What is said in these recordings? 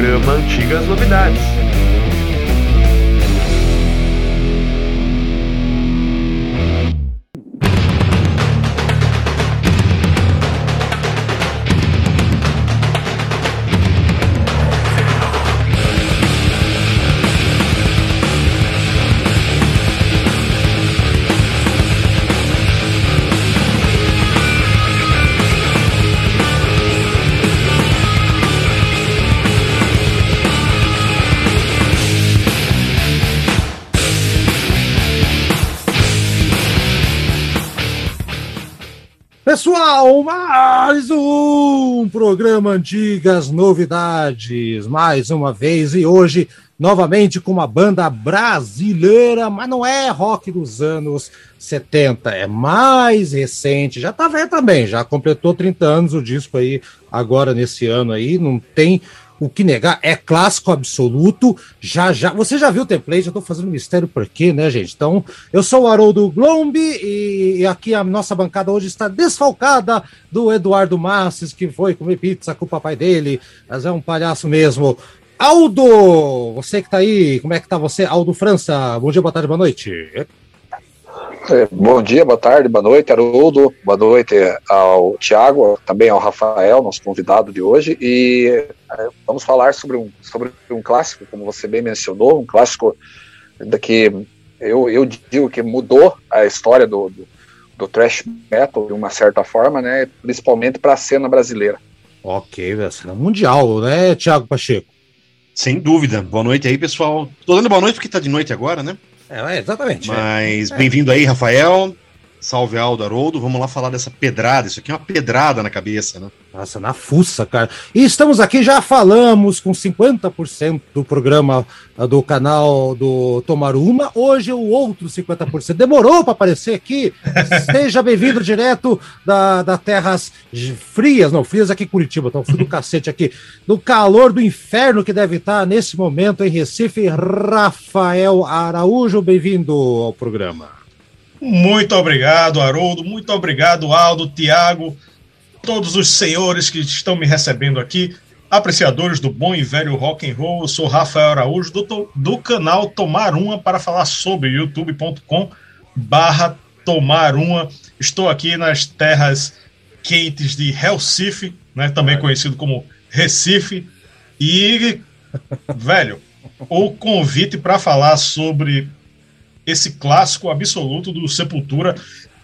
programa Antigas Novidades. Pessoal, mais um programa Antigas Novidades, mais uma vez e hoje novamente com uma banda brasileira, mas não é rock dos anos 70, é mais recente, já tá velho também, já completou 30 anos o disco aí agora nesse ano aí, não tem o que negar é clássico absoluto. Já, já. Você já viu o template? Eu tô fazendo mistério por quê, né, gente? Então, eu sou o Haroldo Glombi e, aqui a nossa bancada hoje está desfalcada do Eduardo Masses, que foi comer pizza com o papai dele, mas é um palhaço mesmo. Aldo, você que tá aí, como é que tá você? Aldo França, bom dia, boa tarde, boa noite. É, bom dia, boa tarde, boa noite, Haroldo. Boa noite ao Tiago, também ao Rafael, nosso convidado de hoje. E é, vamos falar sobre um, sobre um clássico, como você bem mencionou, um clássico que eu, eu digo que mudou a história do, do, do thrash metal de uma certa forma, né? Principalmente para a cena brasileira. Ok, a cena mundial, né, Tiago Pacheco? Sem dúvida. Boa noite aí, pessoal. Tô dando boa noite porque tá de noite agora, né? É, exatamente. Mas é. bem-vindo aí, Rafael. Salve Aldo Haroldo, vamos lá falar dessa pedrada. Isso aqui é uma pedrada na cabeça, né? Nossa, na fuça, cara. E estamos aqui, já falamos com 50% do programa ah, do canal do Tomaruma. Hoje o outro 50%. Demorou para aparecer aqui. Seja bem-vindo direto da, da terras frias, não, frias aqui em Curitiba, tá frio do cacete aqui. Do calor do inferno que deve estar nesse momento em Recife. Rafael Araújo, bem-vindo ao programa. Muito obrigado, Haroldo. Muito obrigado, Aldo, Tiago, todos os senhores que estão me recebendo aqui, apreciadores do bom e velho rock and roll. Eu sou Rafael Araújo do, do canal Tomar Uma para falar sobre youtube.com barra Tomar Uma. Estou aqui nas terras quentes de Recife, né, também conhecido como Recife, e velho, o convite para falar sobre esse clássico absoluto do Sepultura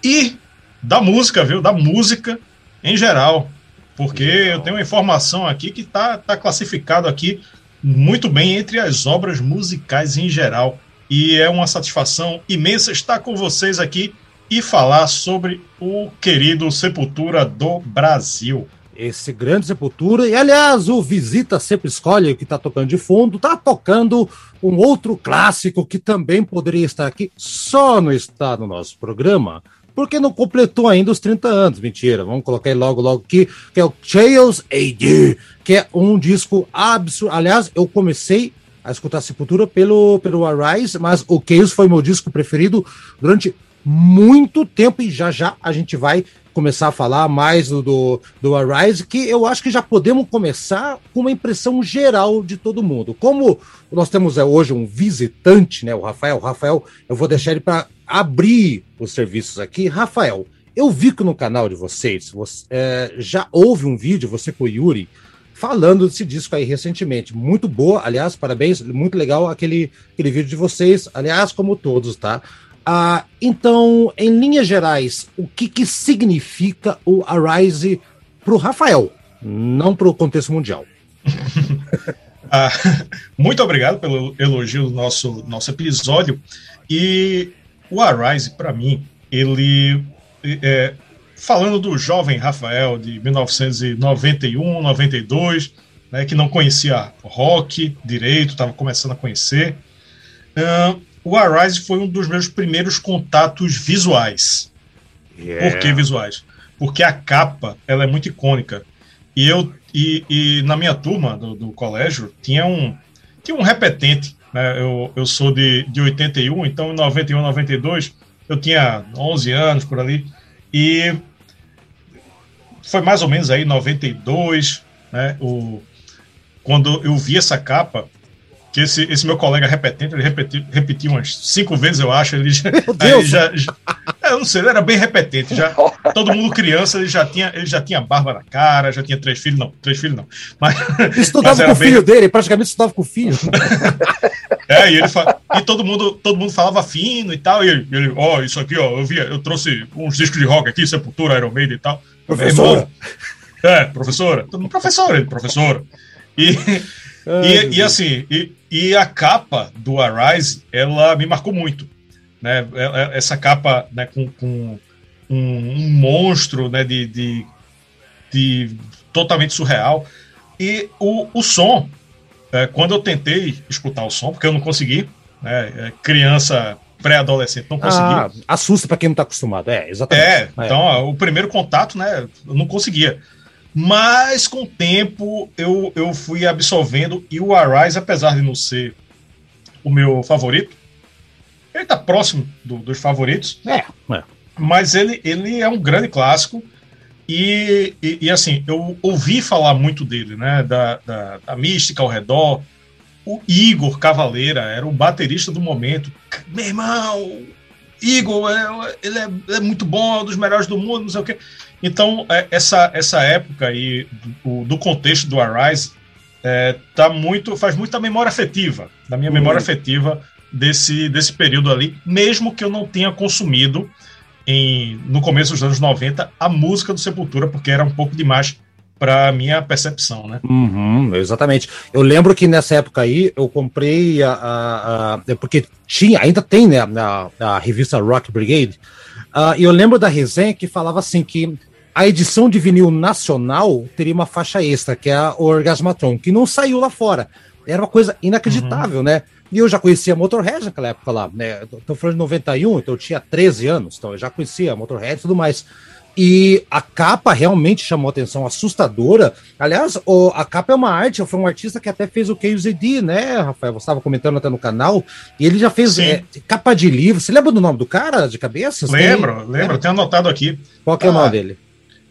e da música, viu? Da música em geral. Porque eu tenho uma informação aqui que está tá classificado aqui muito bem entre as obras musicais em geral. E é uma satisfação imensa estar com vocês aqui e falar sobre o querido Sepultura do Brasil esse grande Sepultura. E aliás, o Visita sempre escolhe o que está tocando de fundo, está tocando um outro clássico que também poderia estar aqui, só não está no nosso programa, porque não completou ainda os 30 anos. Mentira, vamos colocar ele logo, logo aqui, que é o Chaos AD, que é um disco absurdo. Aliás, eu comecei a escutar Sepultura pelo, pelo Arise, mas o Chaos foi meu disco preferido durante muito tempo e já já a gente vai começar a falar mais do, do, do Arise, que eu acho que já podemos começar com uma impressão geral de todo mundo. Como nós temos é, hoje um visitante, né, o Rafael, Rafael, eu vou deixar ele para abrir os serviços aqui. Rafael, eu vi que no canal de vocês você, é, já houve um vídeo, você com o Yuri, falando desse disco aí recentemente. Muito boa, aliás, parabéns, muito legal aquele, aquele vídeo de vocês, aliás, como todos, tá? Ah, então, em linhas gerais, o que, que significa o Arise para o Rafael, não para o contexto mundial? ah, muito obrigado pelo elogio do nosso, nosso episódio. E o Arise, para mim, ele. É, falando do jovem Rafael de 1991, 92, né, que não conhecia rock direito, estava começando a conhecer. Uh, o Arise foi um dos meus primeiros contatos visuais. Yeah. Por que visuais? Porque a capa ela é muito icônica. E eu e, e na minha turma do, do, colégio tinha um tinha um repetente. Né? Eu, eu sou de, de 81, então em 91, 92 eu tinha 11 anos por ali. E foi mais ou menos aí 92, né? O, quando eu vi essa capa, que esse, esse meu colega repetente, ele repetiu, repetiu umas cinco vezes, eu acho. Ele já, aí já, já é, eu não sei, ele era bem repetente. Já, todo mundo criança, ele já tinha, ele já tinha barba na cara, já tinha três filhos, não, três filhos não. Mas, estudava mas com o filho dele, praticamente estudava com o filho. É, e, ele e todo mundo, todo mundo falava fino e tal, e ele, ele ó, oh, isso aqui, ó, eu vi, eu trouxe uns discos de rock aqui, Sepultura, Iron Maiden e tal. Professora. É, professora. Professora, ele, professora. E, Ai, e, e, assim, e, e, a capa do Arise, ela me marcou muito. Né? É, é, essa capa né, com, com um, um, monstro né, de, de, de, totalmente surreal. E o, o som, é, quando eu tentei escutar o som, porque eu não consegui, né, é, criança pré-adolescente não consegui. Ah, assusta para quem não está acostumado, é, exatamente. É, então ó, o primeiro contato, né, eu não conseguia. Mas com o tempo eu, eu fui absolvendo e o Arise, apesar de não ser o meu favorito, ele está próximo do, dos favoritos. É, é. Mas ele, ele é um grande clássico. E, e, e, assim, eu ouvi falar muito dele, né? Da, da, da, mística ao redor. O Igor Cavaleira era o baterista do momento. Meu irmão, Igor, é, ele é, é, muito bom, é um dos melhores do mundo, não sei o quê. Então, é, essa, essa época aí do, do contexto do Arise é, tá muito, faz muita memória afetiva, da minha uhum. memória afetiva desse, desse período ali, mesmo que eu não tenha consumido em, no começo dos anos 90 a música do Sepultura, porque era um pouco demais para minha percepção, né? Uhum, exatamente. Eu lembro que nessa época aí eu comprei a, a, a porque tinha, ainda tem né, a, a revista Rock Brigade, uh, e eu lembro da resenha que falava assim que a edição de vinil nacional teria uma faixa extra, que é a Orgasmatron, que não saiu lá fora. Era uma coisa inacreditável, uhum. né? E eu já conhecia a Motorhead naquela época lá, né? Estou falando de 91, então eu tinha 13 anos, então eu já conhecia a Motorhead e tudo mais. E a capa realmente chamou atenção, assustadora. Aliás, o, a capa é uma arte, foi um artista que até fez o KZD, né, Rafael? Você estava comentando até no canal. E ele já fez é, capa de livro. Você lembra do nome do cara de cabeça? Lembro, tem? lembro, tenho anotado aqui. Qual que é ah, o nome dele?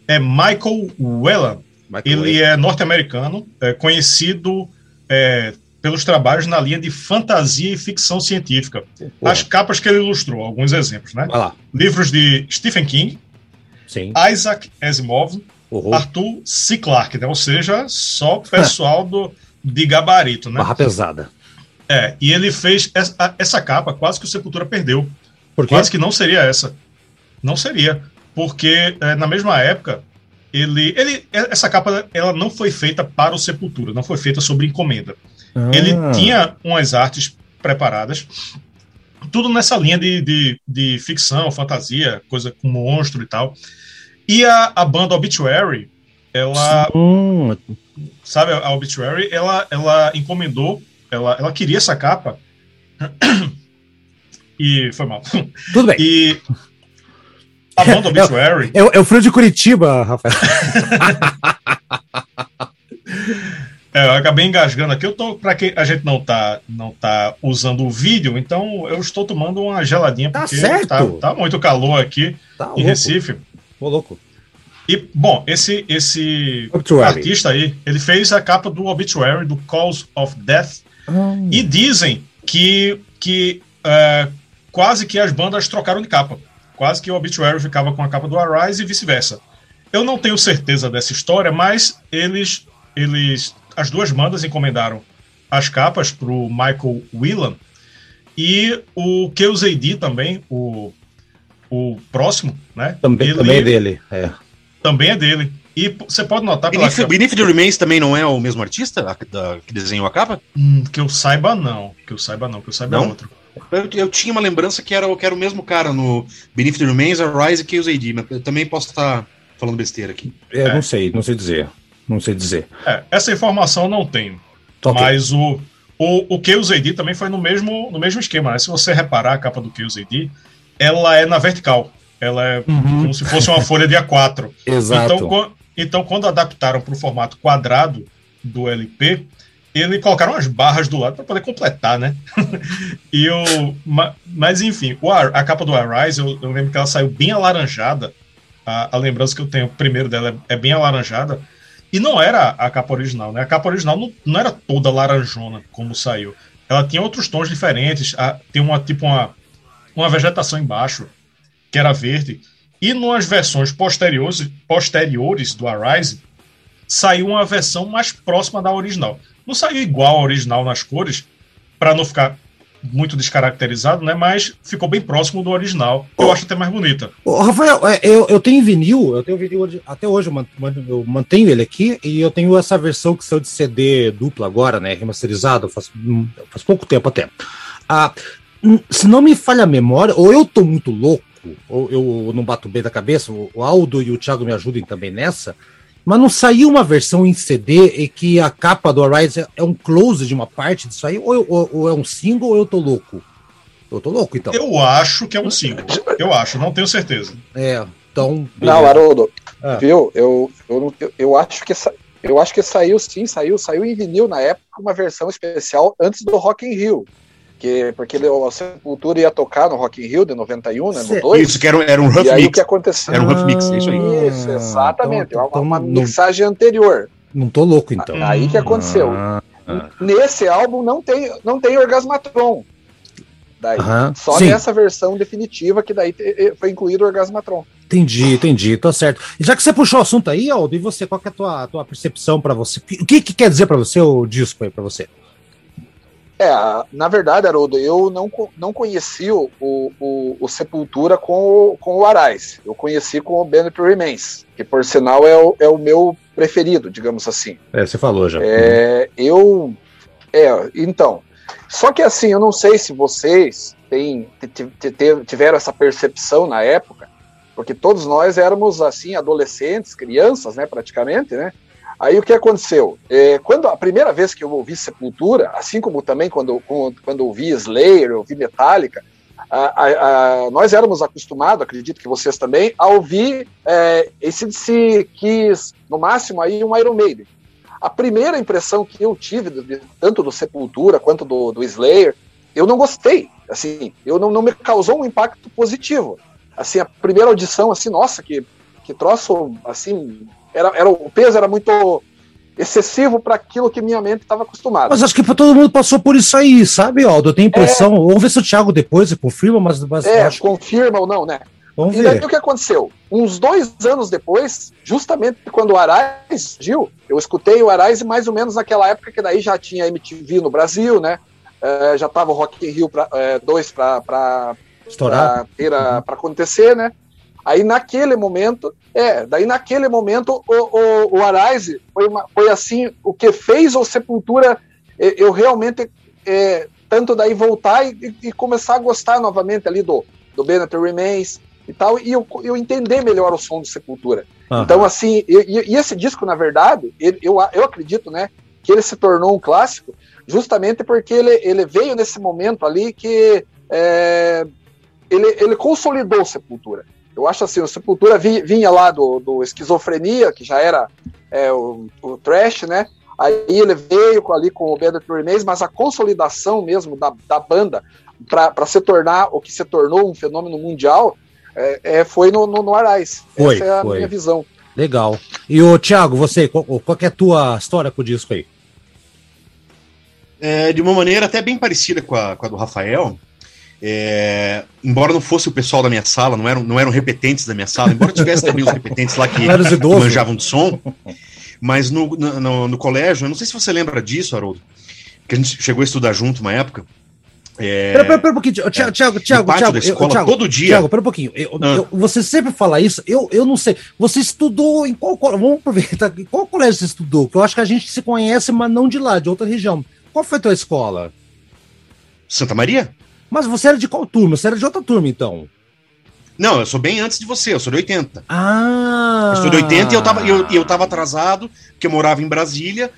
É Michael Whelan. ele é norte-americano, é conhecido é, pelos trabalhos na linha de fantasia e ficção científica. Porra. As capas que ele ilustrou, alguns exemplos, né? Livros de Stephen King, Sim. Isaac Asimov, uhum. Arthur C. Clarke, né? ou seja, só pessoal do, de gabarito, né? Barra pesada. É, e ele fez essa, essa capa, quase que o Sepultura perdeu. Por quê? Quase que não seria essa. Não seria. Porque é, na mesma época, ele, ele. Essa capa ela não foi feita para o Sepultura, não foi feita sobre encomenda. Ah. Ele tinha umas artes preparadas, tudo nessa linha de, de, de ficção, fantasia, coisa com monstro e tal. E a, a banda Obituary, ela. Sim. Sabe, a Obituary, ela, ela encomendou, ela, ela queria essa capa. E foi mal. Tudo bem. E a banda Obituary. É, é, é o frio de Curitiba, Rafael. É, eu acabei engasgando aqui. Eu tô para que a gente não tá não tá usando o vídeo, então eu estou tomando uma geladinha tá porque certo. Tá, tá muito calor aqui tá em louco. Recife. Tô louco. E bom, esse esse artista aí, ele fez a capa do Obituary do Cause of Death hum. e dizem que que é, quase que as bandas trocaram de capa. Quase que o Obituary ficava com a capa do Arise e vice-versa. Eu não tenho certeza dessa história, mas eles eles as duas bandas encomendaram as capas para o Michael Whelan e o KZD também, o, o próximo, né? Também, ele, também é dele, é. Também é dele. E você pode notar pela Beneath, Beneath the Remains também não é o mesmo artista da, da, que desenhou a capa? Hum, que eu saiba não, que eu saiba não, que eu saiba não? outro. Eu, eu, tinha uma lembrança que era, que era o mesmo cara no Beneath the Remains, a Rise e KZD, mas eu também posso estar falando besteira aqui. É, é. não sei, não sei dizer. Não sei dizer. É, essa informação não tenho. Okay. Mas o, o, o QZD também foi no mesmo, no mesmo esquema. Né? Se você reparar a capa do QZD, ela é na vertical. Ela é uhum. como se fosse uma folha de A4. Exato. Então, então quando adaptaram para o formato quadrado do LP, ele colocaram as barras do lado para poder completar, né? e o, mas enfim, a capa do Arise, eu, eu lembro que ela saiu bem alaranjada. A, a lembrança que eu tenho primeiro dela é, é bem alaranjada. E não era a capa original, né? A capa original não, não era toda laranjona como saiu. Ela tinha outros tons diferentes. A, tem uma tipo uma, uma vegetação embaixo que era verde. E nas versões posteriores, posteriores do Arise saiu uma versão mais próxima da original. Não saiu igual à original nas cores, para não ficar muito descaracterizado, né? Mas ficou bem próximo do original. Eu oh, acho até mais bonita. Oh, Rafael, é, eu, eu tenho vinil, eu tenho vinil até hoje, eu mantenho ele aqui e eu tenho essa versão que saiu de CD dupla agora, né? Remasterizado, faz, faz pouco tempo até. Ah, se não me falha a memória, ou eu tô muito louco, ou eu não bato bem da cabeça, o Aldo e o Thiago me ajudem também nessa. Mas não saiu uma versão em CD e que a capa do Arise é um close de uma parte disso aí? Ou, ou, ou, é um single ou eu tô louco? Eu tô louco, então. Eu acho que é um single. Eu acho, não tenho certeza. É, então. Beleza. Não, Haroldo, ah. viu? Eu, eu, eu, eu acho que eu acho que saiu sim, saiu, saiu em vinil na época uma versão especial antes do Rock in Rio. Que, porque ele, a Sepultura ia tocar no Rock in Rio de 91, né, no 2. Isso, que era, era um rough e aí, mix. o que aconteceu? Era um rough mix, é isso aí. Isso, exatamente. Então, uma, uma mixagem anterior. Não tô louco, então. Aí que aconteceu. Ah, ah. Nesse álbum não tem, não tem Orgasmatron. Daí, só sim. nessa versão definitiva que daí foi incluído o Orgasmatron. Entendi, entendi, tá certo. E já que você puxou o assunto aí, Aldo, e você, qual é a tua, tua percepção para você? O que, que quer dizer para você o disco aí para você? É, na verdade, Haroldo, eu não, não conheci o, o, o, Sepultura com o, com o Arais. Eu conheci com o Benefit Remains, que por sinal é o, é o meu preferido, digamos assim. É, você falou já. É, eu. É, então. Só que assim, eu não sei se vocês têm, tiveram essa percepção na época, porque todos nós éramos assim, adolescentes, crianças, né, praticamente, né? Aí o que aconteceu? É, quando a primeira vez que eu ouvi Sepultura, assim como também quando, quando ouvi Slayer, ouvi Metallica, a, a, a, nós éramos acostumados, acredito que vocês também, a ouvir é, esse se quis, no máximo, aí um Iron Maiden. A primeira impressão que eu tive, tanto do Sepultura quanto do, do Slayer, eu não gostei. Assim, eu não, não me causou um impacto positivo. Assim, a primeira audição, assim, nossa, que, que troço, assim, era, era, o peso era muito excessivo para aquilo que minha mente estava acostumada. Mas acho que todo mundo passou por isso aí, sabe, Aldo? Eu tenho impressão. É... Vamos ver se o Thiago depois confirma, mas. mas é, acho... confirma ou não, né? Vamos e daí ver. o que aconteceu? Uns dois anos depois, justamente quando o Arais Gil, eu escutei o Arais mais ou menos naquela época que daí já tinha MTV no Brasil, né? É, já tava o Rock in Rio 2 é, para estourar, para acontecer, né? Aí naquele momento, é, daí naquele momento o, o, o Arise foi, uma, foi assim, o que fez o Sepultura eu realmente é, tanto daí voltar e, e, começar a gostar novamente ali do, do Bennett Remains e tal, e eu, eu entender melhor o som do Sepultura. Uhum. Então, assim, e, e, esse disco, na verdade, ele, eu, eu acredito, né, que ele se tornou um clássico justamente porque ele, ele veio nesse momento ali que é, ele, ele consolidou Sepultura. Eu acho assim, o Sepultura vinha lá do, do Esquizofrenia, que já era é, o, o Trash, né? Aí ele veio ali com o of Remains, mas a consolidação mesmo da, da banda para se tornar o que se tornou um fenômeno mundial é, é foi no, no, no Arais. Foi, Essa é a foi. minha visão. Legal. E o Thiago, você, qual, qual é a tua história com o disco aí? É, de uma maneira até bem parecida com a, com a do Rafael, é, embora não fosse o pessoal da minha sala, não eram, não eram repetentes da minha sala, embora tivesse também os repetentes lá que, manjavam de som, mas no, no, no, colégio, eu não sei se você lembra disso, Haroldo, que a gente chegou a estudar junto uma época. É, pera, pera, pera um pouquinho, Tiago, Tiago, Tiago, Tiago, Thiago, todo dia. Tiago, pera um pouquinho. Eu, ah. eu, você sempre fala isso, eu, eu não sei. Você estudou em qual Vamos aproveitar. Em qual colégio você estudou? Que eu acho que a gente se conhece, mas não de lá, de outra região. Qual foi a tua escola? Santa Maria? Mas você era de qual turma? Você era de outra turma, então? Não, eu sou bem antes de você, eu sou de 80. Ah! Eu sou de 80 e eu tava, eu, eu tava atrasado, porque eu morava em Brasília.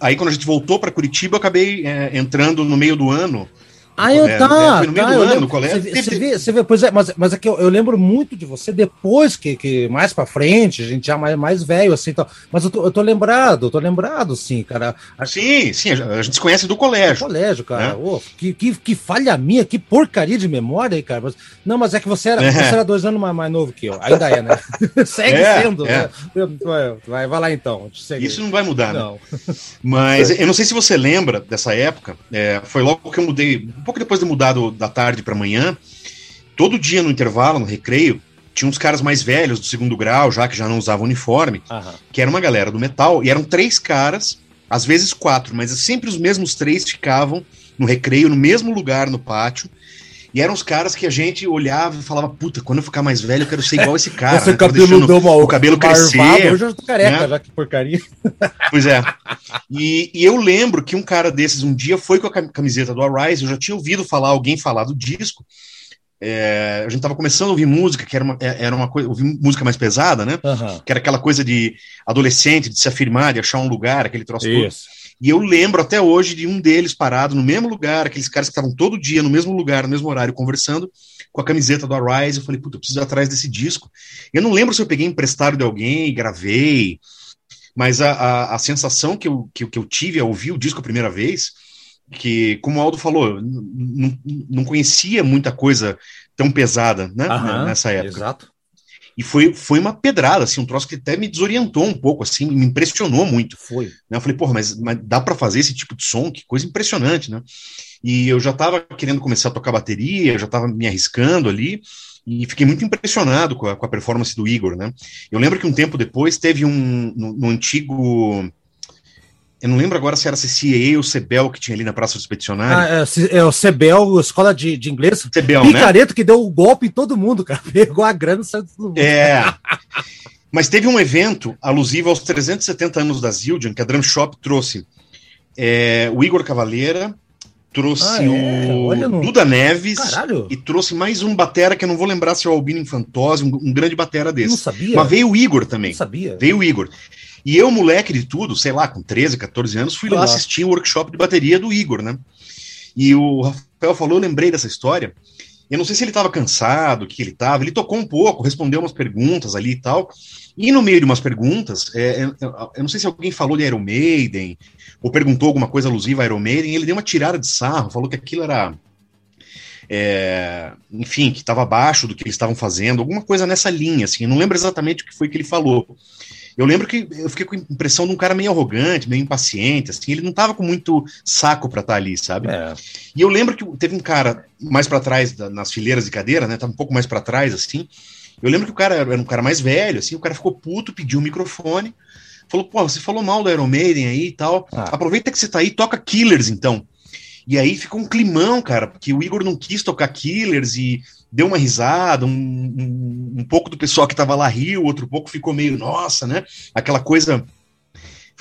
Aí, quando a gente voltou para Curitiba, eu acabei é, entrando no meio do ano Ah, eu, é, tá? Foi no meio tá, do ano, no colégio. Você, você, vê, você vê, pois é, mas, mas é que eu, eu, lembro muito de você depois que, que mais pra frente, a gente já mais, mais velho, assim, então, mas eu tô, eu tô lembrado, eu tô lembrado, sim, cara. Sim, sim, a gente se conhece do colégio. Do colégio, cara. Né? Oh, que, que, que falha minha, que porcaria de memória aí, cara. Mas, não, mas é que você era, é. você era dois anos mais, mais novo que eu, ainda é, né? Segue é, sendo, é. né? Vai, vai, lá então. Isso não vai mudar, né? não. Né? Mas eu não sei se você lembra dessa época, é, foi logo que eu mudei, pouco depois de mudar do, da tarde para manhã, todo dia no intervalo, no recreio, tinha uns caras mais velhos do segundo grau, já que já não usavam uniforme, uhum. que era uma galera do metal, e eram três caras, às vezes quatro, mas sempre os mesmos três ficavam no recreio, no mesmo lugar no pátio, e eram os caras que a gente olhava e falava, puta, quando eu ficar mais velho eu quero ser igual esse cara. Esse né? cabelo deu uma, o cabelo crescer. Eu já tô careca, né? já que porcaria. Pois é. E, e, eu lembro que um cara desses um dia foi com a camiseta do Arise, eu já tinha ouvido falar, alguém falar do disco. É, a gente tava começando a ouvir música, que era uma, é, era uma coisa, ouvir música mais pesada, né? Uhum. Que era aquela coisa de adolescente, de se afirmar, de achar um lugar, aquele troço Isso. todo. E eu lembro até hoje de um deles parado no mesmo lugar, aqueles caras que estavam todo dia no mesmo lugar, no mesmo horário, conversando com a camiseta do Arise. Eu falei, puta, eu preciso ir atrás desse disco. Eu não lembro se eu peguei emprestado de alguém e gravei, mas a, a, a sensação que eu, que, que eu tive ao ouvir o disco a primeira vez, que, como o Aldo falou, não conhecia muita coisa tão pesada né, Aham, nessa época. Exato. E foi, foi uma pedrada, assim, um troço que até me desorientou um pouco, assim, me impressionou muito. Foi. Né? Eu falei, porra, mas, mas dá para fazer esse tipo de som? Que coisa impressionante, né? E eu já estava querendo começar a tocar bateria, eu já estava me arriscando ali, e fiquei muito impressionado com a, com a, performance do Igor, né? Eu lembro que um tempo depois teve um, no, no antigo eu não lembro agora se era CCA ou CEBEL que tinha ali na Praça do Expedicionário. Ah, é, é, o CEBEL, escola de, de inglês. CEBEL, Picareto né? que deu o um golpe em todo mundo, cara. Pegou a grana e saiu todo mundo. É. Mas teve um evento alusivo aos 370 anos da Zildjian, que a Drum Shop trouxe é, o Igor Cavaleira, trouxe ah, é? o no... Duda Neves Caralho. e trouxe mais um batera que eu não vou lembrar se é o Albino Infantose, um, um grande batera desse. Não sabia. Mas veio o Igor também. Não sabia. Veio o Igor. E eu, moleque de tudo, sei lá, com 13, 14 anos, fui lá assistir o um workshop de bateria do Igor, né? E o Rafael falou, eu lembrei dessa história. Eu não sei se ele estava cansado, o que ele estava. Ele tocou um pouco, respondeu umas perguntas ali e tal. E no meio de umas perguntas, é, é, eu não sei se alguém falou de Iron Maiden, ou perguntou alguma coisa alusiva a Iron Maiden, ele deu uma tirada de sarro, falou que aquilo era. É, enfim, que estava abaixo do que eles estavam fazendo, alguma coisa nessa linha, assim. Eu não lembro exatamente o que foi que ele falou. Eu lembro que eu fiquei com a impressão de um cara meio arrogante, meio impaciente, assim, ele não tava com muito saco para estar tá ali, sabe? É. E eu lembro que teve um cara mais para trás, da, nas fileiras de cadeira, né, tava um pouco mais para trás, assim, eu lembro que o cara era um cara mais velho, assim, o cara ficou puto, pediu o um microfone, falou, pô, você falou mal do Iron Maiden aí e tal, ah. aproveita que você tá aí, toca Killers, então. E aí ficou um climão, cara, porque o Igor não quis tocar Killers e deu uma risada, um, um, um pouco do pessoal que estava lá riu, outro pouco ficou meio, nossa, né? Aquela coisa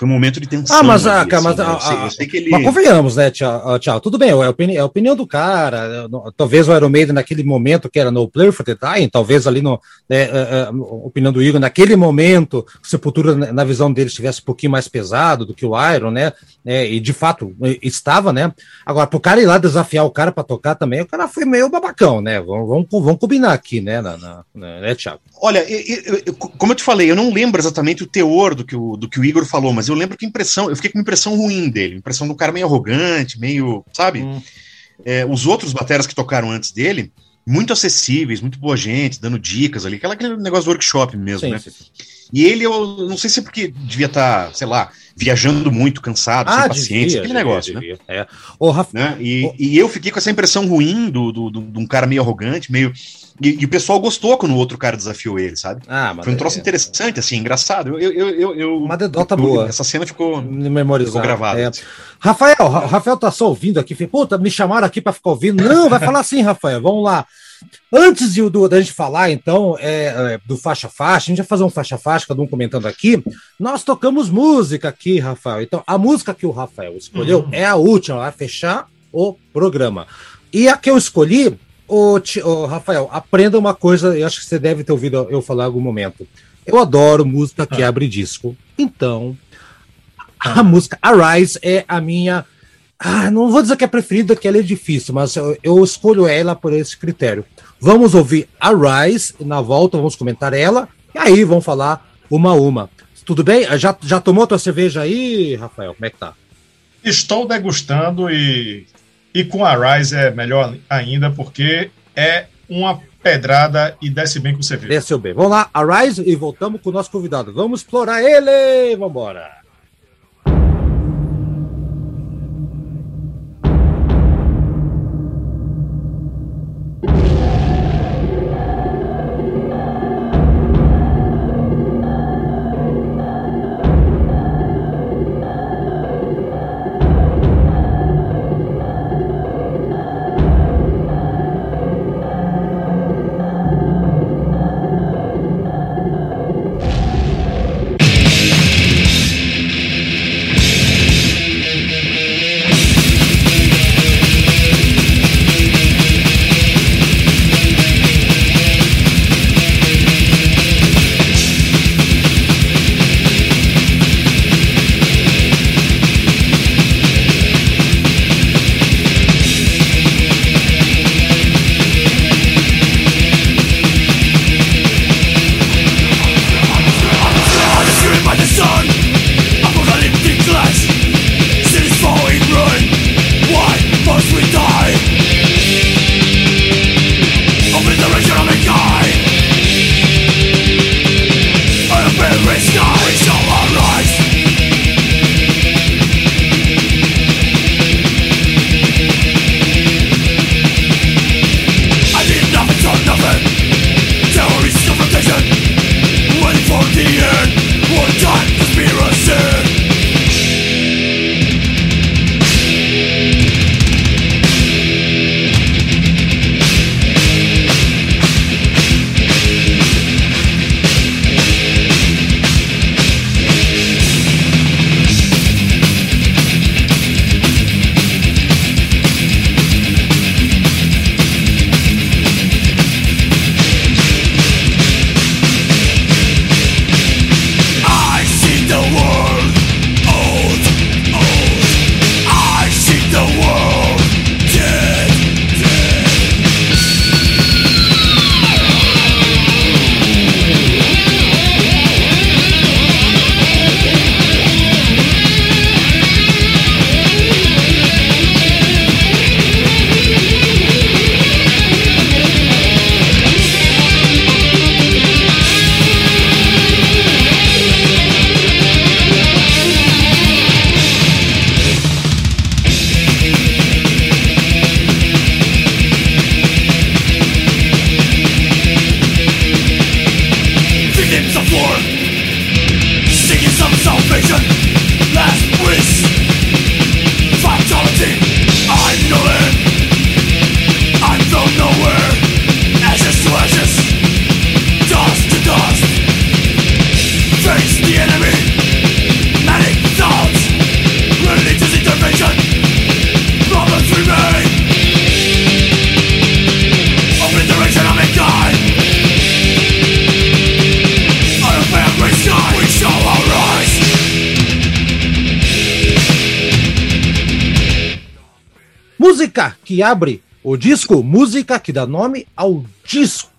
foi um momento de tensão. Ah, mas, ali, ah, assim, mas, né? eu, sei, eu sei ele... mas convenhamos, né, tchau, tchau. Tudo bem, é a, opini é a opinião do cara. Talvez o Iron Maiden naquele momento que era no Player for the Dying, talvez ali no né, a, é, é, opinião do Igor, naquele momento, Sepultura, na visão dele, estivesse um pouquinho mais pesado do que o Iron, né? É, e de fato estava, né? Agora, pro cara ir lá desafiar o cara para tocar também, o cara foi meio babacão, né? Vamos, vamos, vamos combinar aqui, né, na, na, né, Thiago? Olha, eu, eu, como eu te falei, eu não lembro exatamente o teor do que o, do que o Igor falou, mas eu lembro que impressão, eu fiquei com uma impressão ruim dele, impressão do cara meio arrogante, meio, sabe? Hum. É, os outros bateras que tocaram antes dele, muito acessíveis, muito boa gente, dando dicas ali, aquela, aquele negócio do workshop mesmo, sim, né? Sim. E ele, eu não sei se é porque devia estar, tá, sei lá, viajando muito, cansado, ah, sem paciência, devia, aquele devia, negócio, né? devia. né? É. Ô, Rafa, né? E, ô... e eu fiquei com essa impressão ruim do, do, do, de um cara meio arrogante, meio. E, e, o pessoal gostou quando o outro cara desafiou ele, sabe? Ah, Foi um troço é... interessante, assim, engraçado. Eu, eu, eu, eu Uma dedota boa. Essa cena ficou, ficou gravada. É. Rafael, Rafael tá só ouvindo aqui. Puta, me chamaram aqui para ficar ouvindo. Não, vai falar assim, Rafael. Vamos lá. Antes de, do, da gente falar, então, é, é, do faixa-faixa, a gente vai fazer um faixa-faixa, cada um comentando aqui. Nós tocamos música aqui, Rafael. Então, a música que o Rafael escolheu uhum. é a última, vai fechar o programa. E a que eu escolhi, o, o, Rafael, aprenda uma coisa, eu acho que você deve ter ouvido eu falar em algum momento. Eu adoro música que ah. abre disco. Então, a ah. música Arise é a minha Ah, não vou dizer que é preferida, que ela é difícil, mas eu, eu escolho ela por esse critério. Vamos ouvir a Rise, na volta vamos comentar ela, e aí vamos falar uma a uma. Tudo bem? Já, já tomou tua cerveja aí, Rafael? Como é que tá? Estou degustando e, e com a Rise é melhor ainda, porque é uma pedrada e desce bem com cerveja. Desceu bem. Vamos lá, a Rise e voltamos com o nosso convidado. Vamos explorar ele! Vamos embora! Que abre o disco, música que dá nome ao disco.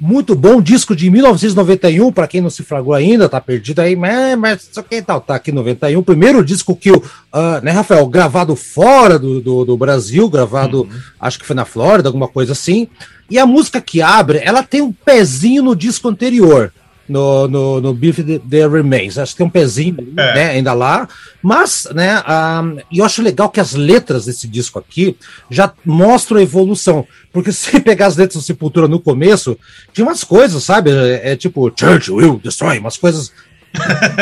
Muito bom disco de 1991, para quem não se fragou ainda, tá perdido aí, mas, mas isso aqui tal, tá aqui 91. Primeiro disco que o, uh, né, Rafael, gravado fora do, do, do Brasil, gravado, uhum. acho que foi na Flórida, alguma coisa assim. E a música que abre, ela tem um pezinho no disco anterior no, no, no Beef The Remains. Acho que tem um pezinho é. né, ainda lá. Mas, né, um, eu acho legal que as letras desse disco aqui já mostram a evolução. Porque se pegar as letras do Sepultura no começo, tinha umas coisas, sabe? É, é tipo, Church will destroy, umas coisas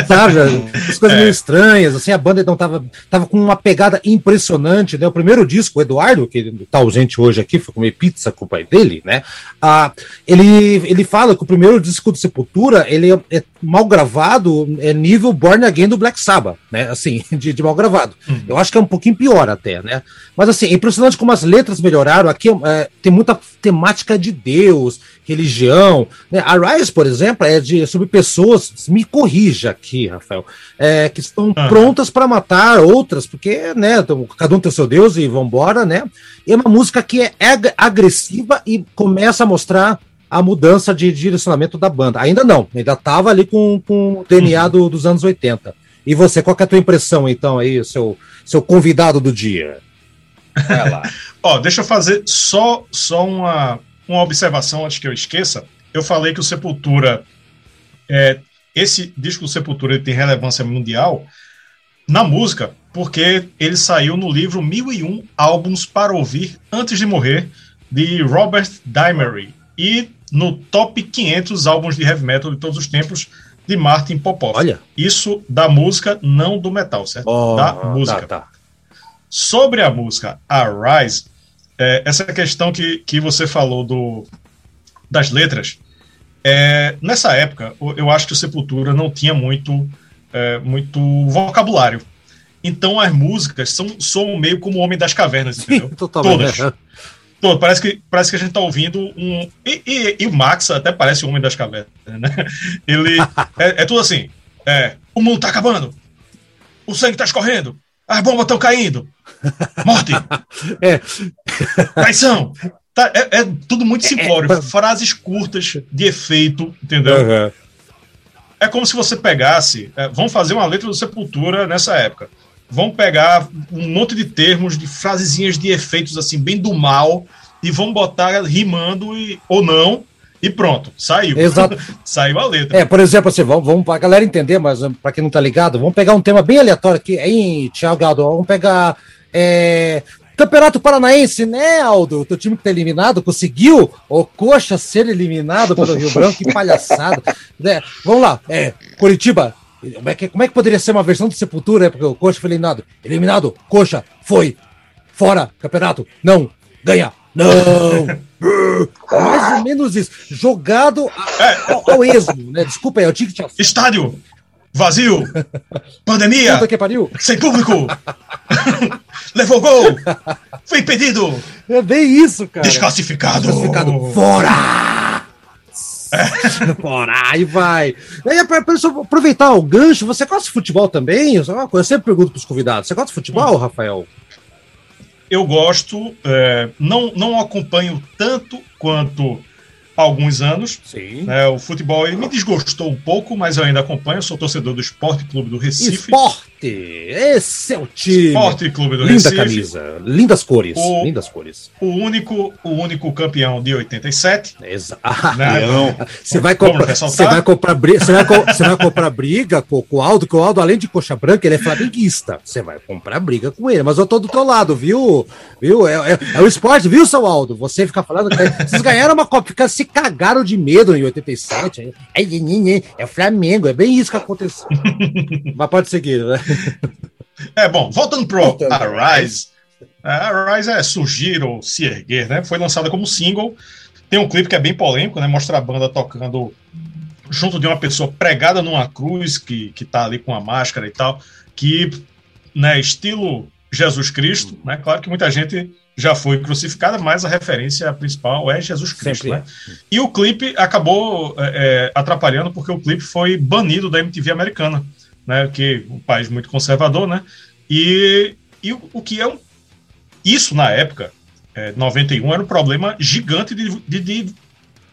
Sabe? As coisas é. meio estranhas, assim, a banda então tava, tava com uma pegada impressionante, né? O primeiro disco, o Eduardo, que tá ausente hoje aqui, foi comer pizza com o pai dele, né? Ah, ele, ele fala que o primeiro disco do Sepultura, ele é, é mal gravado é nível Born Again do Black Sabbath, né? Assim, de, de mal gravado. Uhum. Eu acho que é um pouquinho pior até, né? Mas assim, é impressionante como as letras melhoraram. Aqui é, tem muita temática de Deus, religião. Né? A Rise, por exemplo, é de, sobre pessoas, me corrija aqui, Rafael, é, que estão uhum. prontas para matar outras, porque, né, cada um tem seu Deus e vambora, né? E é uma música que é agressiva e começa a mostrar a mudança de direcionamento da banda. Ainda não, ainda estava ali com, com o DNA uhum. do, dos anos 80. E você, qual é a tua impressão, então, aí, seu, seu convidado do dia? Ó, deixa eu fazer só, só uma, uma observação antes que eu esqueça. Eu falei que o Sepultura, é, esse disco do Sepultura tem relevância mundial na música, porque ele saiu no livro 1001 Álbuns para Ouvir Antes de Morrer, de Robert Dimery. E no top 500 álbuns de heavy metal de todos os tempos de Martin Popoff. Olha. Isso da música, não do metal, certo? Oh, da música. Tá, tá. Sobre a música Arise, é, essa questão que, que você falou do, das letras, é, nessa época, eu acho que o Sepultura não tinha muito, é, muito vocabulário. Então as músicas são, são meio como o Homem das Cavernas, entendeu? Todas. Todo, parece, que, parece que a gente tá ouvindo um. E, e, e o Max até parece o Homem das Cavernas, né? Ele. é, é, tudo assim. É, o mundo tá acabando. O sangue tá escorrendo. As bombas estão caindo. Morte. é. Traição. Tá, é, é, tudo muito é, simplório. É, Frases curtas de efeito, entendeu? Uhum. É como se você pegasse. É, vamos fazer uma letra do Sepultura nessa época vão pegar um monte de termos, de frasezinhas de efeitos assim, bem do mal, e vão botar rimando e, ou não, e pronto, saiu. Exato. saiu a letra. É, por exemplo, assim, vamos, vamos para a galera entender, mas para quem não tá ligado, vamos pegar um tema bem aleatório aqui, hein, Thiago Gado, vamos pegar. É, Campeonato Paranaense, né, Aldo? O teu time que tá eliminado conseguiu o Coxa ser eliminado pelo Rio Branco, que palhaçada. É, vamos lá, é, Curitiba como é, que, como é que poderia ser uma versão de Sepultura, né? Porque o Coxa foi eliminado. Eliminado, Coxa, foi. Fora, campeonato, não, ganha, não. Mais ou menos isso. Jogado ao, ao esmo, né? Desculpa aí, eu tinha que te Estádio, vazio, pandemia, sem público, levou gol, foi impedido. É bem isso, cara. Desclassificado. Desclassificado. Fora! Por aí vai. Aí, para aproveitar o gancho, você gosta de futebol também? Eu sempre pergunto para os convidados: você gosta de futebol, hum. Rafael? Eu gosto, é, não, não acompanho tanto quanto alguns anos. Sim. Né, o futebol ele me desgostou um pouco, mas eu ainda acompanho. Eu sou torcedor do Esporte Clube do Recife. Esporte! Esse é o time! Esporte Clube do Linda Recife. Linda camisa, lindas cores. O, lindas cores. O único, o único campeão de 87. Exato. Né? Você vai comprar, você vai comprar briga, você vai, vai comprar briga com, com o Aldo, que o Aldo, além de coxa branca, ele é flamenguista. Você vai comprar briga com ele, mas eu tô do teu lado, viu? Viu? É, é, é o esporte, viu, seu Aldo? Você fica falando que vocês ganharam uma Copa, se cagaram de medo em 87. É, é o Flamengo, é bem isso que aconteceu. Mas pode seguir, né? É bom, voltando pro voltando. Arise. Arise é surgir ou se erguer, né? Foi lançada como single. Tem um clipe que é bem polêmico, né? Mostra a banda tocando junto de uma pessoa pregada numa cruz que, que tá ali com a máscara e tal, que, né, estilo Jesus Cristo, né? Claro que muita gente já foi crucificada, mas a referência principal é Jesus Cristo. Né? É. E o clipe acabou é, é, atrapalhando porque o clipe foi banido da MTV americana, né? Que é um país muito conservador, né? E, e o, o que é um, isso na época, é, 91 era um problema gigante de, de, de,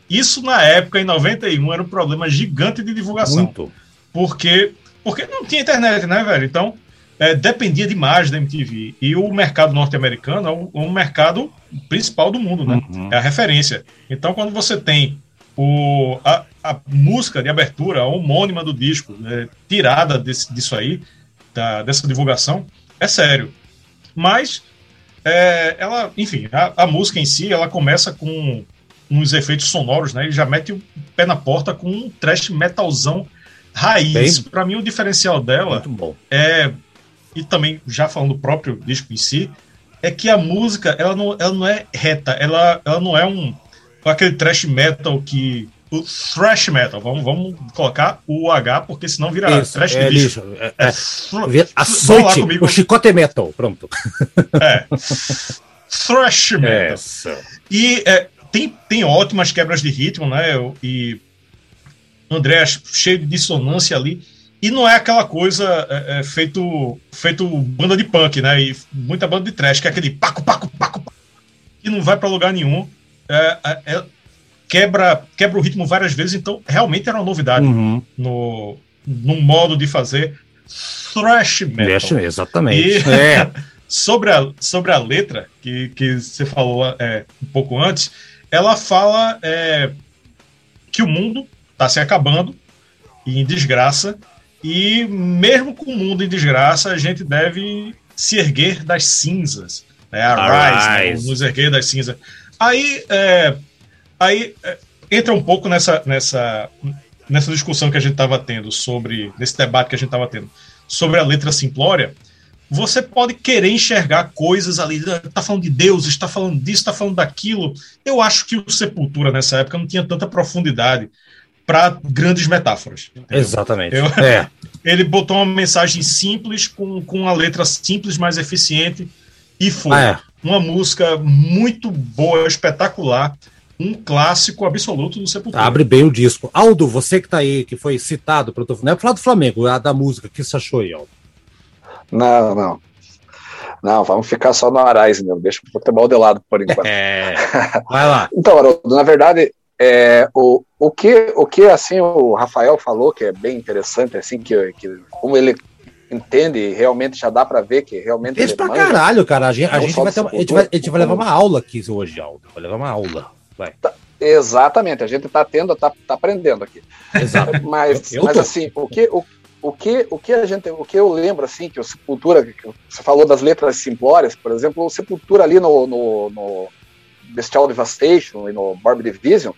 isso na época em 91 era um problema gigante de divulgação. Muito. Porque porque não tinha internet, né, velho? Então é, dependia demais da MTV. E o mercado norte-americano é o, o, mercado principal do mundo, né? Uhum. É a referência. Então, quando você tem o, a, a música de abertura a homônima do disco, né, tirada desse, disso aí, da, dessa divulgação, é sério. Mas, é, ela, enfim, a, a, música em si, ela começa com uns efeitos sonoros, né? Ele já mete o pé na porta com um trash metalzão raiz. Para mim, o diferencial dela é e também já falando do próprio disco em si, é que a música ela não, ela não é reta, ela, ela não é um aquele thrash metal que o thrash metal. Vamos, vamos colocar o H, porque senão vira Isso, thrash é, lixo. É, é, é, açoite, o chicote metal, pronto. É. thrash metal. Essa. E é, tem, tem ótimas quebras de ritmo, né? E André cheio de dissonância ali. E não é aquela coisa é, é, feito, feito banda de punk, né? E muita banda de trash, que é aquele paco, paco, paco, paco que não vai para lugar nenhum. É, é, é, quebra, quebra o ritmo várias vezes, então realmente era uma novidade uhum. no, no modo de fazer thrash metal. Exatamente. E, é. sobre, a, sobre a letra, que, que você falou é, um pouco antes, ela fala é, que o mundo está se acabando em desgraça, e mesmo com o mundo em desgraça, a gente deve se erguer das cinzas. Né? Arise, né? nos erguer das cinzas. Aí, é, aí é, entra um pouco nessa, nessa, nessa discussão que a gente estava tendo sobre, nesse debate que a gente estava tendo sobre a letra simplória, você pode querer enxergar coisas ali, está falando de Deus, está falando disso, está falando daquilo. Eu acho que o Sepultura nessa época não tinha tanta profundidade para grandes metáforas. Entendeu? Exatamente. Eu, é. Ele botou uma mensagem simples, com, com uma letra simples, mais eficiente, e foi. Ah, é. Uma música muito boa, espetacular. Um clássico absoluto do Sepultura. Abre bem o disco. Aldo, você que está aí, que foi citado pelo Não é falar do Flamengo, a da música. O que você achou aí, Aldo? Não, não. Não, vamos ficar só no Arais mesmo. Deixa o futebol de lado por enquanto. É. Vai lá. então, Haroldo, na verdade, é, o, o, que, o que assim o Rafael falou que é bem interessante, assim, que, que como ele entende, realmente já dá para ver que realmente. Isso pra manja, caralho, cara. A gente, a gente vai, ter uma, a gente vai, a gente vai levar uma aula aqui hoje, Aldo. Vai levar uma aula. Vai. Tá, exatamente, a gente está tendo, tá, tá aprendendo aqui. Exato. Mas, eu, eu mas assim, o que, o, o que, o que a gente, o que eu lembro assim, que o Sepultura, que você falou das letras simplórias, por exemplo, o Sepultura ali no, no, no Bestial Devastation e no Barbie Division,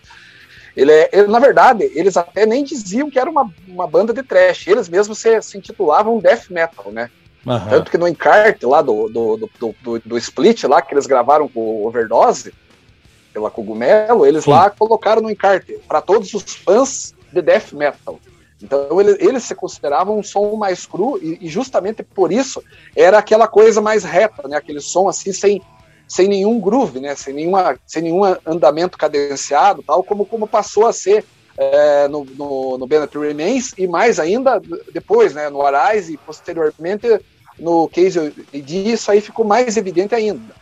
ele é, ele, na verdade, eles até nem diziam que era uma, uma banda de trash, eles mesmos se, se intitulavam death metal, né? Uhum. Tanto que no encarte lá do, do, do, do, do Split, lá que eles gravaram com o Overdose, pela Cogumelo, eles Sim. lá colocaram no encarte para todos os fãs de death metal. Então eles, eles se consideravam um som mais cru e, e, justamente por isso era aquela coisa mais reta, né? Aquele som assim sem sem nenhum groove, né? Sem, nenhuma, sem nenhum andamento cadenciado, tal como, como passou a ser é, no, no, no Bennett Remains e mais ainda depois, né? No Arise e posteriormente no Case ID, isso aí ficou mais evidente ainda.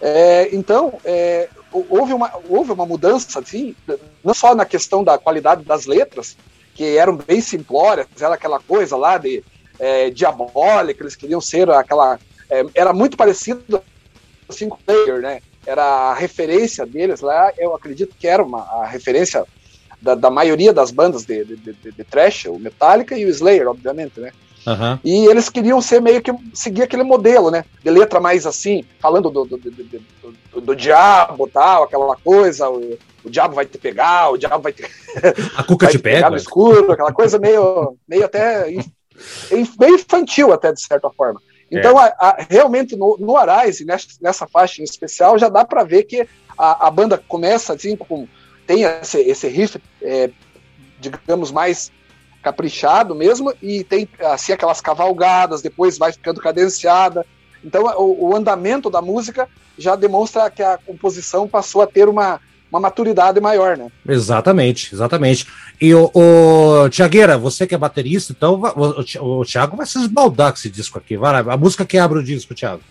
É, então, é, houve, uma, houve uma mudança, assim, não só na questão da qualidade das letras, que eram bem simplórias, era aquela coisa lá de é, diabólica, eles queriam ser aquela. É, era muito parecido cinco player, né? Era a referência deles lá, eu acredito que era uma, a referência da, da maioria das bandas de, de, de, de, trash, o Metallica e o Slayer, obviamente, né? Uhum. E eles queriam ser meio que seguir aquele modelo, né? De letra mais assim, falando do, do, do, do, do diabo tal, aquela coisa, o, o, diabo vai te pegar, o diabo vai te. A cuca te, te pega. no escuro, aquela coisa meio, meio até. meio infantil, até de certa forma. Então, é. a, a, realmente, no, no Arise, nessa, nessa faixa em especial, já dá para ver que a, a, banda começa assim, com, tem esse, esse riff, é, digamos, mais caprichado mesmo, e tem assim aquelas cavalgadas, depois vai ficando cadenciada. Então, o, o andamento da música já demonstra que a composição passou a ter uma, uma maturidade maior, né? Exatamente, exatamente. E o, o Tiagueira, você que é baterista, então o, o, o Thiago vai se esbaldar com esse disco aqui. Vai lá, a música que abre o disco, Thiago.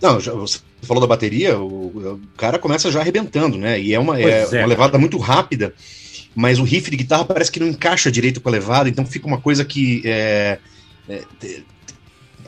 Não, já, você falou da bateria, o, o, cara começa já arrebentando, né? E é uma, é, é, uma levada muito rápida, mas o riff de guitarra parece que não encaixa direito com a levada, então fica uma coisa que é, é,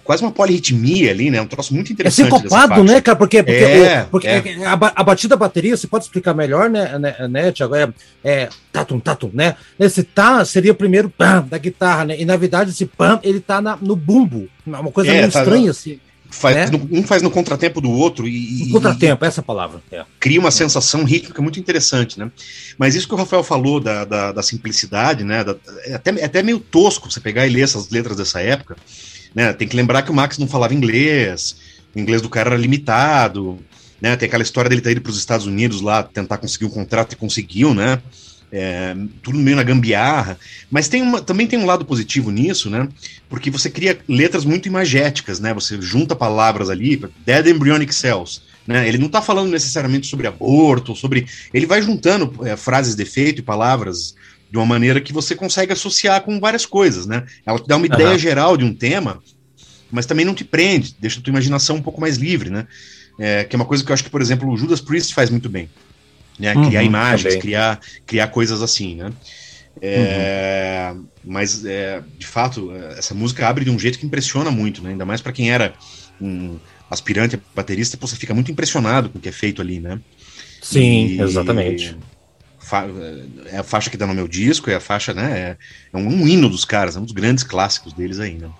quase uma polirritmia ali, né? Um troço muito é interessante. É sincopado, né, cara? Porque, porque, é, o, porque é. A, a, batida da bateria, você pode explicar melhor, né, né, né Tiago? É, é tatum, tatum, né? Esse tá seria o primeiro pam da guitarra, né? E na verdade esse pam, ele tá na, no bumbo. Uma coisa é, meio tá, estranha, assim. Faz, né? no, um faz no contratempo do outro e. No contratempo, e, essa palavra. É. Cria uma sensação rítmica muito interessante, né? Mas isso que o Rafael falou da, da, da simplicidade, né? Da, é, até, é até meio tosco você pegar e ler essas letras dessa época. Né? Tem que lembrar que o Max não falava inglês, o inglês do cara era limitado, né? Tem aquela história dele ter ido para os Estados Unidos lá tentar conseguir um contrato e conseguiu, né? é, tudo meio na gambiarra, mas tem uma, também tem um lado positivo nisso, né? Porque você cria letras muito imagéticas, né? Você junta palavras ali, Dead Embryonic Cells, né? Ele não está falando necessariamente sobre aborto, sobre. Ele vai juntando é, frases de efeito e palavras de uma maneira que você consegue associar com várias coisas, né? Ela te dá uma uhum. ideia geral de um tema, mas também não te prende, deixa a tua imaginação um pouco mais livre, né? É, que é uma coisa que eu acho que, por exemplo, o Judas Priest faz muito bem né? Uhum, criar imagens, criar, criar coisas assim, né? É, uhum. Mas, é, de fato, essa música abre de um jeito que impressiona muito, né? Ainda mais para quem era um aspirante a baterista, você fica muito impressionado com o que é feito ali, né? Sim, e, exatamente. É a faixa que dá no meu disco, é a faixa, né? É, é um, um, hino dos caras, é um dos grandes clássicos deles né?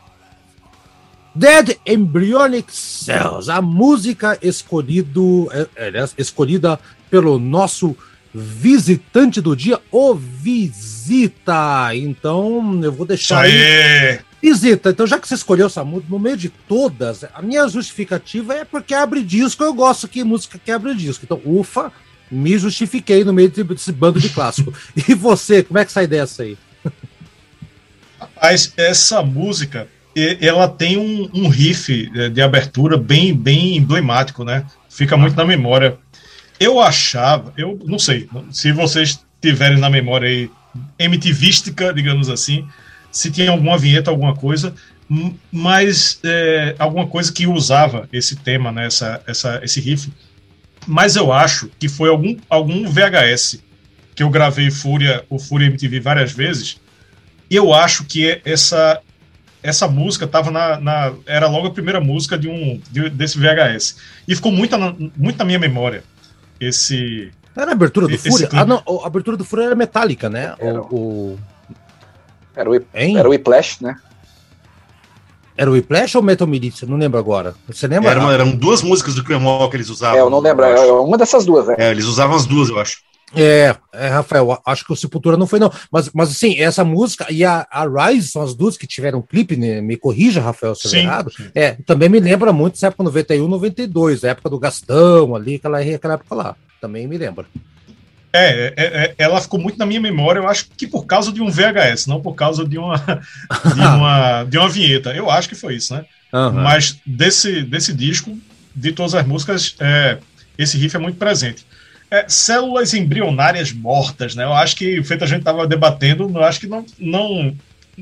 Dead Embryonic Cells, a música escolhido, é, é, escolhida pelo nosso visitante do dia, o Visita. Então, eu vou deixar Isso aí. Visita, então já que você escolheu essa música, no meio de todas, a minha justificativa é porque abre disco, eu gosto que música que abre disco. Então, ufa, me justifiquei no meio desse bando de clássico. e você, como é que sai dessa aí? Rapaz, essa música, ela tem um, um riff eh, de abertura bem, bem emblemático, né? Fica muito na memória. Eu achava, eu não sei, se vocês tiverem na memória aí MTVística, digamos assim, se tinha alguma vinheta, alguma coisa, mas é, alguma coisa que usava esse tema, né, essa, essa, esse riff. Mas eu acho que foi algum, algum VHS que eu gravei Fúria, o Fúria MTV várias vezes. E eu acho que essa essa música tava na, na, era logo a primeira música de um de, desse VHS e ficou muito na, muito na minha memória esse. Era a abertura do Fúria? Ah, não, a abertura do Fúria era metálica, né? Era o. o... Era, o, era o Whiplash, né? Era o Whiplash ou Metal Militia? Não lembro agora. Você lembra? Era, eram duas músicas do Cremol que eles usavam. É, eu não lembro. É uma dessas duas, né? É, eles usavam as duas, eu acho. É, é, Rafael, acho que o Sepultura não foi, não. Mas, mas assim, essa música e a, a Rise são as duas que tiveram clipe, né? Me corrija, Rafael, se eu errado. Sim. É, também me lembra muito essa época 91, 92, a época do Gastão ali, aquela, aquela época lá. Também me lembra. É, é, é, ela ficou muito na minha memória, eu acho que por causa de um VHS, não por causa de uma, de uma, de uma vinheta. Eu acho que foi isso, né? Uhum. Mas desse, desse disco, de todas as músicas, é, esse riff é muito presente é, células embrionárias mortas, né? Eu acho que, feito a gente estava debatendo, eu acho que não, não.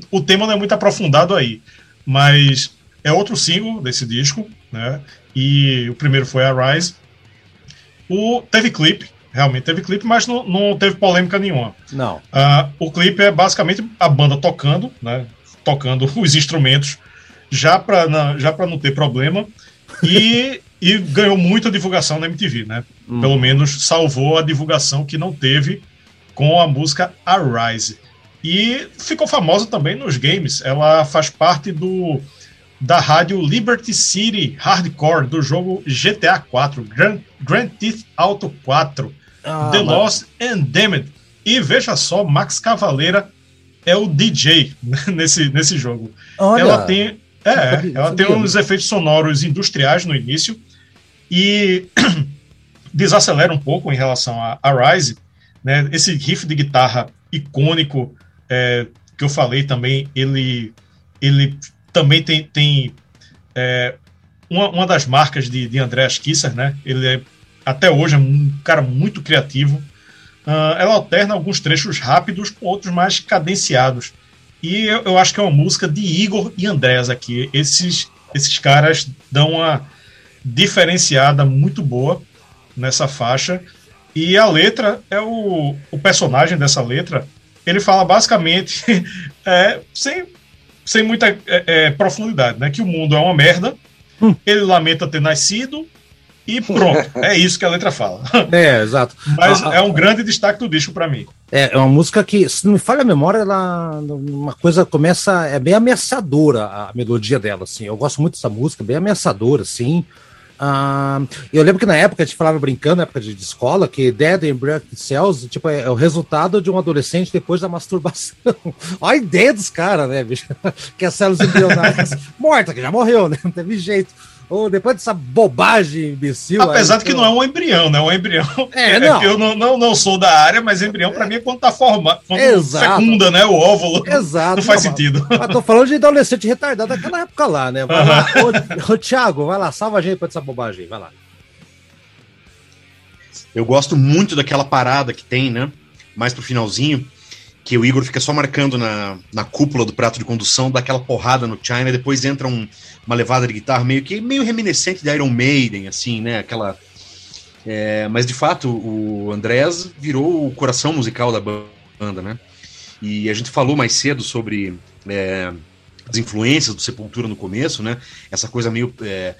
O tema não é muito aprofundado aí. Mas é outro single desse disco, né? E o primeiro foi a Rise. O, teve clipe, realmente teve clipe, mas não, não teve polêmica nenhuma. Não. Uh, o clipe é basicamente a banda tocando, né? Tocando os instrumentos, já para já não ter problema. E e ganhou muita divulgação na MTV, né? Hum. Pelo menos salvou a divulgação que não teve com a música Arise. E ficou famosa também nos games. Ela faz parte do da rádio Liberty City Hardcore do jogo GTA 4, Grand, Grand Theft Auto 4, ah, The Lost and Damned. E veja só, Max Cavaleira é o DJ nesse, nesse jogo. Olha. Ela tem é, ela tem uns efeitos sonoros industriais no início e desacelera um pouco em relação a, a Rise, né? Esse riff de guitarra icônico é, que eu falei também, ele, ele também tem, tem é, uma, uma das marcas de, de Andreas Kisser, né? Ele é até hoje é um cara muito criativo. Uh, ela alterna alguns trechos rápidos com outros mais cadenciados. E eu, eu, acho que é uma música de Igor e Andrés aqui. Esses, esses caras dão uma diferenciada muito boa nessa faixa. E a letra é o, o personagem dessa letra. Ele fala basicamente, é, sem, sem muita é, é, profundidade, né? Que o mundo é uma merda. Hum. Ele lamenta ter nascido e pronto. é isso que a letra fala. É, exato. Mas é um grande destaque do disco para mim. É, é uma música que, se não me falha a memória, ela uma coisa começa é bem ameaçadora a melodia dela, assim. Eu gosto muito dessa música, bem ameaçadora, assim. Uh, eu lembro que na época a gente falava brincando, na época de, de escola, que Dead Embryo Cells tipo, é, é, o resultado de um adolescente depois da masturbação. Olha a ideia dos caras, né, bicho? que as células embrionárias morta, que já morreu, né? Não teve jeito. Ou depois dessa bobagem imbecil. Apesar aí, de que então... não é um embrião, né? Um embrião. É, é não. eu não, não, não sou da área, mas embrião para mim é quando tá formado, quando Exato. fecunda, né? O óvulo. Exato. Não faz não, sentido. Mas, mas tô falando de adolescente retardado daquela época lá, né? Vai lá. Ô, ô, Thiago, vai lá, salva a gente pra essa bobagem, vai lá. Eu gosto muito daquela parada que tem, né? Mais pro finalzinho, que o Igor fica só marcando na, na cúpula do prato de condução, dá aquela porrada no China, depois entra um, uma levada de guitarra meio que meio reminiscente de Iron Maiden, assim, né? Aquela. É, mas de fato, o Andrés virou o coração musical da banda, né? E a gente falou mais cedo sobre é, as influências do Sepultura no começo, né? Essa coisa meio é,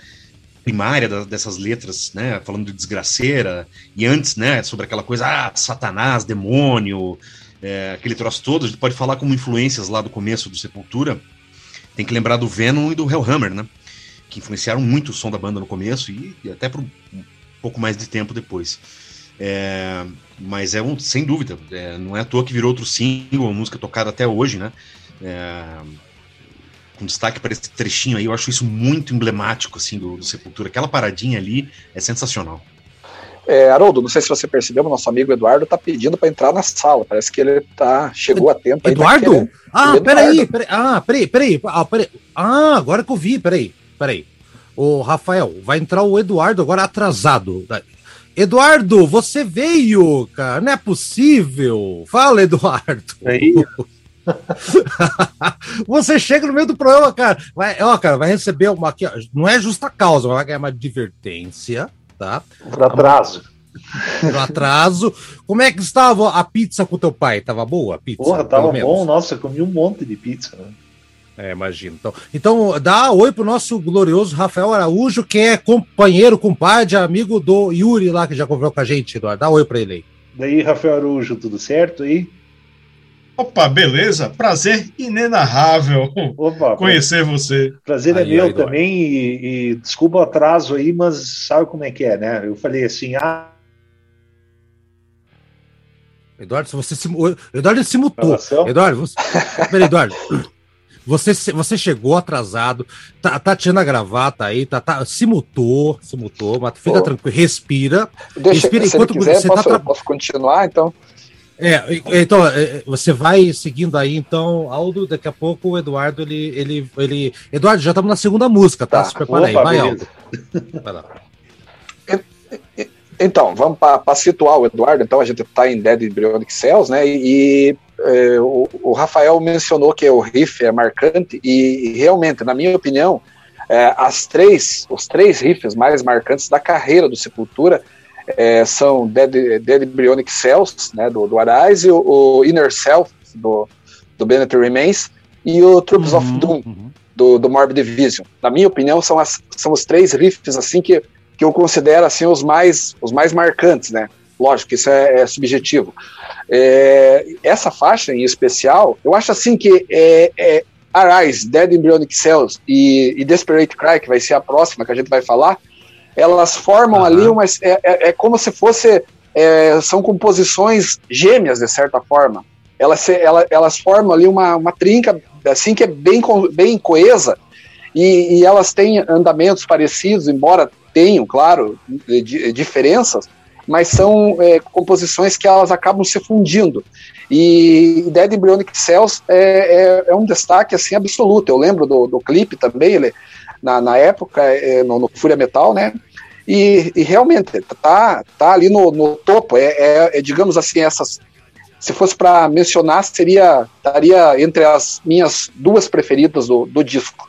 primária dessas letras, né? Falando de desgraceira, e antes, né? Sobre aquela coisa, ah, Satanás, demônio, é, aquele troço todo, a gente pode falar como influências lá do começo do Sepultura. Tem que lembrar do Venom e do Hellhammer, né? Que influenciaram muito o som da banda no começo e, e até por um pouco mais de tempo depois. É, mas é um, sem dúvida, é, não é à toa que virou outro single, uma música tocada até hoje, né? É, com destaque para esse trechinho aí, eu acho isso muito emblemático, assim, do, do Sepultura. Aquela paradinha ali é sensacional. É, Haroldo, não sei se você percebeu, mas nosso amigo Eduardo está pedindo para entrar na sala. Parece que ele tá, chegou a tempo. Tá Eduardo? ah, peraí, peraí. Ah, peraí, peraí. Ah, peraí. Ah, agora que eu vi, peraí, peraí. O Rafael, vai entrar o Eduardo agora atrasado. Eduardo, você veio, cara. Não é possível. Fala, Eduardo. Aí. Você chega no meio do programa, cara. Vai, ó, cara, vai receber uma aqui, ó, não é justa causa, mas vai ganhar uma advertência, tá? Por atraso. Por atraso. Como é que estava a pizza com teu pai? Tava boa a pizza? Porra, tava bom, nossa, eu comi um monte de pizza, né? É, imagino. Então, então, dá oi pro nosso glorioso Rafael Araújo, que é companheiro, compadre, amigo do Yuri lá, que já conversou com a gente, Eduardo. Dá oi pra ele aí. Daí, Rafael Araújo, tudo certo aí? Opa, beleza? Prazer inenarrável Opa, conhecer você. Prazer é aí, é meu aí, também e, e, desculpa o atraso aí, mas sabe como é que é, né? Eu falei assim, ah... Eduardo, se você se, Eduardo se mutou. Eduardo, você... Peraí, Eduardo. Você, você chegou atrasado, tá, tá tirando a gravata aí, tá, tá, se mutou, se mutou, mas fica tranquilo, respira. Deixa, respira enquanto quiser, você tá posso, tá... posso continuar, então? É, então, é, você vai seguindo aí, então, Aldo, daqui a pouco o Eduardo, ele. ele, ele... Eduardo, já estamos na segunda música, tá? tá. Se prepara aí, vai, Aldo. Vai lá. Então, vamos para situar o Eduardo, então a gente está em Dead Embryonic Cells, né? E, é, o, o, Rafael mencionou que o riff é marcante, e, e realmente, na minha opinião, é, as três, os três riffs mais marcantes da carreira do Sepultura é, são Dead, Dead Embryonic Cells, né, do, do Arise, o, o Inner Self, do, do Bennett Remains, e o Troops uhum, of Doom, uhum. do, do Morbid Division. Na minha opinião, são, as, são os três riffs assim que, que eu considero assim, os, mais, os mais marcantes, né? Lógico isso é, é subjetivo. É, essa faixa em especial, eu acho assim que é, é Arise, Dead Embryonic Cells e, e Desperate Cry, que vai ser a próxima que a gente vai falar, elas formam uhum. ali umas. É, é, é, como se fosse. É, são composições gêmeas, de certa forma. Elas, se, elas, elas formam ali uma, uma trinca, assim, que é bem, bem coesa, e, e elas têm andamentos parecidos, embora tenham, claro, diferenças, mas são é, composições que elas acabam se fundindo. E Dead Embryonic Cells é, é, é, um destaque assim absoluto. Eu lembro do, do clipe também, ele, na, na época, é, no, no Fúria Metal, né? E, e, realmente tá, tá ali no, no topo. É, é, é, digamos assim, essas. Se fosse para mencionar, seria estaria entre as minhas duas preferidas do, do disco.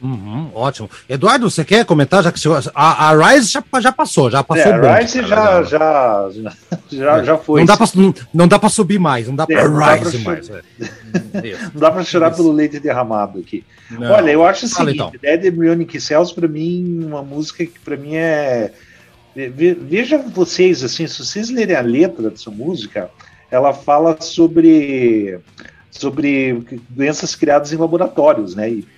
Uhum, ótimo. Eduardo, você quer comentar? Já que a, a Rise já, já passou, já passou. É, a Rise já, já, já, já foi. Não dá, pra, não, não dá pra subir mais, não dá pra é, Rise pra mais. É. não dá pra chorar pelo leite derramado aqui. Não. Olha, eu acho o Fala, então. Dead Embryonic Cells, pra mim, uma música que pra mim é. Veja vocês, assim, se vocês lerem a letra dessa música, ela fala sobre sobre doenças criadas em laboratórios, né? E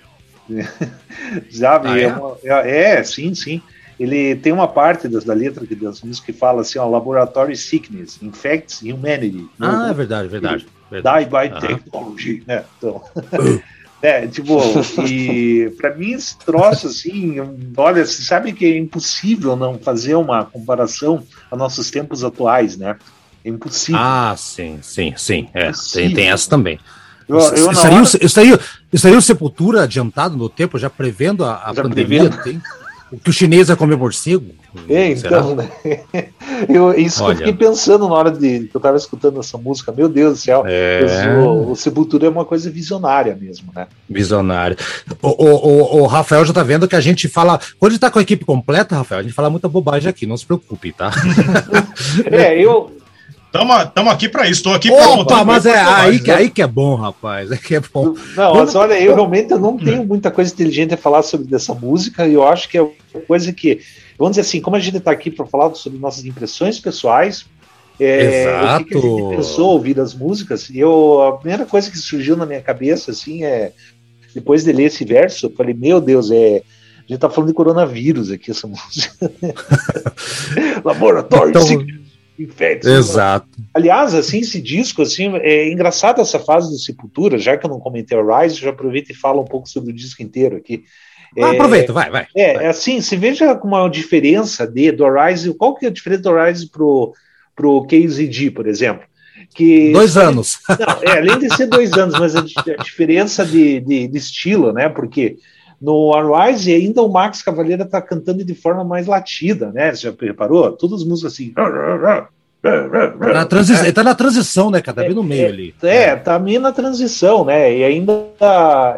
Sabe? Ah, é? É, uma, é? é, sim, sim. Ele tem uma parte das, da letra que das músicas que fala assim, ó, Laboratory Sickness, Infects Humanity. Ah, é verdade, verdade. verdade. Die by Technology, né? Então, É, tipo, e para mim esse troço, assim, olha, você sabe que é impossível não fazer uma comparação a nossos tempos atuais, né? É impossível. Ah, sim, sim, sim. É, tem, tem essa também. Eu, eu estaria, hora... estaria, estaria o Sepultura adiantado no tempo, já prevendo a, a já pandemia? Tem, que o chinês vai comer morcego? É, então, né? Eu, isso Olha. que eu fiquei pensando na hora de que eu estava escutando essa música. Meu Deus do céu, é... o, o, Sepultura é uma coisa visionária mesmo, né? Visionária. O, o, o, Rafael já tá vendo que a gente fala. Quando a gente tá com a equipe completa, Rafael, a gente fala muita bobagem aqui, não se preocupe, tá? é, eu, Estamos aqui para isso, estou aqui para Opa, mas é aí que, né? aí que é bom, rapaz. É que é bom. Não, mas olha, eu realmente eu não tenho muita coisa inteligente a falar sobre dessa música, e eu acho que é uma coisa que, vamos dizer assim, como a gente está aqui para falar sobre nossas impressões pessoais, é, Exato. o que, que, a gente pensou ouvir as músicas, e eu, a primeira coisa que surgiu na minha cabeça, assim, é, depois de ler esse verso, eu falei, meu Deus, é. A gente tá falando de coronavírus aqui, essa música. Laboratório então, Exato. Aliás, assim, esse disco, assim, é engraçado essa fase do Sepultura, já que eu não comentei o Rise, já aproveita e fala um pouco sobre o disco inteiro aqui. Ah, é, aproveita, vai, vai. É, vai. é assim, se veja com uma diferença de do Rise, qual que é a diferença do Rise pro, pro KZD, por exemplo? Que, dois anos. Não, é, além de ser dois anos, mas a, a diferença de, de, de, estilo, né? Porque no Unrise ainda o Max Cavaleira está cantando de forma mais latida, né? Você já reparou? Todas as músicas assim. Na transi... Ele tá na transição, né, cara? Tá bem no meio é, ali. É, tá meio na transição, né? E ainda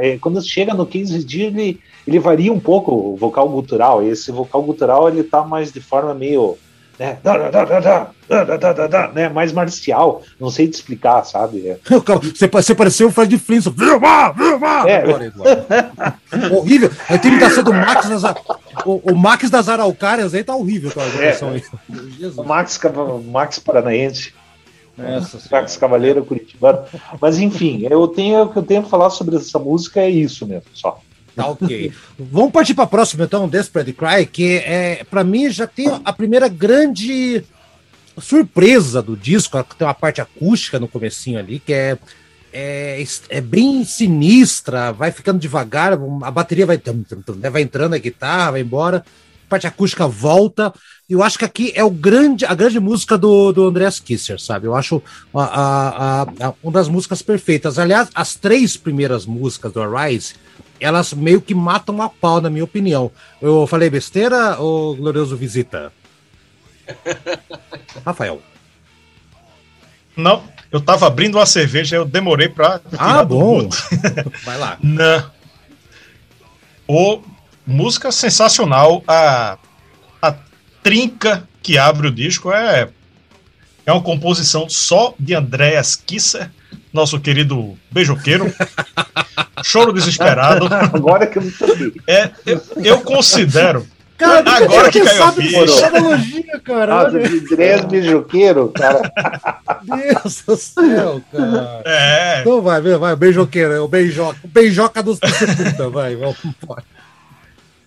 é, quando chega no 15 dias, ele, ele varia um pouco o vocal gutural. E esse vocal gutural ele tá mais de forma meio né? né? Mais marcial, não sei te explicar, sabe? É. Você, você pareceu o Fred Flintstone. Vilma! Vilma! É. horrível. A imitação do Max das, o, o Max das Araucárias aí tá horrível. É. O Max, Max Paranaense. Nossa, Max Cavaleiro Curitibano. Mas enfim, eu tenho, o que eu tenho a falar sobre essa música é isso mesmo, só. Tá ok. Vamos partir para a próxima, então, Desperate Cry, que é, para mim já tem a primeira grande surpresa do disco, tem uma parte acústica no comecinho ali, que é, é, é bem sinistra, vai ficando devagar, a bateria vai, né, vai entrando a guitarra, vai embora, a parte acústica volta, e eu acho que aqui é o grande, a grande música do, do Andreas Kisser, sabe? Eu acho a, a, a, uma das músicas perfeitas. Aliás, as três primeiras músicas do Arise, elas meio que matam a pau, na minha opinião. Eu falei besteira ou Glorioso Visita? Rafael. Não, eu tava abrindo uma cerveja, eu demorei pra. Ah, bom. Vai lá. Não. O música sensacional, a, a trinca que abre o disco é é uma composição só de Andréas Kisser, nosso querido beijoqueiro. Choro desesperado. Agora que eu me sabia. É, eu, eu considero. Cara, agora que, que caiu a ficha. analogia, cara. Nossa, Andréas beijoqueiro, cara. Deus do céu, cara. É. Então vai, vai, beijoqueiro, é o beijoca, o beijoca dos puta, vai, vamos embora.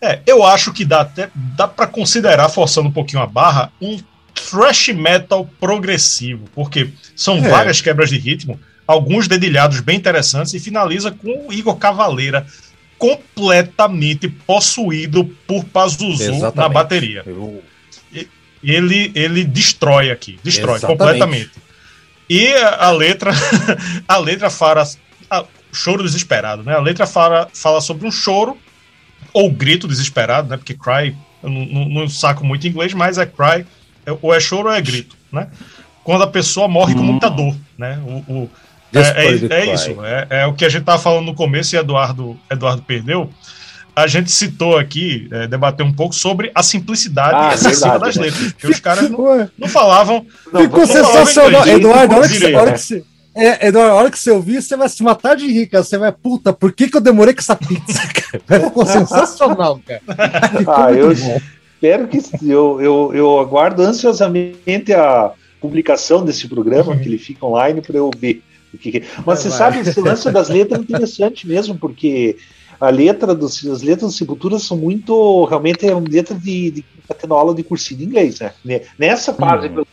É, eu acho que dá até dá para considerar forçando um pouquinho a barra um thrash metal progressivo, porque são é. várias quebras de ritmo, alguns dedilhados bem interessantes e finaliza com o Igor Cavaleira completamente possuído por Pazuzu Exatamente. na bateria. Eu... Ele, ele destrói aqui, destrói Exatamente. completamente. E a, a letra, a letra fala a, choro desesperado, né? A letra fala, fala sobre um choro ou grito desesperado, né? Porque cry, eu não, não, não saco muito inglês, mas é cry é, ou é choro ou é grito, né? Quando a pessoa morre hum. com muita dor, né? O, o é, é, é isso, é, é, o que a gente estava falando no começo e Eduardo, Eduardo perdeu. A gente citou aqui, é, debateu um pouco sobre a simplicidade ah, excessiva das letras. Porque os caras não, não falavam. Não, Ficou não sensacional. Eduardo, a hora que, hora que você. É, Eduardo, a hora que você ouvir, você vai se matar de rir, cara. Você vai, puta, por que, que eu demorei com essa pizza, cara? Ficou sensacional, cara. ah, eu, bom espero que eu, eu, eu aguardo ansiosamente a publicação desse programa, uhum. que ele fica online para eu ver. Mas você sabe, esse lance das letras é interessante mesmo, porque a letra dos, as letras do Sepultura são muito. Realmente é uma letra de, de tá tendo aula de cursinho de inglês, né? Nessa fase. Hum.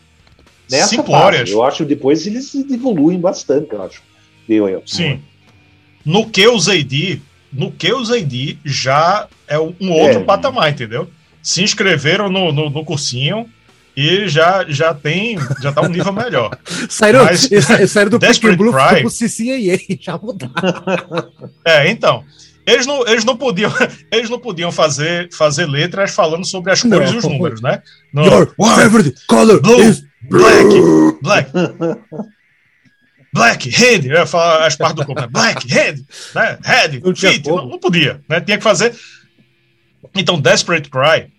Nessa fase, eu acho que depois eles evoluem bastante, eu acho. Eu, eu. Sim. no que o Zeidi, no que o Zeidi já é um outro é. patamar, entendeu? Se inscreveram no, no, no cursinho e já, já tem, já tá um nível melhor. saíram, Mas, saíram do Desperate Blue Cry, pro CCAA, já mudaram. É, então, eles não, eles não podiam, eles não podiam fazer, fazer letras falando sobre as cores não. e os números, né? No, Your favorite color blue, is black, black. Black, red, eu ia falar as partes do corpo, né? Black, red, né? Red, não, fit, não, não, podia, né? Tinha que fazer. Então, Desperate Cry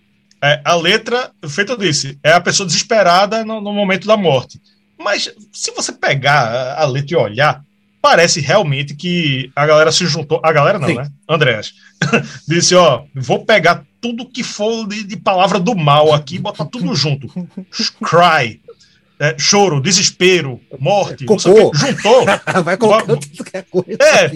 é, a letra, feito eu disse, é a pessoa desesperada no, no, momento da morte. Mas se você pegar a, letra e olhar, parece realmente que a galera se juntou. A galera não, Sim. né? Andréas. disse: ó, vou pegar tudo que for de, de palavra do mal aqui e botar tudo junto. Cry. É, choro, desespero, morte, Cocô. juntou. Vai colocando tudo que é coisa. É.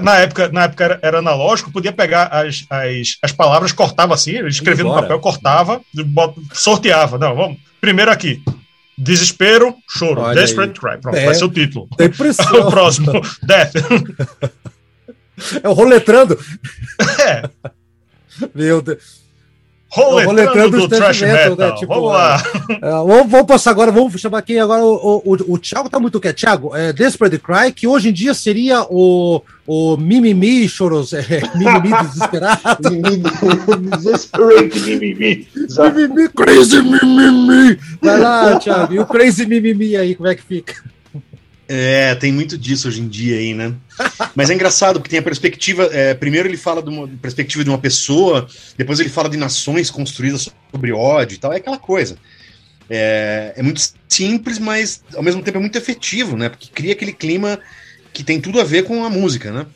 na época, na época era, era, analógico, podia pegar as, as, as palavras, cortava assim, escrevia no papel, cortava, sorteava. Não, vamos. Primeiro aqui. Desespero, choro. Olha Desperate aí. Cry. Pronto, é, vai ser o título. Depressão. o próximo. Death. É o roletrando. É. Meu Deus. Roletrando, do, do Trash Metal. Né? Tipo, vamos lá. É, vamos, vamos, passar agora, vamos chamar aqui agora o, o, o, o Thiago tá muito quieto. Thiago, é Desperate Cry, que hoje em dia seria o, o Mimimi Choros, é, Mimimi Desesperado. Desperate Mimimi. Mimimi, Crazy Mimimi. Vai lá, Thiago, e o Crazy Mimimi aí, como é que fica? É, tem muito disso hoje em dia aí, né? Mas é engraçado porque tem a perspectiva. É, primeiro ele fala de uma perspectiva de uma pessoa, depois ele fala de nações construídas sobre ódio e tal. É aquela coisa. É, é muito simples, mas ao mesmo tempo é muito efetivo, né? Porque cria aquele clima que tem tudo a ver com a música, né?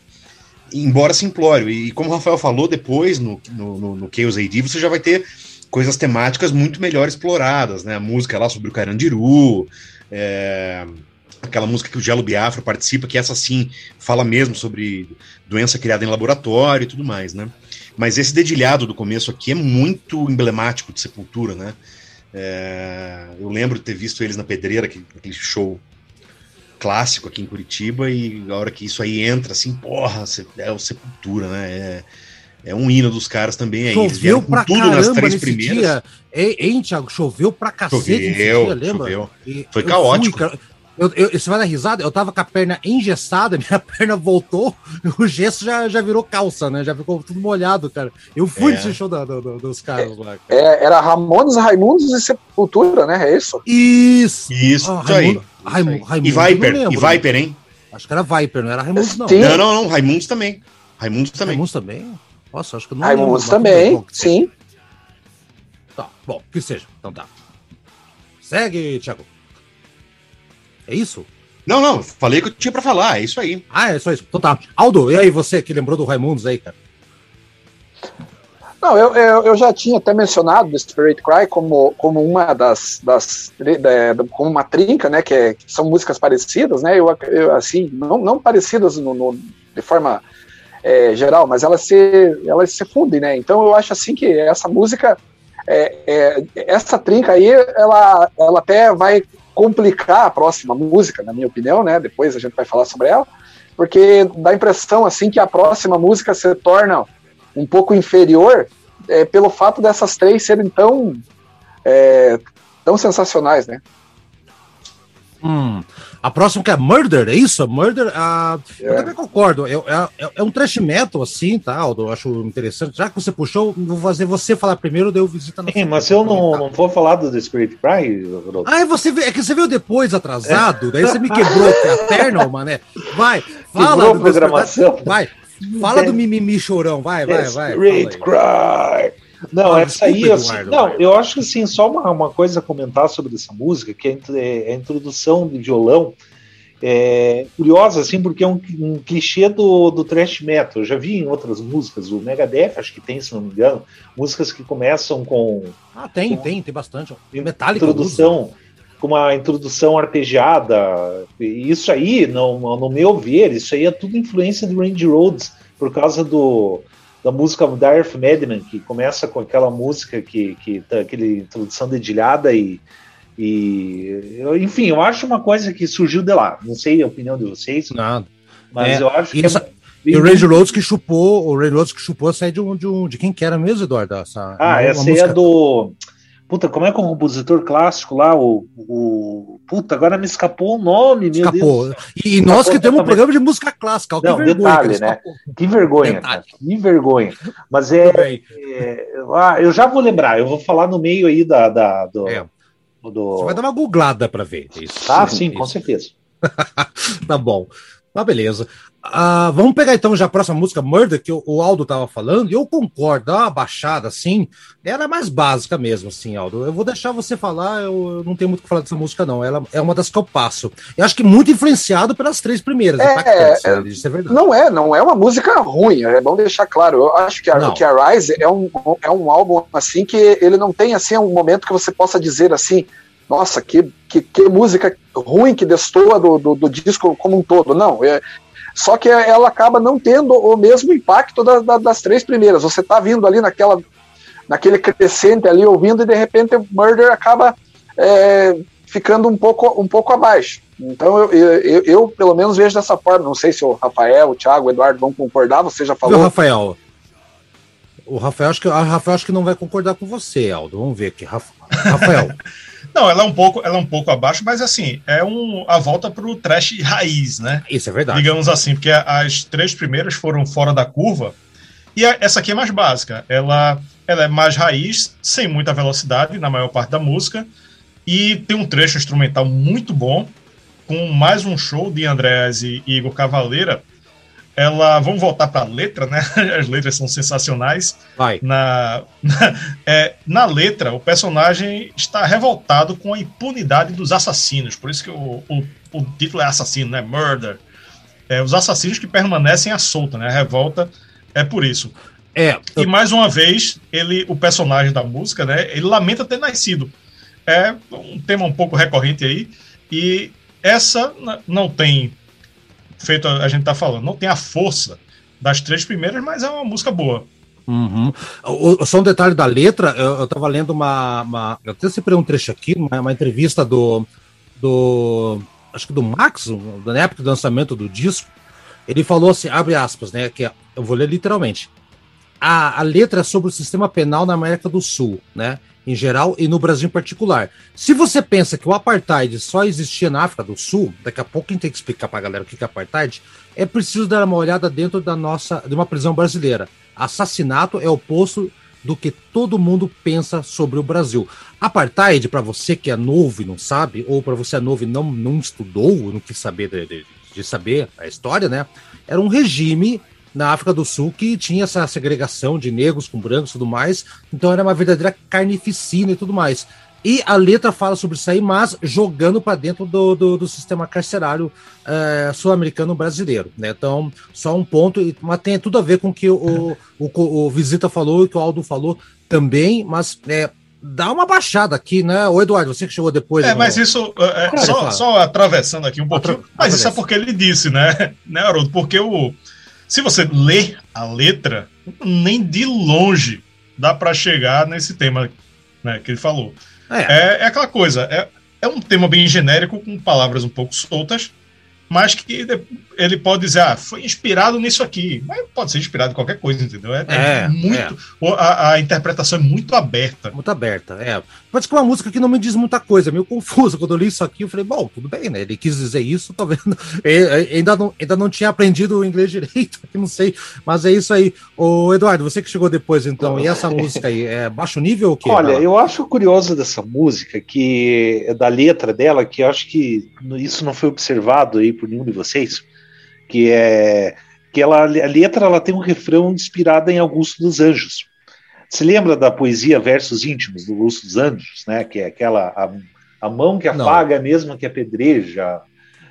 Embora simplório. E como o Rafael falou depois, no, no, no, Chaos AD, você já vai ter coisas temáticas muito melhor exploradas, né? A música lá sobre o Carandiru. É, aquela música que o Gelo Biafra participa, que essa sim fala mesmo sobre doença criada em laboratório e tudo mais, né? Mas esse dedilhado do começo aqui é muito emblemático de Sepultura, né? É, eu lembro de ter visto eles na Pedreira, aquele show clássico aqui em Curitiba, e a hora que isso aí entra, assim, porra, é o Sepultura, né? É, é um hino dos caras também aí. Choveu pra tudo nas três primeiras. Dia. Hein, Thiago? Choveu pra cacete choveu, dia, lembra? Choveu. Foi caótico. Fui, eu, eu, você vai dar risada? Eu tava com a perna engessada, minha perna voltou, o gesso já, já virou calça, né? Já ficou tudo molhado, cara. Eu fui é. nesse show da, do, dos caras lá. Cara. É, era Ramones, Raimundos e Sepultura, né? É isso? Isso. Isso, ah, Raimundo, Raimundo, Raimundo, e Viper, lembro, e Viper, hein? Acho que era Viper, não era Raimundos, não. Sim. Não, não, não, Raimundos também. Raimundos também. Raimundos também? Nossa, acho que não Raimundos também, sim. Tá, bom, que seja. Então tá. Segue, Thiago. É isso? Não, não, falei que eu tinha para falar, é isso aí. Ah, é só isso. Então tá. Aldo, e aí você que lembrou do Raimundos aí, cara? Não, eu, eu, eu já tinha até mencionado The Spirit Cry como, como uma das, das como uma trinca, né, que, é, que, são músicas parecidas, né, eu, eu assim, não, não parecidas no, no de forma é, geral, mas elas se, elas se fundem, né, então eu acho assim que essa música, é, é, essa trinca aí, ela, ela até vai complicar a próxima música, na minha opinião, né? Depois a gente vai falar sobre ela, porque dá a impressão assim que a próxima música se torna um pouco inferior é, pelo fato dessas três serem tão é, tão sensacionais, né? Hum. A próxima que é Murder, é isso? Murder, ah, é. eu também concordo. É, é, é, um trash metal, assim, tá, Aldo? Eu acho interessante. Já que você puxou, vou fazer você falar primeiro, deu visita na Sim, mas se eu não, não for falar do The Spirit Cry, Ah, é, você, é que você veio depois atrasado, é. daí você me quebrou aqui, a perna, mané. Vai, fala. Quebrou programação. Vai, fala do mimimi chorão, vai, vai, vai. Spirit Cry. Não, ah, essa aí, assim, não, eu acho que assim, só uma, uma coisa a comentar sobre essa música, que é, é a introdução de violão, é curiosa, assim, porque é um, um, clichê do, do thrash metal. Eu já vi em outras músicas, o Megadeth, acho que tem, se não me engano, músicas que começam com. Ah, tem, com, tem, tem bastante. Metallica. Introdução, com uma introdução arpejada. Isso aí, no, no meu ver, isso aí é tudo influência do Randy Rhodes, por causa do da música da Earth Madman, que começa com aquela música que, que tá, aquele introdução dedilhada e, e enfim, eu acho uma coisa que surgiu de lá. Não sei a opinião de vocês. Nada. Mas é, eu acho que. Essa... E o Range Rhodes que chupou, o Range Rhodes que chupou sai de um, de um de quem que era mesmo, Eduardo? Essa, ah, essa aí é do Puta, como é que é o compositor clássico lá, o, o. Puta, agora me escapou o nome, meu escapou. Deus. E, escapou nós que temos um programa de música clássica. Não, que vergonha, detalhe, né? Que vergonha, detalhe. que vergonha. Mas é, é, ah, eu já vou lembrar, eu vou falar no meio aí da. da do, é. do... Você vai dar uma googlada para ver isso. Ah, sim, isso. com certeza. tá bom. Mas beleza. Uh, vamos pegar então já a próxima música, Murder, que o, Aldo tava falando, e eu concordo, dá uma baixada assim, ela é mais básica mesmo, assim, Aldo. Eu vou deixar você falar, eu, eu não tenho muito o que falar dessa música, não. Ela é uma das que eu passo. Eu acho que muito influenciado pelas três primeiras. É, é, né? isso é verdade. Não é, não é uma música ruim, é bom deixar claro. Eu acho que a, que a Rise é um, é um álbum assim que ele não tem assim um momento que você possa dizer assim, nossa, que, que, que música ruim que destoa do, do, do, disco como um todo. Não, é, só que ela acaba não tendo o mesmo impacto da, da, das três primeiras. Você está vindo ali naquela, naquele crescente ali ouvindo e de repente Murder acaba é, ficando um pouco, um pouco abaixo. Então eu, eu, eu, pelo menos vejo dessa forma. Não sei se o Rafael, o Thiago, o Eduardo vão concordar. Você já falou. O Rafael. O Rafael acho que, a Rafael acho que não vai concordar com você, Aldo. Vamos ver aqui. Rafael. Não, ela é um pouco, ela é um pouco abaixo, mas assim, é um, a volta para o trash raiz, né? Isso é verdade. Digamos assim, porque as três primeiras foram fora da curva, e a, essa aqui é mais básica. Ela, ela é mais raiz, sem muita velocidade na maior parte da música, e tem um trecho instrumental muito bom, com mais um show de Andrés e Igor Cavaleira, ela vamos voltar para a letra, né? As letras são sensacionais. Vai. Na, na, é, na, letra, o personagem está revoltado com a impunidade dos assassinos. Por isso que o, o, o título é assassino, né? Murder. É, os assassinos que permanecem à solta, né? A revolta é por isso. É. E mais uma vez, ele, o personagem da música, né? Ele lamenta ter nascido. É um tema um pouco recorrente aí. E essa não tem feito a, gente tá falando. Não tem a força das três primeiras, mas é uma música boa. Uhum. O, só um detalhe da letra, eu, eu tava lendo uma, uma. Eu até separei um trecho aqui, uma, uma entrevista do. do. Acho que do Max, na época do lançamento do disco. Ele falou assim, abre aspas, né? Que eu vou ler literalmente. A, a letra é sobre o sistema penal na América do Sul, né? Em geral e no Brasil em particular. Se você pensa que o apartheid só existia na África do Sul, daqui a pouco a gente tem que explicar para a galera o que é apartheid, é preciso dar uma olhada dentro da nossa de uma prisão brasileira. Assassinato é o oposto do que todo mundo pensa sobre o Brasil. Apartheid, para você que é novo e não sabe, ou para você é novo e não, não estudou, não quis saber de, de, de saber a história, né? Era um regime na África do Sul que tinha essa segregação de negros com brancos e tudo mais. Então era uma verdadeira carnificina e tudo mais. E a letra fala sobre isso aí, mas jogando para dentro do, do, do, sistema carcerário é, sul-americano brasileiro. Né? Então, só um ponto, mas tem tudo a ver com o que o, o, o Visita falou e que o Aldo falou também, mas é, dá uma baixada aqui, né? O Eduardo, você que chegou depois. É, mas isso, é, só, só, atravessando aqui um pouquinho, Atra mas isso é porque ele disse, né, né, Haroldo? Porque o se você lê a letra, nem de longe dá para chegar nesse tema né, que ele falou. É, é, é aquela coisa, é, é um tema bem genérico, com palavras um pouco soltas, mas que ele pode dizer, ah, foi inspirado nisso aqui. Mas pode ser inspirado em qualquer coisa, entendeu? É, é, é muito. É. A, a, interpretação é muito aberta. Muito aberta, é. Pode ser uma música que não me diz muita coisa, meio confusa. Quando eu li isso aqui, eu falei, bom, tudo bem, né? Ele quis dizer isso, talvez. ainda, não, ainda não tinha aprendido o inglês direito, não sei. Mas é isso aí. Ô, Eduardo, você que chegou depois, então, e essa música aí, é baixo nível ou o quê? Olha, eu acho curioso dessa música, que da letra dela, que eu acho que isso não foi observado aí por nenhum de vocês que é que ela, a letra ela tem um refrão inspirado em Augusto dos Anjos. Se lembra da poesia Versos Íntimos do Augusto dos Anjos, né? Que é aquela a, a mão que apaga não. mesmo que apedreja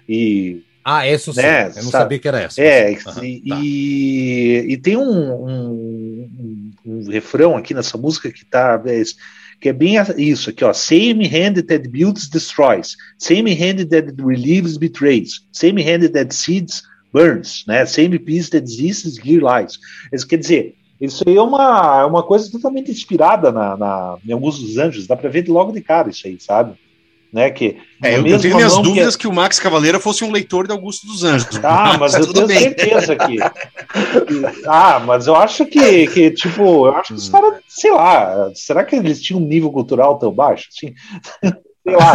e ah, essa sim. Né, eu não sabia que era essa. É, uhum, e, tá. e, e, tem um, um, um, refrão aqui nessa música que tá é, que é bem isso aqui, ó. Same hand that builds destroys, same hand that relieves betrays, same hand that seeds burns, né? Same piece that exists, gear lies. Isso quer dizer, isso aí é uma, é uma coisa totalmente inspirada na, na, em alguns dos anjos, dá para ver logo de cara isso aí, sabe? Né? Que é, eu, tenho minhas dúvidas que... que... o Max Cavaleira fosse um leitor de Augusto dos Anjos. Ah, mas eu tenho bem. certeza que, Ah, mas eu acho que, que tipo, eu acho que os hum. caras, sei lá, será que eles tinham um nível cultural tão baixo? Assim? Sei lá.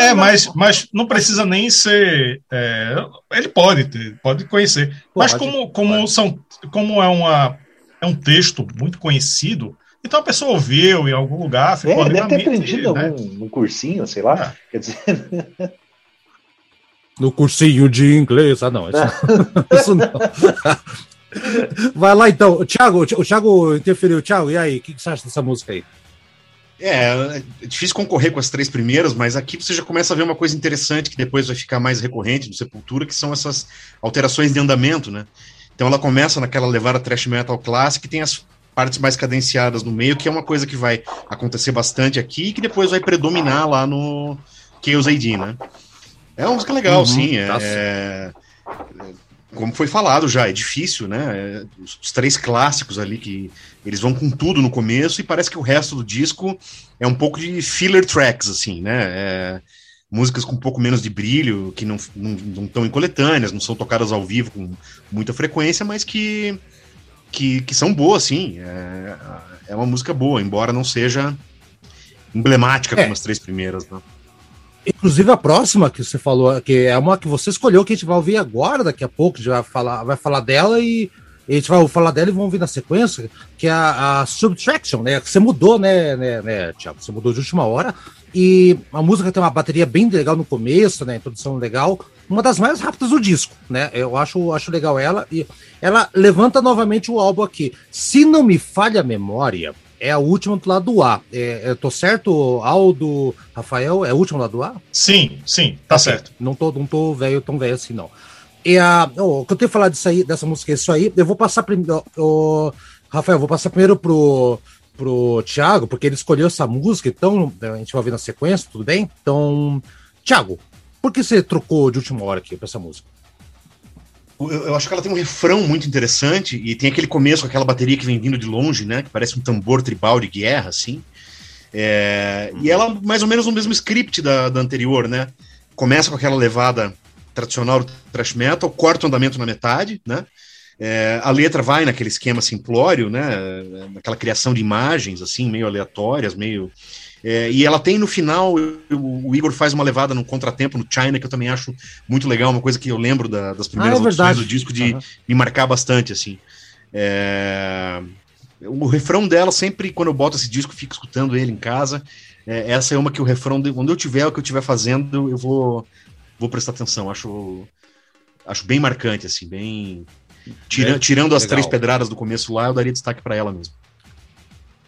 é, mas, mas não precisa nem ser. É, ele pode ter, pode conhecer. Mas como, como, são, como é, uma, é um texto muito conhecido, então a pessoa ouviu em algum lugar, ficou é, deve ter aprendido né? algum cursinho, sei lá. É. Quer dizer. No cursinho de inglês. Ah, não. Isso, isso não. Vai lá então. Thiago, o Thiago interferiu. Thiago, e aí? O que, que você acha dessa música aí? É, é difícil concorrer com as três primeiras, mas aqui você já começa a ver uma coisa interessante que depois vai ficar mais recorrente do Sepultura, que são essas alterações de andamento, né? Então ela começa naquela levada thrash metal clássica e tem as partes mais cadenciadas no meio, que é uma coisa que vai acontecer bastante aqui e que depois vai predominar lá no Chaos AD, né? É uma música legal, uhum, sim. Tá é, como foi falado já, é difícil, né? Os, os, três clássicos ali que eles vão com tudo no começo e parece que o resto do disco é um pouco de filler tracks, assim, né? É, músicas com um pouco menos de brilho, que não, não, não estão em coletâneas, não são tocadas ao vivo com muita frequência, mas que, que, que são boas, sim. É, é uma música boa, embora não seja emblemática é. como as três primeiras, né? Inclusive a próxima que você falou, que é uma que você escolheu, que a gente vai ouvir agora, daqui a pouco, a gente vai falar, vai falar dela e, e a gente vai falar dela e vamos ouvir na sequência, que é a, a Subtraction, né? Que você mudou, né, né, né, Thiago? Você mudou de última hora. E a música tem uma bateria bem legal no começo, né? Introdução legal. Uma das mais rápidas do disco, né? Eu acho, acho legal ela. E ela levanta novamente o álbum aqui. Se não me falha a memória, é a última do lado A. É, eu tô certo, Aldo, Rafael? É a última do lado A? Sim, sim, tá okay. certo. Não tô, não tô velho, tão velho assim, não. E a, o que eu tenho falar disso aí, dessa música, isso aí, eu vou passar primeiro. Oh, Rafael, vou passar primeiro pro, pro Thiago, porque ele escolheu essa música, então a gente vai ouvir na sequência, tudo bem? Então, Thiago, por que você trocou de última hora aqui pra essa música? Eu, eu, acho que ela tem um refrão muito interessante e tem aquele começo com aquela bateria que vem vindo de longe, né? Que parece um tambor tribal de guerra, assim. É, e ela, mais ou menos, no mesmo script da, da anterior, né? Começa com aquela levada tradicional do thrash metal, corta o andamento na metade, né? É, a letra vai naquele esquema simplório, né? Naquela criação de imagens, assim, meio aleatórias, meio é, e ela tem no final, o, o, Igor faz uma levada no contratempo no China, que eu também acho muito legal, uma coisa que eu lembro da, das primeiras ah, é do disco de uhum. me marcar bastante, assim. É, o refrão dela, sempre quando eu boto esse disco, fico escutando ele em casa. É, essa é uma que o refrão, de, quando eu tiver o que eu estiver fazendo, eu vou, vou prestar atenção. Acho, acho bem marcante, assim, bem. Tira, tirando as três pedradas do começo lá, eu daria destaque para ela mesmo.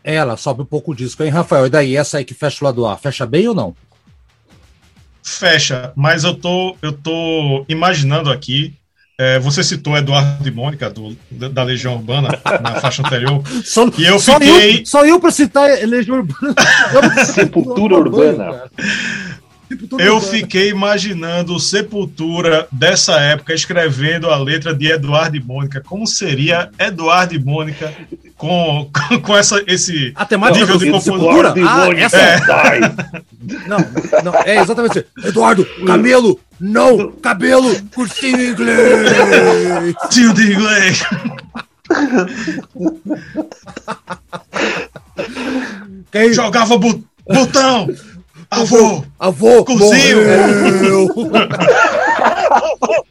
Ela sobe um pouco o disco, hein, Rafael? E daí, essa aí que fecha o lado A, fecha bem ou não? Fecha, mas eu tô, eu tô imaginando aqui. É, você citou Eduardo e Mônica, do, da Legião Urbana, na faixa anterior. Só, e eu só fiquei. Eu, só eu para citar Legião Urbana. Sepultura Urbana. Eu fiquei imaginando Sepultura dessa época escrevendo a letra de Eduardo e Mônica. Como seria Eduardo e Mônica com, com, com essa, esse a temática nível de Sepultura? Ah, essa... é. Não, não, é exatamente assim. Eduardo, camelo, não, cabelo, cursinho inglês. Tio de inglês. Quem... Jogava botão. Avô! Avô! Cozinho!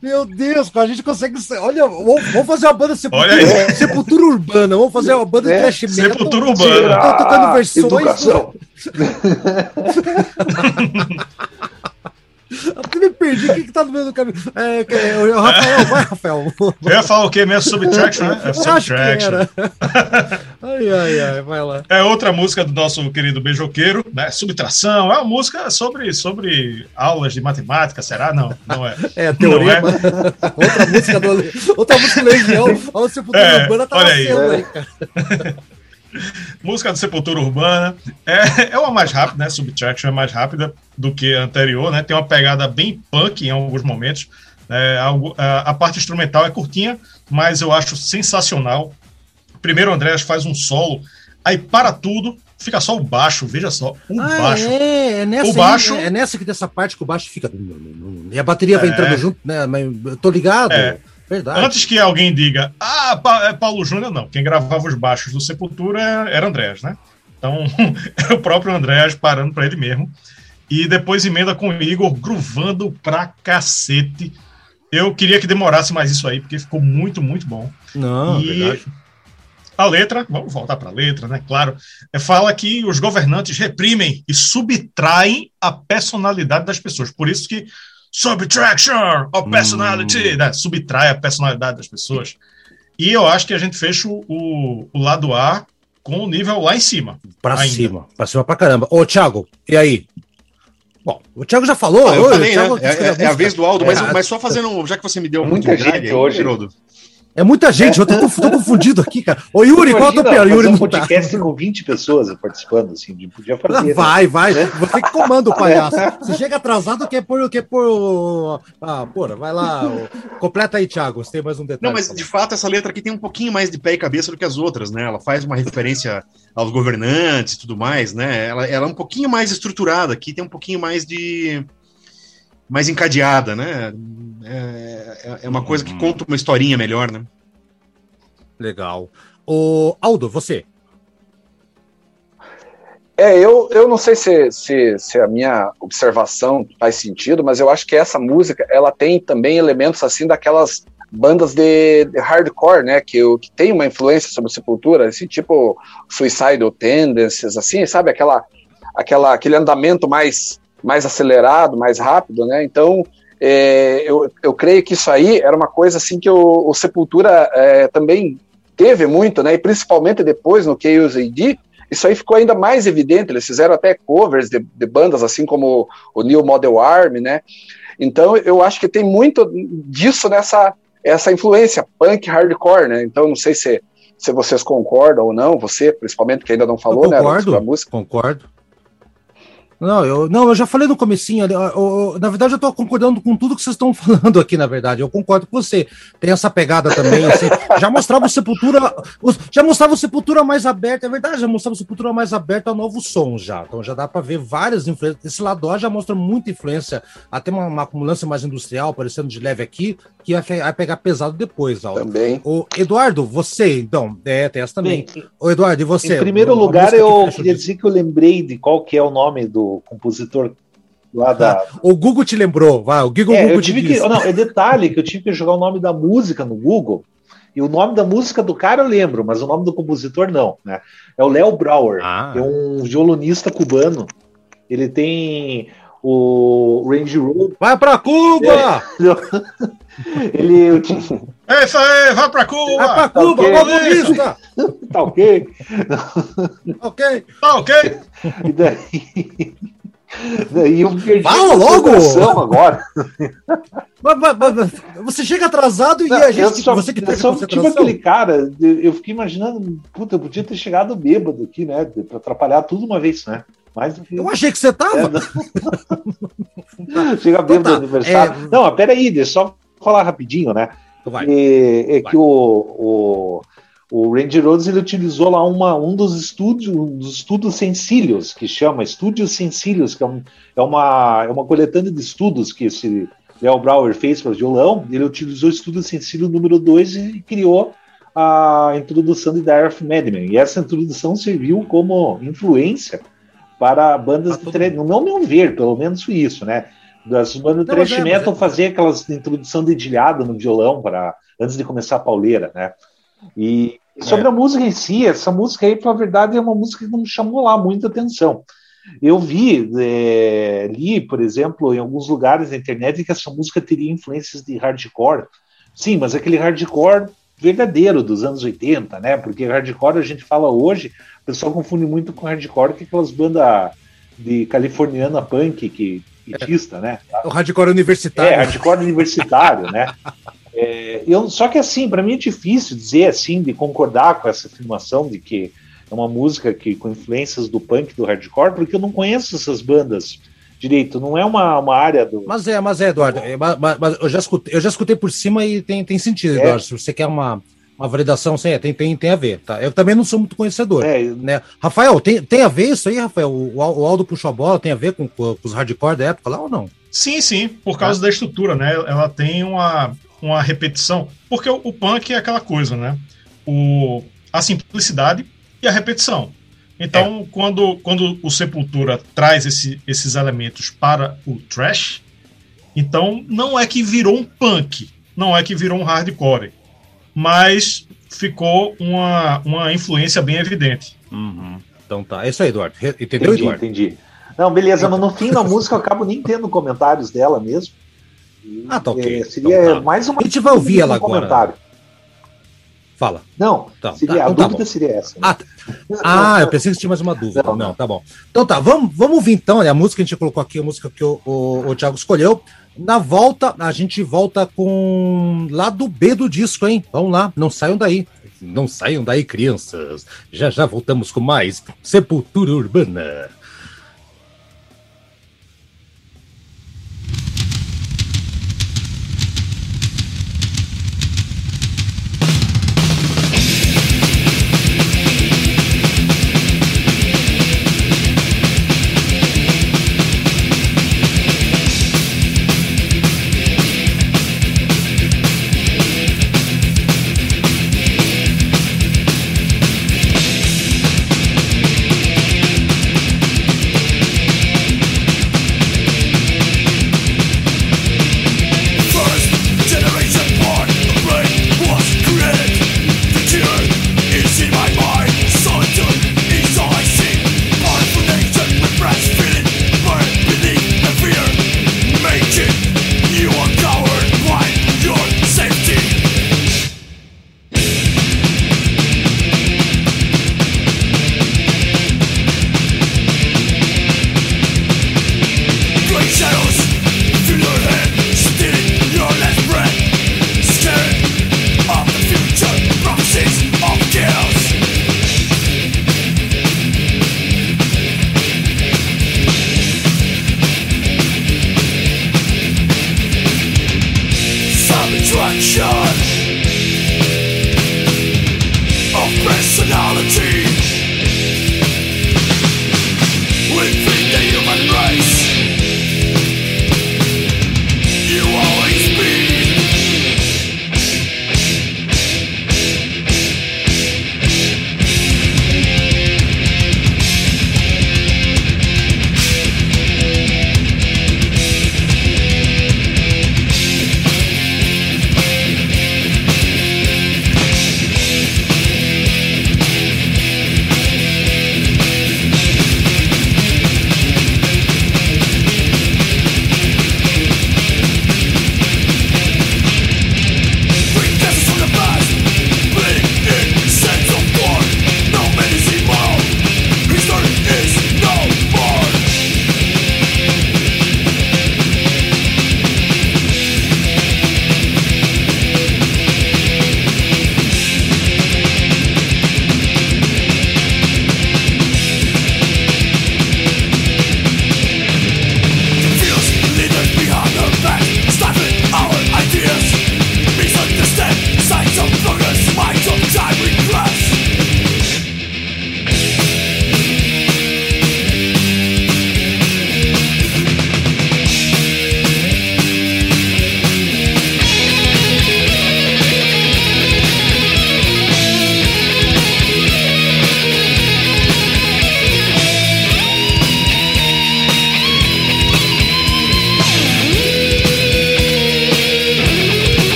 Meu Deus, a gente consegue. Olha, vamos fazer uma banda sepultura, sepultura urbana. Vamos fazer uma banda é, de thrash metal. Sepultura urbana. Tô tocando versões. Educação. Perdi, o que, que tá no meio do caminho? É, é, o Rafael, vai, Rafael. Eu ia falar o quê mesmo? Subtraction, né? É subtraction. ai, ai, ai, vai lá. É outra música do nosso querido beijoqueiro, né? Subtração. É uma música sobre, sobre aulas de matemática, será? Não, não é. É, teoria. É. outra música do outra música do Legião. Olha o Sepultura é, Urbana tá nascendo aí, aí cara. Música do Sepultura Urbana. É, é uma mais rápida, né? Subtraction é mais rápida do que a anterior, né? Tem uma pegada bem punk em alguns momentos. É, a, a, parte instrumental é curtinha, mas eu acho sensacional. Primeiro o Andrés faz um solo, aí para tudo, fica só o baixo, veja só, o ah, baixo. É, é nessa, o baixo, é, é nessa que dessa parte que o baixo fica. E a bateria vai é. entrando junto, né? Mas eu tô ligado. É. Verdade. Antes que alguém diga, ah, é Paulo Júnior, não. Quem gravava os baixos do Sepultura era Andrés, né? Então, é o próprio Andrés parando para ele mesmo. E depois emenda com o Igor, gruvando pra cacete. Eu queria que demorasse mais isso aí, porque ficou muito, muito bom. Não, e verdade. A letra, vamos voltar para a letra, né? Claro, é, fala que os governantes reprimem e subtraem a personalidade das pessoas. Por isso que subtraction of personality, hum. né? subtrai a personalidade das pessoas. E eu acho que a gente fecha o, o lado A com o nível lá em cima. Para cima, para cima pra caramba. Ô, Thiago, e aí? Bom, o Thiago já falou. Ah, eu falei, Thiago, né? é, é, a vez do Aldo, mas, é, mas só fazendo, já que você me deu muita gente hoje. É muita gente, eu tô, tô, confundido aqui, cara. Ô, Yuri, Imagina, qual é o teu pior? Yuri um podcast tá. com 20 pessoas participando, assim, podia fazer. Né? Vai, vai, né? você que comanda o palhaço. Você chega atrasado, quer por. Quer por... Ah, porra, vai lá. Completa aí, Thiago, você tem mais um detalhe. Não, mas de fato, essa letra aqui tem um pouquinho mais de pé e cabeça do que as outras, né? Ela faz uma referência aos governantes e tudo mais, né? Ela, ela é um pouquinho mais estruturada aqui, tem um pouquinho mais de mais encadeada, né? É, é, é uma coisa que conta uma historinha melhor, né? Legal. O Aldo, você. É, eu, eu não sei se, se, se a minha observação faz sentido, mas eu acho que essa música ela tem também elementos assim daquelas bandas de, de hardcore, né, que, que tem uma influência sobre a Sepultura, assim, tipo Suicidal Tendencies, assim, sabe, aquela, aquela, aquele andamento mais, mais acelerado, mais rápido, né, então é, eu, eu creio que isso aí era uma coisa assim que o, o Sepultura é, também teve muito, né? E principalmente depois no Chaos AD, isso aí ficou ainda mais evidente. Eles fizeram até covers de, de bandas assim como o New Model Army, né? Então eu acho que tem muito disso nessa essa influência punk hardcore, né? Então não sei se se vocês concordam ou não, você principalmente que ainda não falou, eu concordo, né? Concordo, concordo. Não, eu, não, eu já falei no comecinho, eu, eu, na verdade eu tô concordando com tudo que vocês estão falando aqui, na verdade, eu concordo com você, tem essa pegada também, assim, já mostrava o Sepultura, já mostrava o Sepultura mais aberto, é verdade, já mostrava o Sepultura mais aberto ao novo som já, então já dá para ver várias influências, esse lado já mostra muita influência, até uma, uma acumulância mais industrial, aparecendo de leve aqui, que vai, vai pegar pesado depois, Aldo. Também. O Eduardo, você, então, é, tem essa também. Bem, o Eduardo, e você? Em primeiro lugar, eu queria dizer que eu lembrei de qual que é o nome do compositor lá da. Ah, o Google te lembrou, vai, o Google, é, Google eu tive que, Não, é detalhe que eu tive que jogar o nome da música no Google. E o nome da música do cara eu lembro, mas o nome do compositor não, né? É o Léo Brauer, ah. é um violonista cubano. Ele tem o Range Rover. Vai para Cuba! É, ele. É isso aí, vai para Cuba! Vai para Cuba, tá comunista! tá ok? ok. Tá ok. E daí. Daí eu perdi Fala logo! agora. Mas, mas, mas, você chega atrasado e a gente. Só, você que tá só, tipo aquele cara, eu fiquei imaginando, puta, eu podia ter chegado bêbado aqui, né? Pra atrapalhar tudo uma vez, né? Mais que... Eu achei que você tava. É, Chega bêbado então, tá. aniversário. É... Não, peraí, deixa eu só falar rapidinho, né? Vai. É, é Vai. que o, o o Randy Rhodes ele utilizou lá uma, um dos estúdios, um dos estudos sensílios, que chama Estúdios Sensílios, que é, um, é, uma, é uma coletânea de estudos que esse Léo Brauer fez para o violão. Ele utilizou o estudo sensílio número 2 e criou a introdução de Dire of Madman. E essa introdução serviu como influência para bandas de não meu ver, pelo menos isso, né? Das bandas de thrash é, metal é... fazer aquelas introdução dedilhada no violão para antes de começar a pauleira, né? E sobre é. a música em si, essa música aí, na verdade, é uma música que não me chamou lá muita atenção. Eu vi, é, li, por exemplo, em alguns lugares na internet que essa música teria influências de hardcore. Sim, mas aquele hardcore verdadeiro dos anos 80, né? Porque hardcore a gente fala hoje, pessoal confunde muito com hardcore, que é aquelas bandas de californiana punk que hitista, né? O hardcore universitário. É, hardcore universitário, né? É, eu, só que assim, para mim é difícil dizer assim, de concordar com essa afirmação de que é uma música que com influências do punk do hardcore, porque eu não conheço essas bandas direito, não é uma, uma área do. Mas é, mas é, Eduardo, é, mas, mas, eu, já escutei, eu já escutei por cima e tem, tem sentido, é. Eduardo. Se você quer uma, Uma validação, sim, é, tem, tem, tem a ver, tá? Eu também não sou muito conhecedor, é, né? Rafael, tem, tem a ver isso aí, Rafael? O, o Aldo puxou a bola, tem a ver com, com os hardcore da época lá ou não? Sim, sim, por causa é. da estrutura, né? Ela tem uma, uma repetição, porque o, o punk é aquela coisa, né? O, a simplicidade e a repetição. Então, é. quando, quando o Sepultura traz esse, esses elementos para o trash, então não é que virou um punk, não é que virou um hardcore, mas ficou uma, uma influência bem evidente. Uhum. Então tá, é isso aí, Eduardo. Entendeu, entendi, Eduardo? Entendi. Não, beleza, mas no fim da música eu acabo nem tendo comentários dela mesmo. Ah, tá ok. É, seria então, tá. mais uma. A gente vai ouvir ela agora. Comentário. Fala. Não, tá, seria, tá, a então tá dúvida tá seria essa. Né? Ah, ah, eu pensei que tinha mais uma dúvida. Não, não, tá bom. Então tá, vamos, vamos ouvir então né, a música que a gente colocou aqui, a música que o, o, o Thiago escolheu. Na volta, a gente volta com lado B do disco, hein? Vamos lá, não saiam daí. Não saiam daí, crianças. Já já voltamos com mais Sepultura Urbana.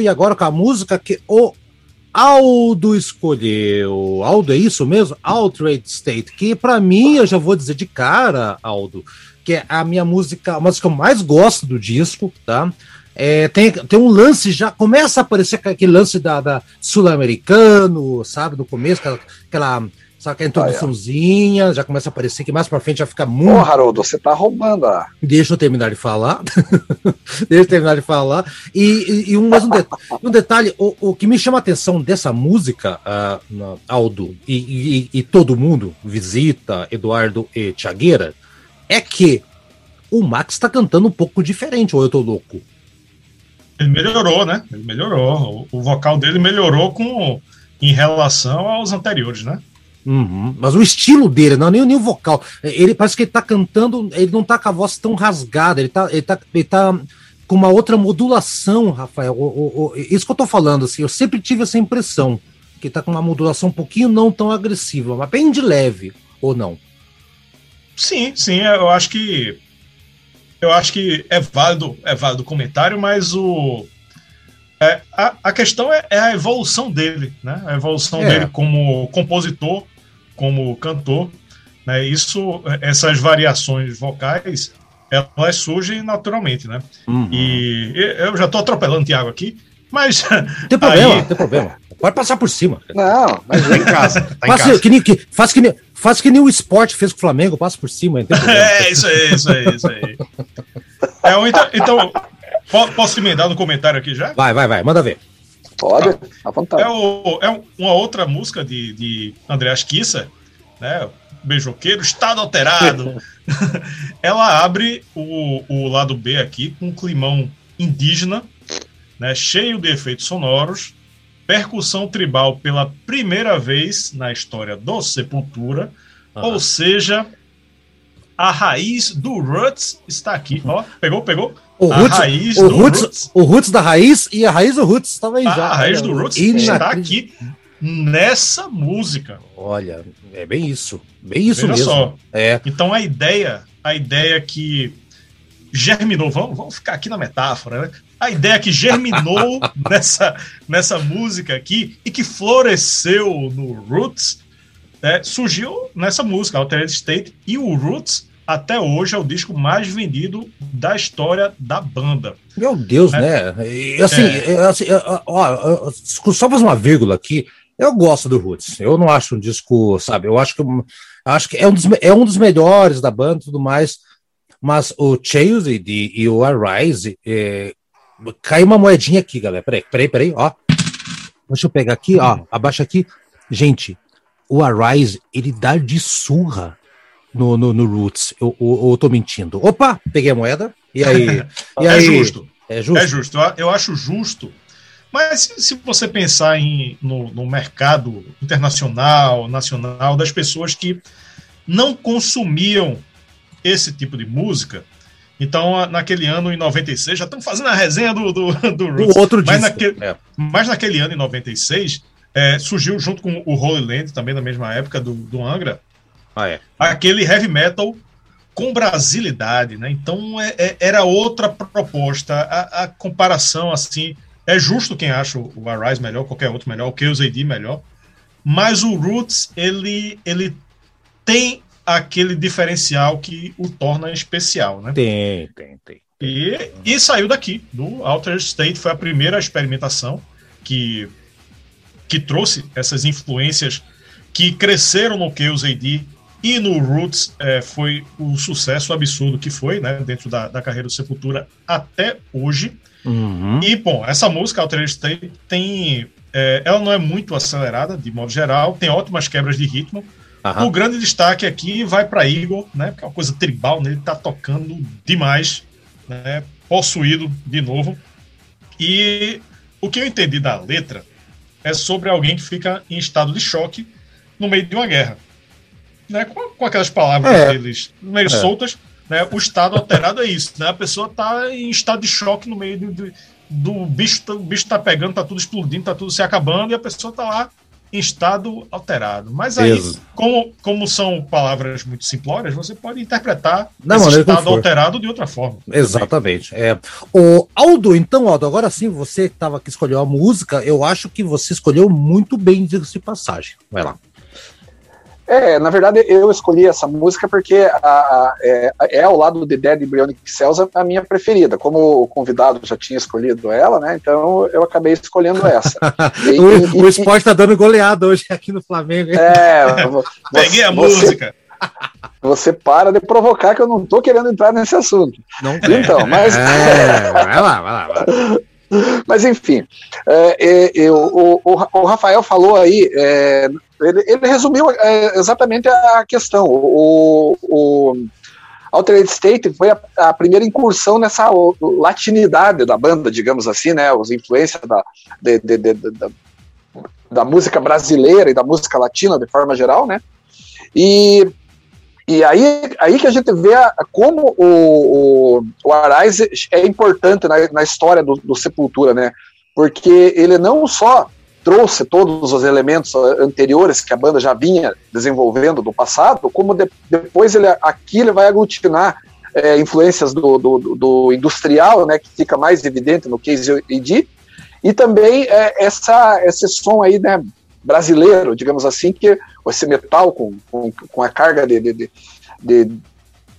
E agora com a música que o Aldo escolheu. Aldo, é isso mesmo? Altered State, que para mim, eu já vou dizer de cara, Aldo, que é a minha música, a música que eu mais gosto do disco, tá? É, tem, tem um lance, já começa a aparecer aquele lance da, da sul-americano, sabe, no começo, aquela, aquela só que a introduçãozinha ah, é. já começa a aparecer que mais pra frente já fica muito. Ô, Haroldo, você tá roubando. Ah. Deixa eu terminar de falar. Deixa eu terminar de falar. E, e, e um, mais um, de... um detalhe: o, o, que me chama a atenção dessa música, uh, Aldo, e, e, todo mundo, Visita, Eduardo e Tiagueira, é que o Max tá cantando um pouco diferente, ou eu tô louco? Ele melhorou, né? Ele melhorou. O, o vocal dele melhorou com em relação aos anteriores, né? Uhum. Mas o estilo dele, não é nem, nem o vocal. Ele parece que ele tá cantando, ele não tá com a voz tão rasgada, ele tá, ele tá, ele tá com uma outra modulação, Rafael. O, o, o, isso que eu tô falando, assim, eu sempre tive essa impressão, que tá com uma modulação um pouquinho não tão agressiva, mas bem de leve, ou não? Sim, sim, eu acho que eu acho que é válido, é válido o comentário, mas o é, a, a questão é, é, a evolução dele, né? A evolução é. dele como compositor como cantor, né? Isso, essas variações vocais, elas surgem naturalmente, né? Uhum. E eu já estou atropelando o Thiago aqui, mas. Tem problema, aí... tem problema. Pode passar por cima. Não, mas vem em casa. Tá faz, Que, nem, que, faz, que nem, faz que nem o esporte fez com o Flamengo, passa por cima. é, isso aí, isso aí, isso aí. É, então, então, posso emendar no comentário aqui já? Vai, vai, vai, manda ver. Pode, à vontade. É, o, é uma outra música de, de Andreas Kissa, né? Beijoqueiro, Estado Alterado. Ela abre o, o lado B aqui com um climão indígena, né? cheio de efeitos sonoros, percussão tribal pela primeira vez na história do Sepultura, uhum. ou seja, a raiz do Roots está aqui. Ó, pegou, pegou? O a roots, raiz o do roots, roots, O Roots da raiz e a raiz do Roots estava aí a, já. A raiz do Roots está aqui nessa música. Olha, é bem isso. Bem isso Veja mesmo. Só. É. Então a ideia, a ideia que germinou, vamos, vamos ficar aqui na metáfora, né? A ideia que germinou nessa, nessa música aqui e que floresceu no Roots é, surgiu nessa música, Altered State, e o Roots até hoje é o disco mais vendido da história da banda. Meu Deus, é. né? E, assim, é. assim ó, só fazer uma vírgula aqui. Eu gosto do Roots. Eu não acho um disco, sabe? Eu acho que, acho que é, um dos, é um dos melhores da banda e tudo mais. Mas o Chase e, e o Arise. É, caiu uma moedinha aqui, galera. Peraí, peraí, peraí, ó. Deixa eu pegar aqui, ó. Abaixa aqui. Gente, o Arise, ele dá de surra no, no, no Roots. Eu, eu, eu tô mentindo. Opa, peguei a moeda. E aí? e é aí? É justo. É justo. É justo. Eu acho justo. Mas se, você pensar em, no, no mercado internacional, nacional, das pessoas que não consumiam esse tipo de música, então, naquele ano, em 96, já estamos fazendo a resenha do, do, do Roots. O outro mas, naquele, é. mas naquele ano, em 96, é, surgiu junto com o Holy Land, também na mesma época do, do Angra, ah, é. Aquele heavy metal com brasilidade, né? Então é, é, era outra proposta. A, a, comparação, assim, é justo quem acha o Arise melhor, qualquer outro melhor, o Chaos AD melhor, mas o Roots, ele, ele tem aquele diferencial que o torna especial, né? Tem, tem, tem. E, e saiu daqui, do Outer State, foi a primeira experimentação que, que trouxe essas influências que cresceram no Chaos AD e no Roots é, foi o sucesso absurdo que foi, né, dentro da, da carreira do Sepultura até hoje. Uhum. E, bom, essa música, Altered State, tem. É, ela não é muito acelerada, de modo geral, tem ótimas quebras de ritmo. Uhum. O grande destaque aqui vai para Igor, né, que é uma coisa tribal, né, ele tá tocando demais, né, possuído de novo. E o que eu entendi da letra é sobre alguém que fica em estado de choque no meio de uma guerra. né, com, com aquelas palavras é. deles meio é. soltas, né, o estado alterado é isso, né, a pessoa está em estado de choque no meio do, do bicho, o bicho tá pegando, tá tudo explodindo, tá tudo se acabando e a pessoa tá lá estado alterado. Mas aí, como, como são palavras muito simplórias, você pode interpretar esse estado alterado de outra forma. Exatamente. É. O Aldo, então, Aldo, agora sim, você que estava aqui escolheu a música, eu acho que você escolheu muito bem, diga-se passagem. Vai lá. É, na verdade eu escolhi essa música porque a, a, é, é, ao lado de Dead Embryonic Cells a minha preferida. Como o convidado já tinha escolhido ela, né? Então eu acabei escolhendo essa. E, o, e, o esporte tá dando goleada hoje aqui no Flamengo. Hein? É, peguei a música. Você para de provocar que eu não tô querendo entrar nesse assunto. Não Então, mas. É, vai lá, vai lá. Vai lá. Mas enfim, é, é, o, o, o, Rafael falou aí, é, ele, ele, resumiu é, exatamente a questão. O, o Altered State foi a, a, primeira incursão nessa latinidade da banda, digamos assim, né? As influências da, de, de, de, da, da música brasileira e da música latina de forma geral, né? E e aí, aí que a gente vê a, como o, o, o Arise é importante na, na história do, do, Sepultura, né? Porque ele não só trouxe todos os elementos anteriores que a banda já vinha desenvolvendo do passado, como de, depois ele aqui ele vai aglutinar é, influências do, do, do, industrial, né, que fica mais evidente no Case AD, e também é, essa, esse som aí, né, brasileiro, digamos assim, que esse metal com, com, com a carga de, de, de,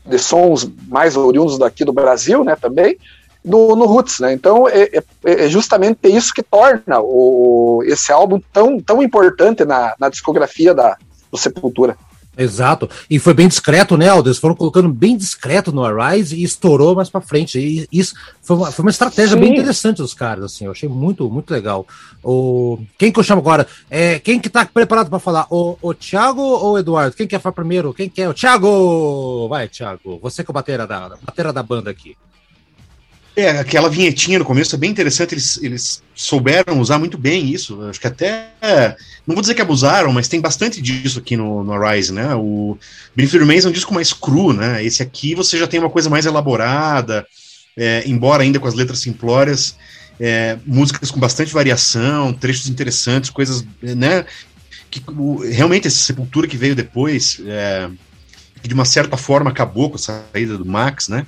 de, sons mais oriundos daqui do Brasil, né, também, no, no Roots, né, então é, é, é, justamente isso que torna o, esse álbum tão, tão importante na, na discografia da, do Sepultura. Exato. E foi bem discreto, né, Aldo? Eles foram colocando bem discreto no Arise e estourou mais para frente. E isso foi uma, foi uma estratégia Sim. bem interessante dos caras, assim. Eu achei muito, muito legal. O, quem que eu chamo agora? É, quem que tá preparado para falar? O, o Thiago ou o Eduardo? Quem quer falar primeiro? Quem quer? O Thiago! Vai, Thiago. Você com a bateria da, bateria da banda aqui. É, aquela vinhetinha no começo é bem interessante, eles, eles souberam usar muito bem isso. Acho que até. Não vou dizer que abusaram, mas tem bastante disso aqui no, no né? O Benefit Remains é um disco mais cru, né? Esse aqui você já tem uma coisa mais elaborada, é, embora ainda com as letras simplórias, é, músicas com bastante variação, trechos interessantes, coisas, né? Que o, realmente essa sepultura que veio depois, é, que de uma certa forma acabou com a saída do Max, né?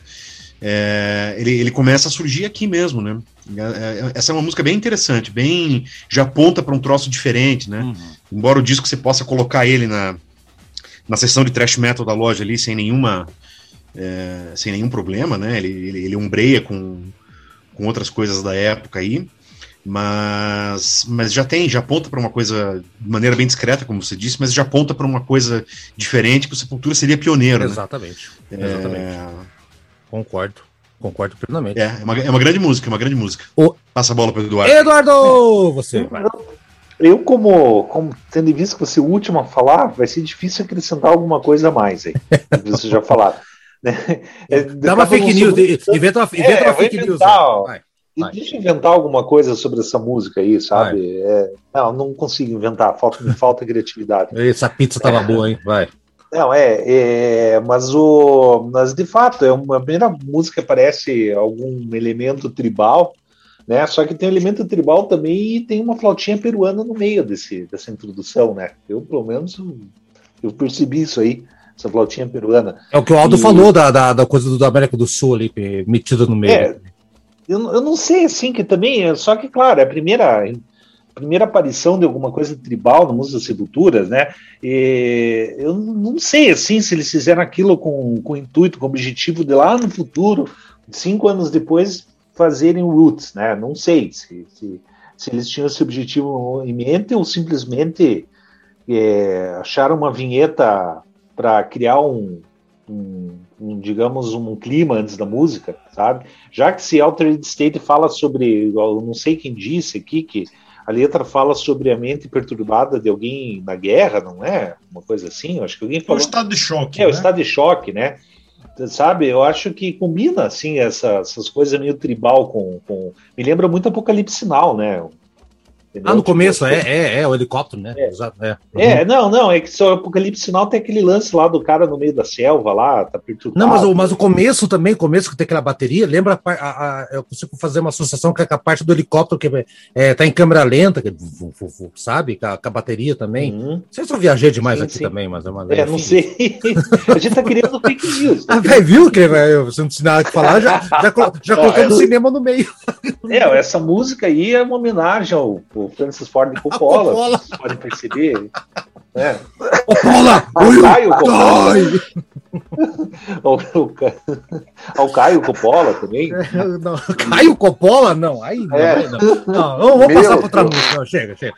É, ele, ele começa a surgir aqui mesmo, né? É, é, essa é uma música bem interessante, bem já aponta para um troço diferente, né? Uhum. Embora o disco você possa colocar ele na, na seção de thrash metal da loja ali sem nenhuma é, sem nenhum problema, né? Ele, ele, ele umbreia com, com outras coisas da época aí, mas, mas já tem, já aponta para uma coisa de maneira bem discreta, como você disse, mas já aponta para uma coisa diferente que o Sepultura seria pioneiro. Exatamente. Né? Exatamente. É, Concordo. Concordo plenamente. É, é uma, é uma grande música, é uma grande música. O... Passa a bola para o Eduardo. Eduardo! Você. Vai. Eu, como, como tendo visto que você é o último a falar, vai ser difícil acrescentar alguma coisa a mais aí. Você já falaram. Né? É, Dá uma fake news, inventa uma, inventa é, uma fake news. Vai, vai. Deixa eu inventar alguma coisa sobre essa música aí, sabe? É, não, não consigo inventar, falta, me falta criatividade. Essa pizza tava boa, hein? Vai. Não, é, é, mas o. Mas de fato, é uma a primeira música parece algum elemento tribal, né? Só que tem um elemento tribal também e tem uma flautinha peruana no meio desse, dessa introdução, né? Eu, pelo menos, eu percebi isso aí, essa flautinha peruana. É o que o Aldo e... falou da, da, da, coisa do América do Sul ali, metida no meio. É, eu, eu não sei, assim, que também, só que, claro, é a primeira primeira aparição de alguma coisa tribal no Museu das Sepulturas, né? E eu não sei assim se eles fizeram aquilo com, com intuito, com objetivo de lá no futuro, cinco anos depois, fazerem o Roots, né? Não sei se, se, se eles tinham esse objetivo em mente ou simplesmente é, acharam uma vinheta para criar um, um, um, digamos, um clima antes da música, sabe? Já que se Altered State fala sobre, eu não sei quem disse aqui, que a letra fala sobre a mente perturbada de alguém na guerra, não é? Uma coisa assim? Eu acho que alguém falou. É o estado de choque. É, né? o estado de choque, né? Sabe, eu acho que combina, assim, essa, essas coisas meio tribal com, com. Me lembra muito Apocalipse Sinal, né? Entendeu? Ah, no tipo, começo, é, é, é, o helicóptero, né? É. Exato, é. é. não, não, é que só o Apocalipse Sinal tem aquele lance lá do cara no meio da selva lá, tá perturbado. Não, mas o, mas o começo também, o começo que tem aquela bateria, lembra, a, a, a eu consigo fazer uma associação com a parte do helicóptero que é, tá em câmera lenta, que, sabe? Com a, com a bateria também. Uhum. Não sei se eu viajei demais sim, aqui sim. também, mas é uma. É, não sei. a gente tá querendo fake news. Ah, véio, viu que você não tinha nada que falar, já, já, já colocamos cinema no meio. É, essa música aí é uma homenagem ao, ao Francis Ford Coppola, Coppola. vocês podem perceber. Né? Coppola! Ao Caio Coppola. ao, ao Caio Coppola também. É, não, Caio Coppola? Não, aí não. É. não. não, não vamos passar para outra música. Não, chega, chega.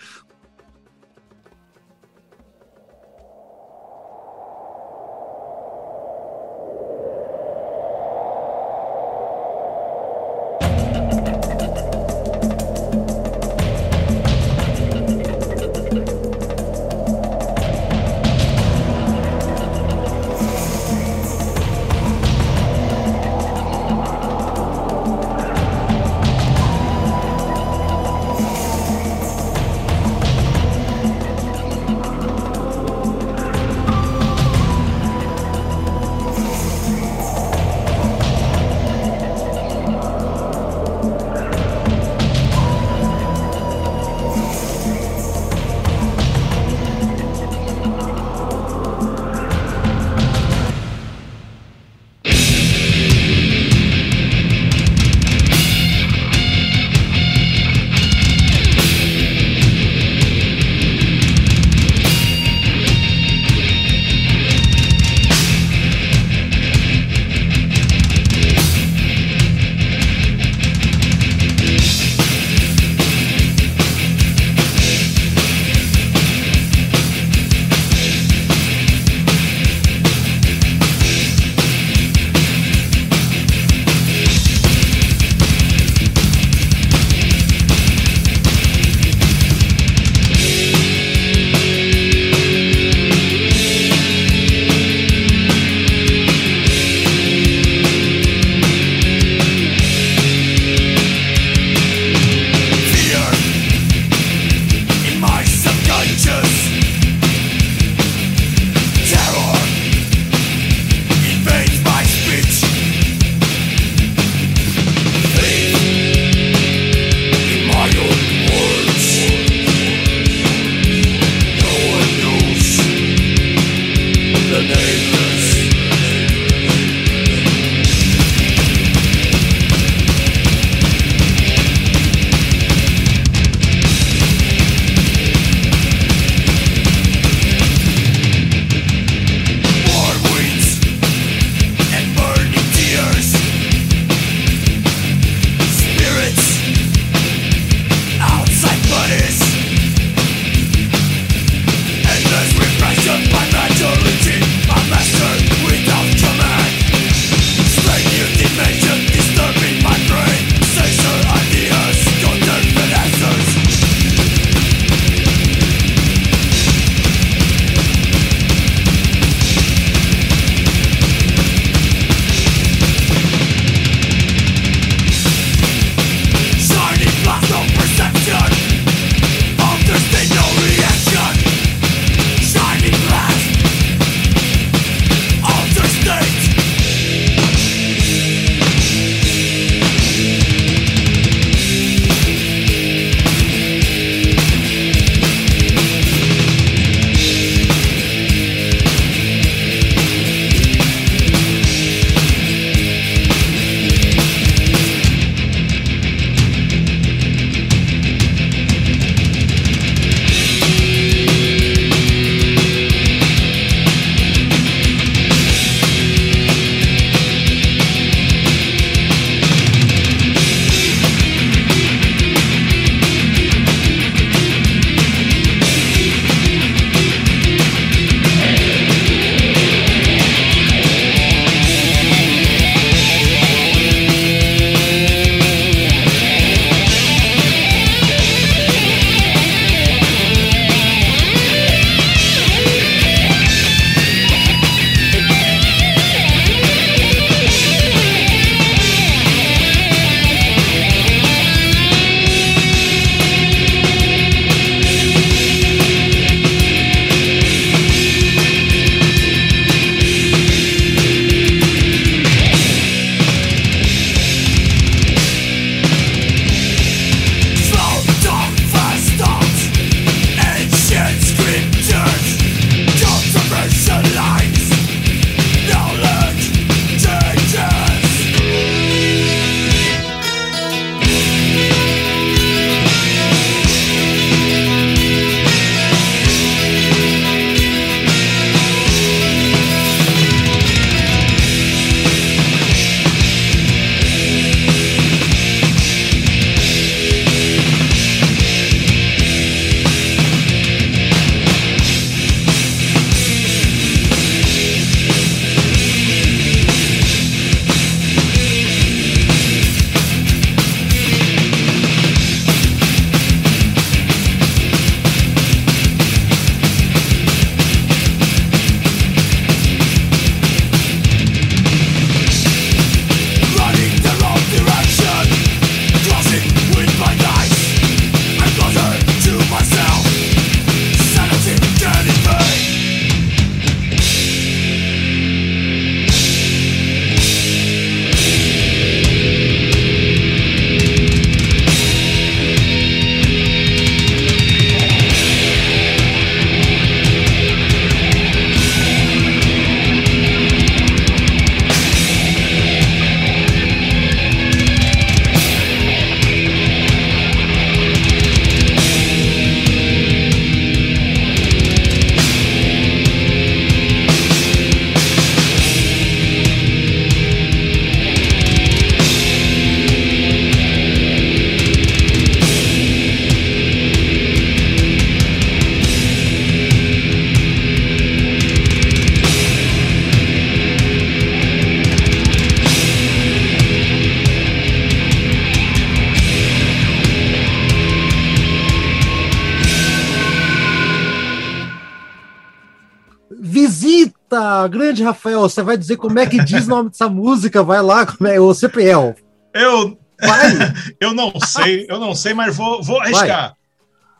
Grande Rafael, você vai dizer como é que diz o nome dessa música? Vai lá, como é o CPL. Eu, vai. eu não sei, eu não sei, mas vou, vou arriscar.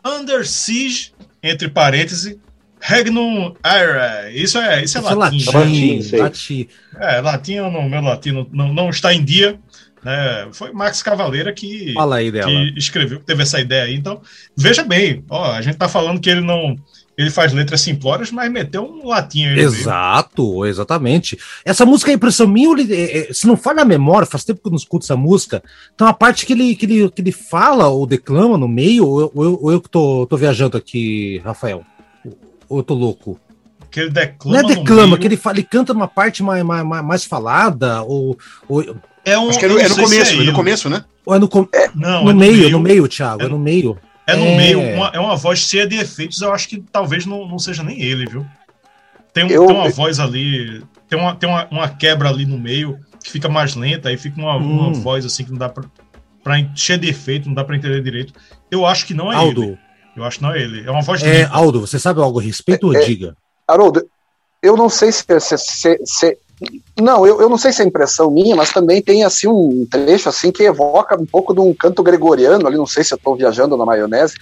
Vai. Under Siege, entre parênteses, Regnum Aire. Isso é, isso é isso latim. É latim, né? latim, É, latim, no meu latino não, não está em dia. Né? Foi Max Cavaleira que, Fala aí dela. que escreveu, teve essa ideia aí. Então, veja bem, ó, a gente tá falando que ele não ele faz letras simplórias, mas meteu um latinho aí. Exato, exatamente. Essa música, a impressão minha, ele, é, é, se não falha a memória, faz tempo que eu não escuto essa música, tem uma parte que ele, que ele, que ele fala ou declama no meio, ou, ou, ou eu que tô, tô viajando aqui, Rafael? Ou eu tô louco? Que ele declama. Não é declama, que ele, fala, ele canta uma parte mais, mais, mais falada, ou, ou é um, Acho que é no, é no começo, é, é no começo, né? Ou é no, com... é, não, no, é no meio, meio, no meio, Thiago, é, no meio. É no meio, uma, é uma voz cheia de efeitos, eu acho que talvez não, não seja nem ele, viu? Tem, eu... tem uma voz ali, tem, uma, tem uma, uma quebra ali no meio, que fica mais lenta, aí fica uma, hum. uma voz assim que não dá pra, pra cheia de efeito, não dá pra entender direito. Eu acho que não é Aldo. ele. Eu acho que não é ele. É uma voz É, Aldo, você sabe algo a respeito? É, diga. Haroldo, eu não sei se, se, se, se não, eu, eu não sei se é impressão minha, mas também tem assim um trecho assim que evoca um pouco de um canto gregoriano ali, não sei se eu estou viajando na maionese,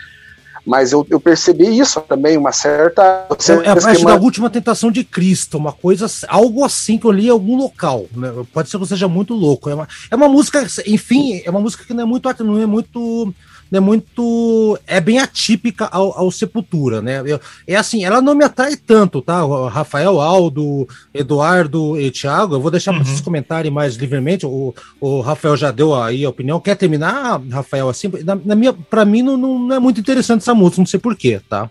mas eu, eu, percebi isso também, uma certa. É, é a parte da última tentação de Cristo, uma coisa, algo assim que eu li em algum local. Né? Pode ser que eu seja muito louco. É uma, é uma música, enfim, é uma música que não é muito, não é muito é muito. É bem atípica ao, ao Sepultura, né? Eu, é assim, ela não me atrai tanto, tá? Rafael, Aldo, Eduardo e Thiago, eu vou deixar uhum. para vocês comentarem mais livremente. O, o Rafael já deu aí a opinião. Quer terminar, Rafael? Assim, na, na minha, para mim não, não é muito interessante essa música, não sei porquê, tá?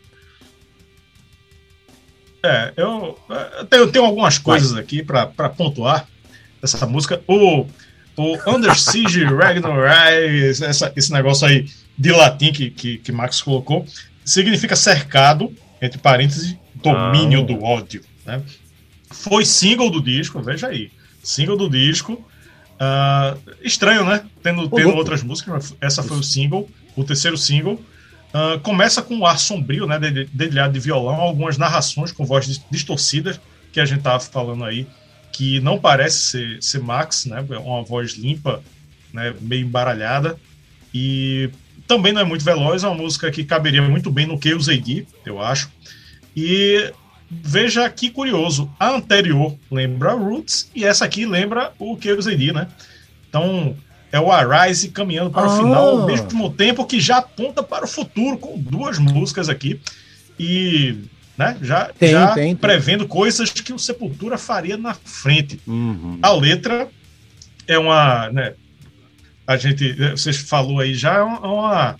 É, eu, eu tenho, tenho algumas coisas Vai. aqui para pontuar essa música. O, o Under Siege Ragnarok, essa, esse negócio aí de latim que, que, que Max colocou, significa cercado, entre parênteses, domínio ah. do ódio. Né? Foi single do disco, veja aí. Single do disco. Uh, estranho, né? Tendo, tendo outras músicas, essa foi o single, o terceiro single. Uh, começa com um ar sombrio, né? Dedilhado de violão, algumas narrações com voz distorcida, que a gente tava falando aí, que não parece ser, ser Max, né? É uma voz limpa, né? meio embaralhada. E também não é muito veloz, é uma música que caberia muito bem no Chaos AD, eu acho. E veja que curioso, a anterior lembra Roots e essa aqui lembra o Chaos AD, né? Então é o Arise caminhando para ah. o final ao mesmo tempo que já aponta para o futuro com duas músicas aqui e né, já, tem, já tem, tem. prevendo coisas que o Sepultura faria na frente. Uhum. A letra é uma, né, a gente, você falou aí já, é uma,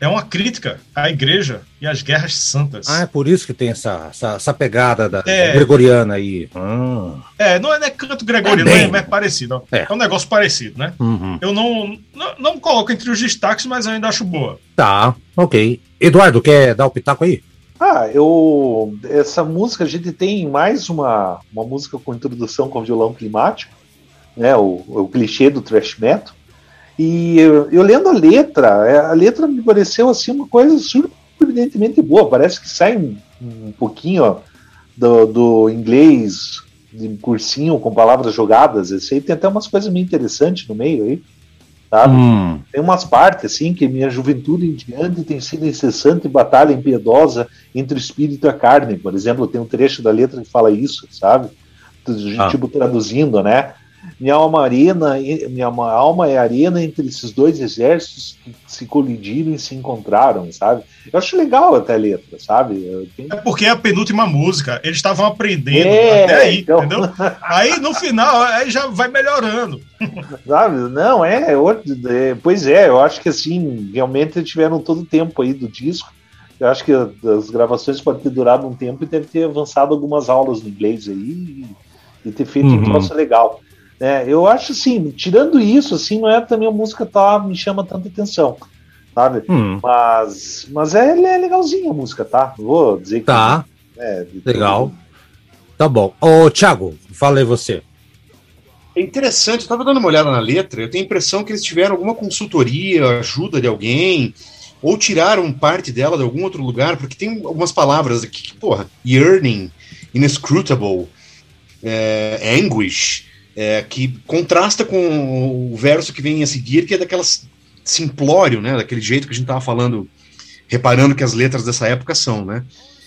é uma crítica à igreja e às guerras santas. Ah, é por isso que tem essa, essa, essa pegada da, é, gregoriana aí. Hum. É, não é, não é canto gregoriano, é, é, parecido. É. é. um negócio parecido, né? Uhum. Eu não, não, não coloco entre os destaques, mas ainda acho boa. Tá, ok. Eduardo, quer dar o pitaco aí? Ah, eu. Essa música, a gente tem mais uma, uma música com introdução com violão climático, né? O, o clichê do thrash metal. E eu, eu, lendo a letra, é, a letra me pareceu assim uma coisa surpreendentemente boa. Parece que sai um, um pouquinho do, do, inglês de cursinho com palavras jogadas. Esse aí tem até umas coisas meio interessantes no meio aí. Sabe? Hum. Tem umas partes assim que minha juventude em diante tem sido incessante batalha impiedosa entre o espírito e a carne. Por exemplo, tem um trecho da letra que fala isso, sabe? Ah. Tipo traduzindo, né? Minha alma arena, minha alma é arena entre esses dois exércitos que se colidiram e se encontraram, sabe? Eu acho legal até a letra, sabe? Tenho... É porque é a penúltima música, eles estavam aprendendo é, até aí, então... entendeu? Aí no final, aí já vai melhorando. Sabe? Não, é, é, pois é, eu acho que assim, realmente tiveram todo o tempo aí do disco. Eu acho que as gravações podem ter durado um tempo e deve ter avançado algumas aulas no inglês aí e, e ter feito uhum. um troço legal. É, eu acho assim, tirando isso, assim, não é também a música tá, me chama tanta atenção, sabe? Hum. Mas, mas é, é legalzinha a música, tá? vou dizer que. Tá. É, Legal. Tudo. Tá bom. Ô, Thiago, fala aí você. É interessante, eu tava dando uma olhada na letra, eu tenho a impressão que eles tiveram alguma consultoria, ajuda de alguém, ou tiraram parte dela de algum outro lugar, porque tem algumas palavras aqui que, porra, yearning, Inescrutable, é, Anguish, é, que contrasta com o verso que vem a seguir, que é daquelas simplório, né? Daquele jeito que a gente estava falando, reparando que as letras dessa época são, né?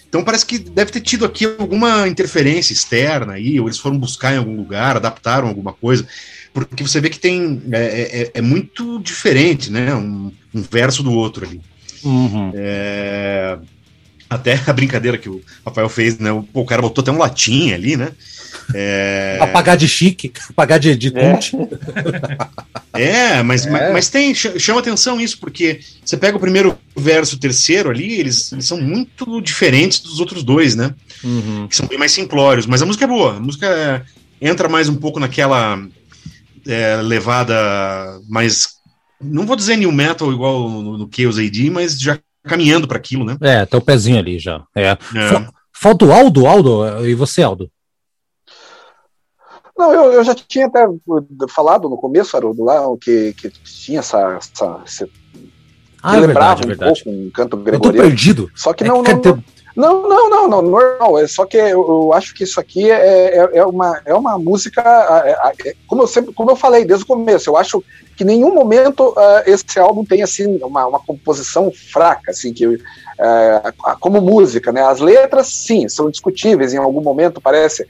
Então parece que deve ter tido aqui alguma interferência externa aí, ou eles foram buscar em algum lugar, adaptaram alguma coisa, porque você vê que tem é, é, é muito diferente, né? Um, um, verso do outro ali. Uhum. É, até a brincadeira que o Rafael fez, né? O, o cara botou até um latim ali, né? É... Apagar de chique, apagar de, de conte. É, é mas, é. Mas, mas, tem, chama atenção isso, porque você pega o primeiro verso, o terceiro ali, eles, eles são muito diferentes dos outros dois, né? Uhum. Que são bem mais simplórios, mas a música é boa, a música entra mais um pouco naquela é, levada mais. Não vou dizer new metal igual no, no Chaos AD, mas já caminhando para aquilo, né? É, tá o pezinho ali já. É. é. Falta o Aldo, Aldo, e você, Aldo? Não, eu, eu já tinha até falado no começo, Haroldo, lá, que, que tinha essa. essa, essa ah, é lembrava verdade, um verdade. pouco um canto gregoriano. Eu tô perdido. Só que é não. É que não, não, não, não, não, normal. É só que eu, eu acho que isso aqui é, é, é uma, é uma música. É, é, como eu sempre, como eu falei desde o começo, eu acho que em nenhum momento uh, esse álbum tem assim uma, uma composição fraca, assim que uh, como música, né? As letras, sim, são discutíveis em algum momento parece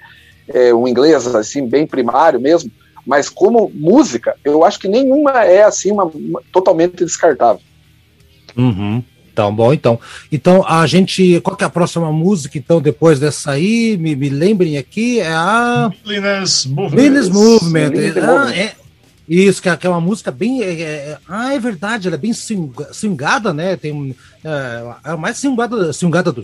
é, um inglês assim bem primário mesmo, mas como música, eu acho que nenhuma é assim uma, uma totalmente descartável. Uhum. Então, bom, então. Então, a gente. Qual que é a próxima música, então, depois dessa aí? Me, me lembrem aqui, é a. Linus Movement. Linus Movement. Ah, é, isso, que é, que é uma música bem. É, é, ah, é verdade, ela é bem swingada, né? Tem é, é mais swingada, swingada do.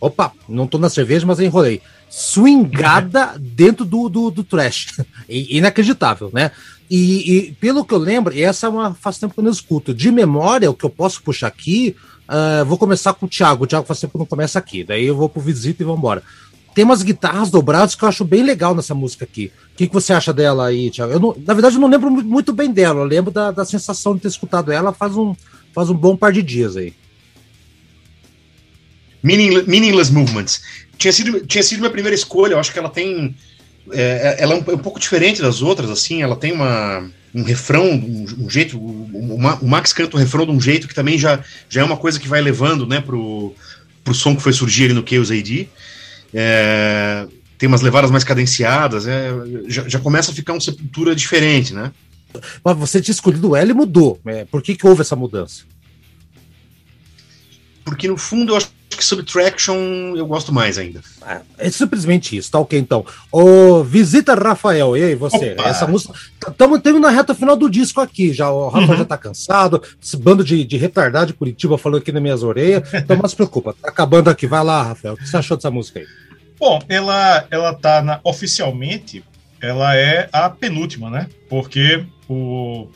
Opa, não tô na cerveja, mas enrolei swingada dentro do, do, do trash. Inacreditável, né? E, e, pelo que eu lembro, e essa é uma faz tempo que eu não escuto. De memória, o que eu posso puxar aqui, uh, vou começar com o Thiago. O Thiago faz tempo que não começa aqui. Daí eu vou pro visita e vamos embora. Tem umas guitarras dobradas que eu acho bem legal nessa música aqui. O que, que você acha dela aí, Thiago? Eu não, na verdade, eu não lembro muito bem dela. Eu lembro da, da sensação de ter escutado ela faz um, faz um bom par de dias aí. Meaningless Movements tinha sido, tinha sido minha primeira escolha. Eu acho que ela tem. É, ela é um, é um, pouco diferente das outras, assim. Ela tem uma, um refrão, um, um jeito. O, o, Max canta o refrão de um jeito que também já, já é uma coisa que vai levando, né, pro, pro som que foi surgir ali no Chaos AD. É, tem umas levadas mais cadenciadas, é, já, já começa a ficar uma sepultura diferente, né? Mas você tinha escolhido ela e mudou. É, por que, que houve essa mudança? Porque no fundo eu acho que Subtraction eu gosto mais ainda. É simplesmente isso, tá ok então. Ô, visita Rafael, e aí você? Opa. Essa música. Estamos tendo na reta final do disco aqui já. O Rafa uhum. já tá cansado, esse bando de, de retardado de Curitiba falou aqui nas minhas orelhas. Então, não se preocupa, tá acabando aqui. Vai lá, Rafael. O que você achou dessa música aí? Bom, ela, ela tá na, oficialmente, ela é a penúltima, né? Porque o,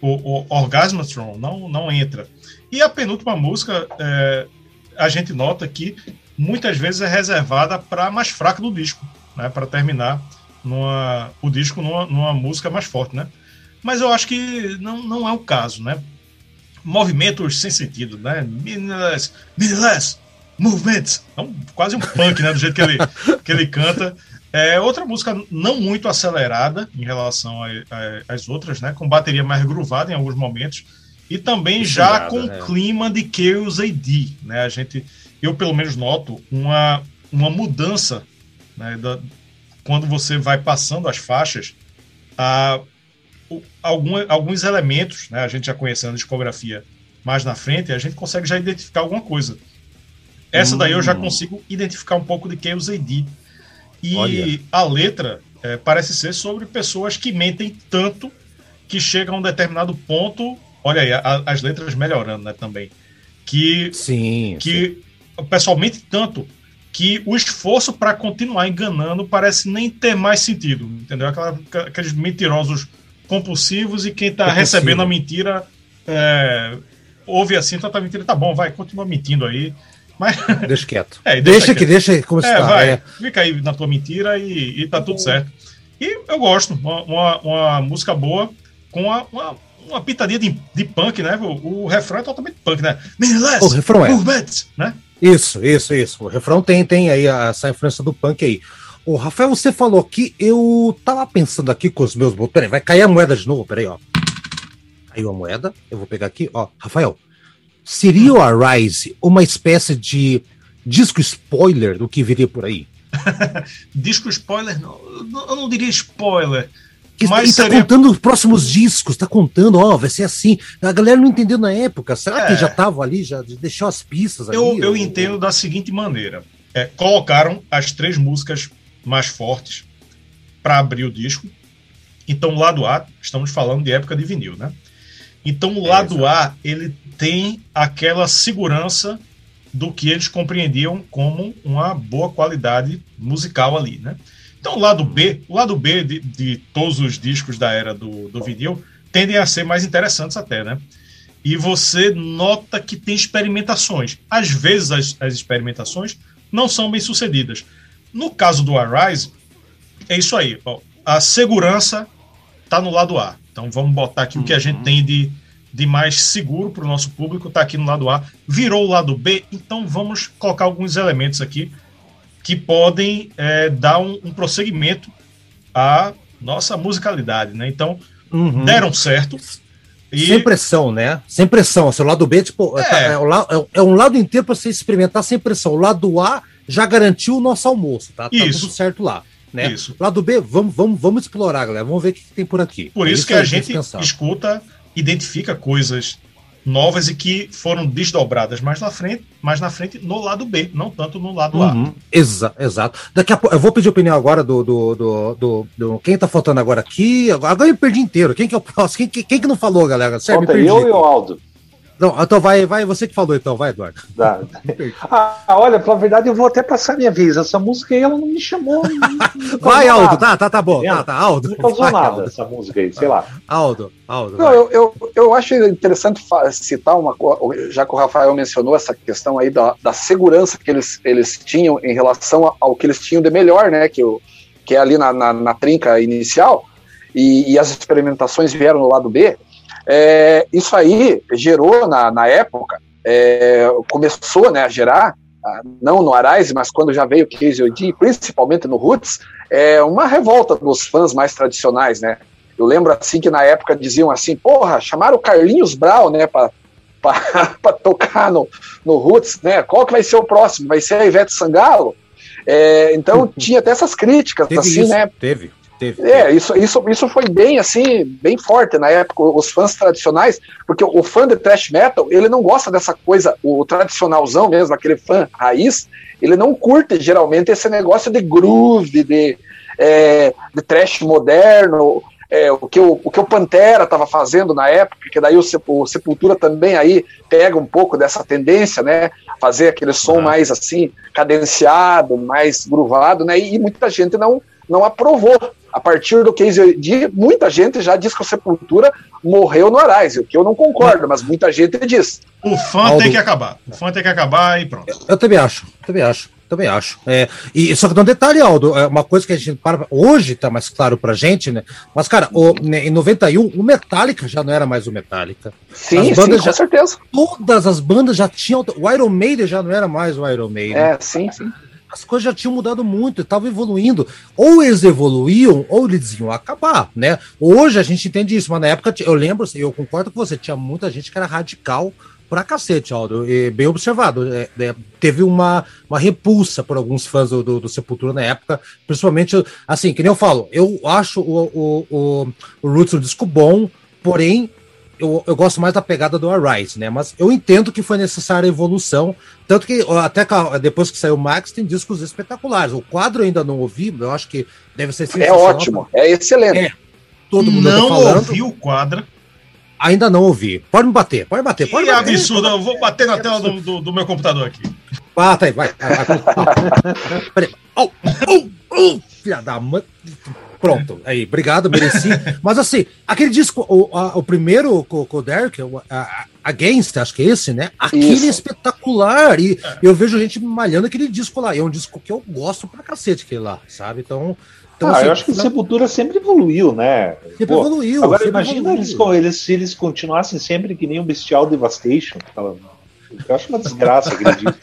o, o Orgasmatron não, não entra. E a penúltima música, é, a gente nota que muitas vezes é reservada para mais fraca do disco, né? Para terminar numa, o disco numa, numa, música mais forte, né? Mas eu acho que não, não é o caso, né? Movimentos sem sentido, né? Meaningless, meaningless movements. É um, quase um punk, né? Do jeito que ele, que ele canta. É outra música não muito acelerada em relação às outras, né? Com bateria mais groovada em alguns momentos e também já com né? clima de Chaos AD, né? A gente, eu pelo menos noto uma, uma mudança, né? Da, quando você vai passando as faixas, a, algum, alguns elementos, né? A gente já conhecendo a discografia mais na frente, a gente consegue já identificar alguma coisa. Essa hum. daí eu já hum. consigo identificar um pouco de Chaos AD. E Olha. a letra é, parece ser sobre pessoas que mentem tanto que chegam a um determinado ponto Olha aí, a, as letras melhorando, né, também. Que, sim, que sim. pessoalmente tanto que o esforço para continuar enganando parece nem ter mais sentido, entendeu? Aquela, aqueles mentirosos compulsivos e quem está recebendo a mentira é, ouve assim, tá, tá mentira, tá bom, vai, continua mentindo aí. Mas... Deixa quieto. É, deixa, deixa que deixa como é, está. Vai, é. Fica aí na tua mentira e, e tá tudo certo. E eu gosto, uma, uma, uma música boa, com uma uma pitadinha de, de punk, né? O, o refrão é totalmente punk, né? O refrão é. Movement, né? Isso, isso, isso. O refrão tem, tem aí essa influência do punk aí. Ô, Rafael, você falou aqui, eu tava pensando aqui com os meus botões. Vai cair a moeda de novo, peraí, ó. Caiu a moeda, eu vou pegar aqui, ó. Rafael, seria o Arise uma espécie de disco spoiler do que viria por aí? disco spoiler, não, eu não diria spoiler. Mas está seria... contando os próximos discos, está contando, ó, vai ser assim. A galera não entendeu na época. Será é. que já tava ali, já deixou as pistas eu, ali? Eu entendo da seguinte maneira: é, colocaram as três músicas mais fortes para abrir o disco. Então, o lado A, estamos falando de época de vinil, né? Então, o é, lado A, ele tem aquela segurança do que eles compreendiam como uma boa qualidade musical ali, né? Então, o lado B, o lado B de, de todos os discos da era do, do vinil tendem a ser mais interessantes até, né? E você nota que tem experimentações. Às vezes as, as experimentações não são bem sucedidas. No caso do Arise, é isso aí. A segurança está no lado A. Então vamos botar aqui uhum. o que a gente uhum. tem de, de mais seguro para o nosso público, está aqui no lado A. Virou o lado B, então vamos colocar alguns elementos aqui que podem é, dar um, um, prosseguimento à nossa musicalidade, né? Então, uhum. deram certo. E... Sem pressão, né? Sem pressão. O lado B tipo, é. Tá, é, é, é um lado inteiro para você experimentar sem pressão. O lado A já garantiu o nosso almoço, tá? Tá tudo certo lá. Né? Isso. Lado B, vamos, vamos, vamos explorar, galera. Vamos ver o que, tem por aqui. Por isso, isso que a gente escuta, identifica coisas novas e que foram desdobradas mais na frente, mais na frente no lado B, não tanto no lado uhum. A. Exa exato. Daqui a pouco, eu vou pedir a opinião agora do, do, do, do, do quem tá faltando agora aqui. Agora eu perdi inteiro. Quem que é o próximo? Quem, quem, que não falou, galera? Sério, Falta eu e o Aldo. Não, então vai, vai, você que falou então, vai, Eduardo. Tá. Ah, olha, pela verdade, eu vou até passar minha vez.Essa música aí, ela não me chamou. Não vai, Aldo, tá, tá, tá bom. Tá, tá, Aldo. Não causou vai, nada Aldo. essa música aí, sei lá. Aldo, Aldo. Não, eu, eu, eu acho interessante citar uma coisa, já que o Rafael mencionou essa questão aí da, da segurança que eles, eles tinham em relação ao que eles tinham de melhor, né? Que, o, que é ali na, na, na trinca inicial, e, e as experimentações vieram no lado B. É, isso aí gerou, na, na época, é, começou né, a gerar, não no Arise, mas quando já veio o Case OD, principalmente no Roots, é uma revolta dos fãs mais tradicionais, né? Eu lembro assim que na época diziam assim, porra, chamaram o Carlinhos Brown, né, para tocar no, no Roots, né? Qual que vai ser o próximo? Vai ser a Ivete Sangalo? É, então tinha até essas críticas, teve assim, isso, né? Teve. Teve, é, isso, isso, isso foi bem assim, bem forte na época, os fãs tradicionais, porque o fã de thrash metal, ele não gosta dessa coisa, o tradicionalzão mesmo, aquele fã raiz, ele não curte geralmente esse negócio de groove, de, é, de thrash moderno, é, o, que o, o que o Pantera estava fazendo na época, que daí o, o, Sepultura também aí pega um pouco dessa tendência, né? Fazer aquele som uhum. mais assim, cadenciado, mais gruvado, né? E, e muita gente não, não aprovou a partir do case de muita gente já diz que o Sepultura morreu no Arise, o que eu não concordo, mas muita gente diz. O fã Aldo. tem que acabar. O fã tem que acabar e pronto. Eu, também acho, também acho. Também acho. É, e só que um detalhe, Aldo, é uma coisa que a gente para hoje tá mais claro pra gente, né? Mas, cara, o, né, em 91, o Metallica já não era mais o Metallica. Sim, as bandas sim, já, com certeza. Todas as bandas já tinham. O Iron Maiden já não era mais o Iron Maiden. É, sim, sim as coisas já tinham mudado muito, estavam evoluindo. Ou eles evoluíam, ou eles iam acabar, né? Hoje a gente entende isso, mas na época, eu lembro, eu concordo com você, tinha muita gente que era radical pra cacete, Aldo. E bem observado. É, é, teve uma, uma repulsa por alguns fãs do, do, do, Sepultura na época, principalmente, assim, que nem eu falo, eu acho o, o, o, o Roots um disco bom, porém eu, eu gosto mais da pegada do Arise, né? Mas eu entendo que foi necessária a evolução. Tanto que até depois que saiu o Max, tem discos espetaculares. O quadro eu ainda não ouvi, eu acho que deve ser É ótimo, é excelente. É, todo mundo não tá falando. ouvi o quadro. Ainda não ouvi. Pode me bater, pode bater. Pode que bater. absurdo, eu vou bater na tela do, do, do, meu computador aqui. Bata aí, vai. Peraí. Oh, oh, oh, filha da mãe. Pronto, aí, obrigado, mereci. Mas assim, aquele disco, o, a, o primeiro com, o Derek, o, a, Against, acho que é esse, né? Aquele Isso. é espetacular. E é. eu vejo gente malhando aquele disco lá. E é um disco que eu gosto pra cacete, aquele lá, sabe? Então. Então, ah, assim, eu acho que o Sepultura sempre evoluiu, né? Sempre Pô, evoluiu. Agora sempre imagina evoluiu. Eles, se eles continuassem sempre que nem o Bestial Devastation, Eu acho uma desgraça aquele disco.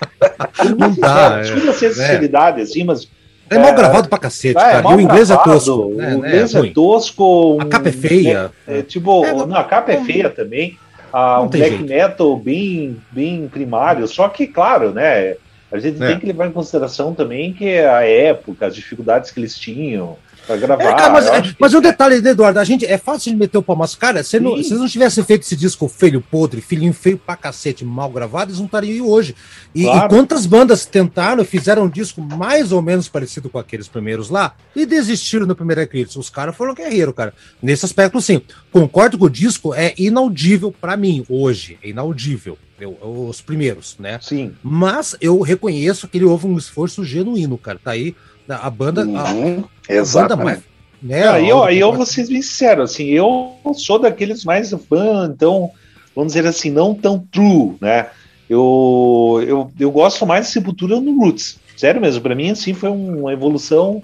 Não dá. É, Desculpa a sinceridade, é. assim, mas é mal gravado pra cacete, é, cara. É o inglês gravado, é tosco. O né, inglês é, é tosco. A capa é feia. É, é tipo, não, a capa é feia também. Ah, um black jeito. metal bem, bem primário. Só que, claro, né? A gente tem que levar em consideração também que a época, as dificuldades que eles tinham pra gravar. É, cara, mas, é, mas um detalhe, né, Eduardo, a gente, é fácil de meter o pau, mas, cara, se, não, não tivessem feito esse disco feio, podre, filhinho feio pra cacete, mal gravado, eles não estariam aí hoje. E, claro. e, quantas bandas tentaram, fizeram um disco mais ou menos parecido com aqueles primeiros lá, e desistiram no primeiro eclipse. Os caras foram guerreiros, cara. Nesse aspecto, sim. Concordo que o disco é inaudível para mim, hoje. É inaudível. Eu, os primeiros, né? Sim. Mas eu reconheço que ele houve um esforço genuíno, cara. Tá aí a banda. Uhum, a, exatamente. Banda, né, aí eu vou ser sincero, assim, eu sou daqueles mais fã, então, vamos dizer assim, não tão true, né? Eu, eu, eu gosto mais de Sepultura no Roots. Sério mesmo, para mim, assim, foi uma evolução.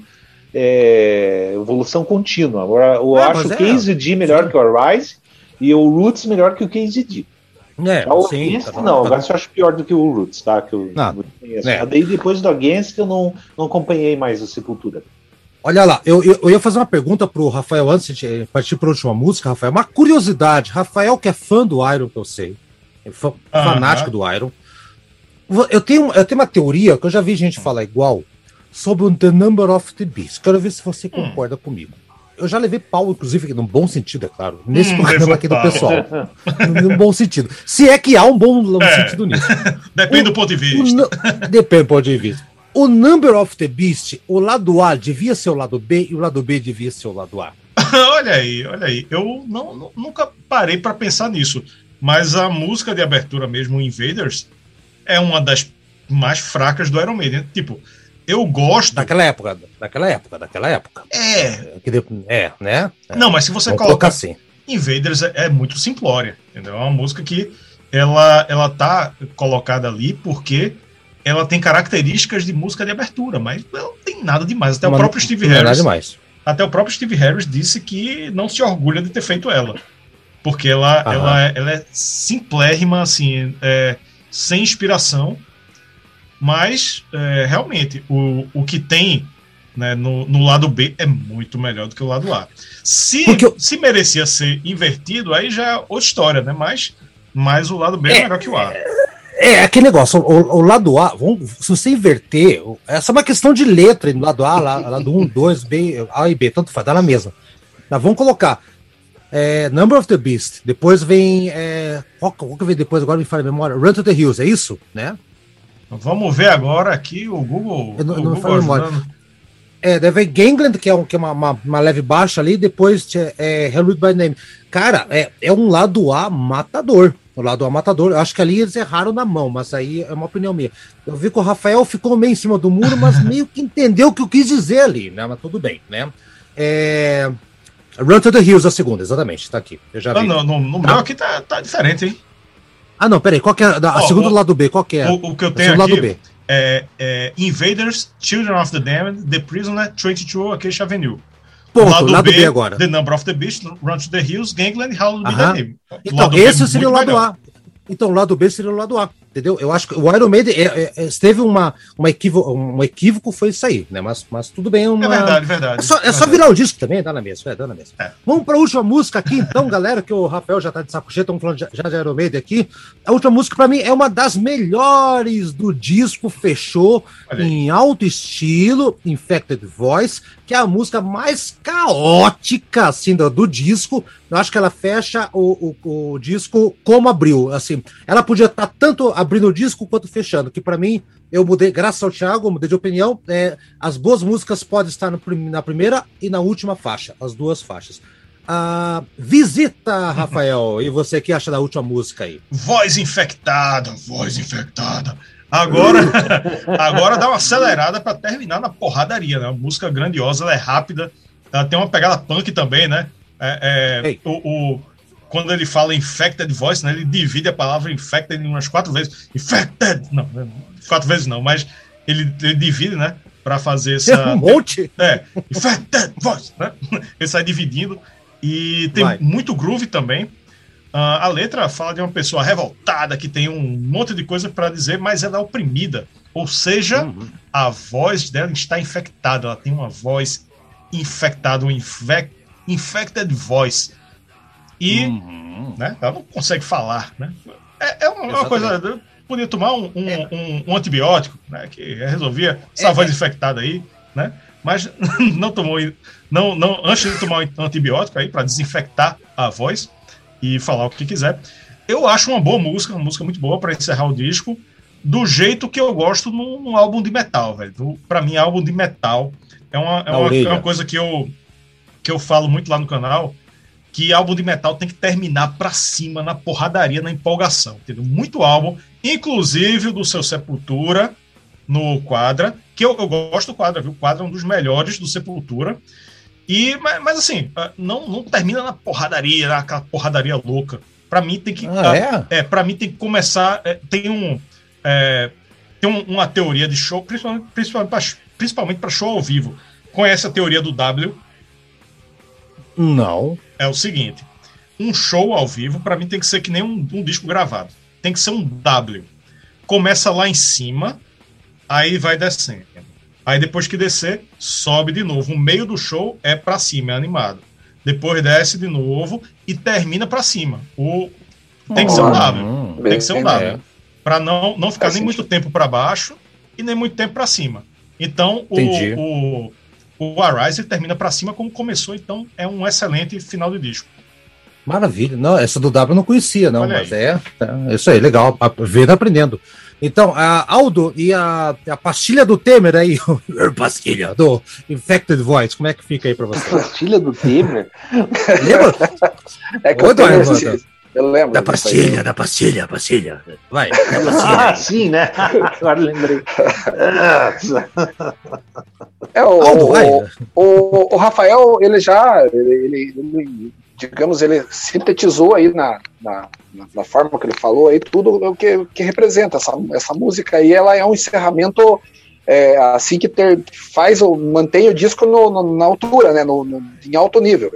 É, evolução contínua. Agora, eu ah, acho o é, 15D melhor sim. que o Arise e o Roots melhor que o 15D. É, o sim, Against, tá não, agora eu acho pior do que o Roots, tá? Que eu não, conheço. É. Daí depois do Against eu não, não acompanhei mais a Sepultura. Olha lá, eu, eu, eu, ia fazer uma pergunta pro Rafael antes de partir para a última música, Rafael. Uma curiosidade, Rafael que é fã do Iron, que eu sei, é fã, fanático do Iron. Eu tenho, eu tenho uma teoria que eu já vi gente falar igual sobre o The Number of the Beast. Quero ver se você hum. concorda hum. comigo eu já levei pau, inclusive, num bom sentido, é claro, nesse hum, programa aqui do pessoal. num bom sentido. Se é que há um bom é. sentido nisso. Depende o, do ponto de vista. O, depende do ponto de vista. O Number of the Beast, o lado A devia ser o lado B e o lado B devia ser o lado A. olha aí, olha aí. Eu não, nunca parei para pensar nisso. Mas a música de abertura mesmo, Invaders, é uma das mais fracas do Iron Maiden. Tipo, eu gosto. Daquela época, daquela época, daquela época. É. É, né? É. Não, mas se você Vamos coloca assim. Invaders é, é, muito simplória, entendeu? É uma música que ela, ela tá colocada ali porque ela tem características de música de abertura, mas não tem nada demais. Até mas o próprio Steve Harris. Nada demais. Até o próprio Steve Harris disse que não se orgulha de ter feito ela. Porque ela, ela, é, ela é simplérrima, assim, é, sem inspiração mas, é, realmente, o, o que tem né, no, no, lado B é muito melhor do que o lado A. Se, Porque... se merecia ser invertido, aí já é outra história, né? Mas, mas o lado B é, é melhor que o A. É, é aquele negócio, o, o, lado A, vamos, se você inverter, essa é uma questão de letra no lado A, lado 1, 2, B, A e B, tanto faz, dá na mesma. Mas vamos colocar é, Number of the Beast, depois vem. É, qual, qual que vem depois? Agora me fala a memória. Run to the Hills, é isso? Né? Vamos ver agora aqui o Google. Eu não, o não Google É, deve ver Gangland, que é, um, que é uma, uma, uma, leve baixa ali, depois é, Hellwood by Name. Cara, é, é um lado A matador. O lado A matador. Eu acho que ali eles erraram na mão, mas aí é uma opinião minha. Eu vi que o Rafael ficou meio em cima do muro, mas meio que entendeu o que eu quis dizer ali, né? Mas tudo bem, né? É... Run to the Hills, a segunda, exatamente, tá aqui. Eu já vi. Não, no, no tá. meu aqui tá, tá diferente, hein? Ah, não, peraí. Qual que é a, a oh, segunda o, lado B? Qual que é? O, o que eu tenho aqui lado B. É, é, Invaders, Children of the Damned, The Prisoner, 22 Acacia Avenue. Ponto, lado, lado B, B, agora. The Number of the Beast, Run to the Hills, Gangland, How to Be the Name. Então, esse B seria o lado melhor. A. Então, o lado B seria o lado A, entendeu? Eu acho que o Iron Maiden é, é, é, teve uma, uma equívoco, um equívoco, foi isso aí, né? Mas, mas tudo bem. Uma... É verdade, verdade. É só, é só virar o disco também, dá na mesa, é, dá na mesa. É. Vamos para a última música aqui, então, galera, que o Rafael já tá de saco cheio, estamos falando já, já de Iron Maiden aqui. A última música, para mim, é uma das melhores do disco, fechou em alto estilo, Infected Voice, que é a música mais caótica, assim, do, do disco. Eu acho que ela fecha o, o, o disco como abriu, assim. Ela podia estar tá tanto abrindo o disco quanto fechando, que para mim, eu mudei, graças ao Thiago, eu mudei de opinião. É, as boas músicas podem estar no, na primeira e na última faixa, as duas faixas. Ah, visita, Rafael, e você que acha da última música aí? Voz infectada, voz infectada. Agora, agora dá uma acelerada para terminar na porradaria, né? Uma música grandiosa, ela é rápida, ela tem uma pegada punk também, né? É, é o, o, quando ele fala infected voice, né? Ele divide a palavra infected em umas quatro vezes. Infected! Não, quatro vezes não, mas ele, ele divide, né? Para fazer essa. É um monte! É, infected voice, né? Ele sai dividindo. E tem Vai. muito groove também. a letra fala de uma pessoa revoltada que tem um monte de coisa para dizer, mas ela é oprimida. Ou seja, uhum. a voz dela está infectada. Ela tem uma voz infectada, um infect, infected voice. E uhum. né, ela não consegue falar. Né? É, é uma, coisa. Podia tomar um, um, é. um, um antibiótico, né, que resolvia essa é, voz é. infectada aí, né? Mas não tomou, não, não, antes de tomar um antibiótico aí para desinfectar a voz, e falar o que quiser. Eu acho uma boa música, uma música muito boa para encerrar o disco, do jeito que eu gosto num, num álbum de metal, velho. Para mim, álbum de metal é uma, é uma, é uma, coisa que eu, que eu falo muito lá no canal, que álbum de metal tem que terminar para cima, na porradaria, na empolgação, entendeu? Muito álbum, inclusive do seu Sepultura, no Quadra, que eu, eu gosto do Quadra, viu? O Quadra é um dos melhores do Sepultura, e, mas, mas, assim, ah, não, não termina na porradaria, naquela porradaria louca. Para mim tem que. Ah, é? é para mim tem que começar. É, tem um. É, tem um, uma teoria de show, principalmente, principalmente, principalmente para show ao vivo. Conhece a teoria do W? Não. É o seguinte: um show ao vivo, para mim, tem que ser que nem um, um disco gravado. Tem que ser um W. Começa lá em cima, aí vai descendo. Aí depois que descer, sobe de novo. O meio do show é para cima, é animado. Depois desce de novo e termina para cima. O tem que ser um W. Hum, tem que ser um W. É. Para não, não ficar nem muito tempo para baixo e nem muito tempo para cima. Então, o, o, o Arise termina para cima como começou, então é um excelente final de disco. Maravilha. Não, essa do W eu não conhecia, não, mas é, é isso aí, legal. Vendo aprendendo. Então, a Aldo e a, a pastilha do Temer aí, pastilha do Infected Voice, como é que fica aí para você? Pastilha do Temer? Lembra? É que Ô, eu, Eduardo, eu lembro. Da pastilha, da pastilha, pastilha. Vai, da pastilha. Ah, sim, né? Agora lembrei. é, o, Aldo. O, o, o, Rafael, ele já, ele, ele, ele digamos, ele sintetizou aí na, na, na, forma que ele falou aí tudo o que, que representa essa, essa música e ela é um encerramento é, assim que ter, faz o mantém o disco no, no, na altura, né, no, no, em alto nível.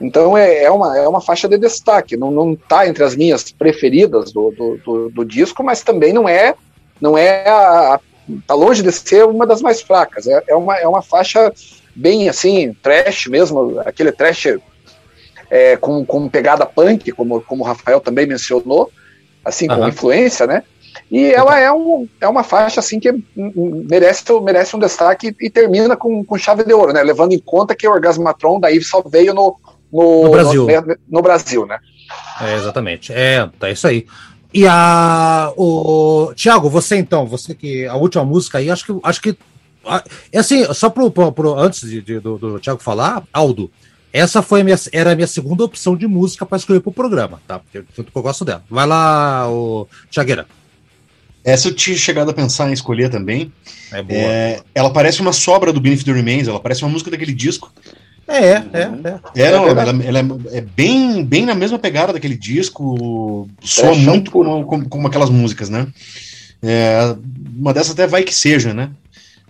Então é, é, uma, é uma faixa de destaque, não, não tá entre as minhas preferidas do, do, do, do disco, mas também não é não é a, a, tá longe de ser uma das mais fracas. É, é, uma, é uma faixa bem assim, trash mesmo, aquele trash é, com, com pegada punk, como, como o Rafael também mencionou, assim, com uhum. influência, né? E ela é, um, é uma faixa assim que merece, merece um destaque e termina com, com chave de ouro, né? Levando em conta que o Orgasmatron daí só veio no, no, no Brasil. No, no, Brasil, né? É, exatamente. É, tá isso aí. E a o Thiago, você então, você que a última música aí, acho que acho que é assim, só pro, pro, pro antes de, de, do, do Thiago falar, Aldo, essa foi a minha, era a minha segunda opção de música para escolher para o programa, tá? Porque tanto que eu gosto dela. Vai lá, o Tiagueira. Essa eu tinha chegado a pensar em escolher também. É boa. É, ela parece uma sobra do Benefit Remains, ela parece uma música daquele disco. É, é, é. É, não, é ela, ela é, é, bem, bem na mesma pegada daquele disco, soa muito como, como, como, aquelas músicas, né? É, uma dessas até vai que seja, né?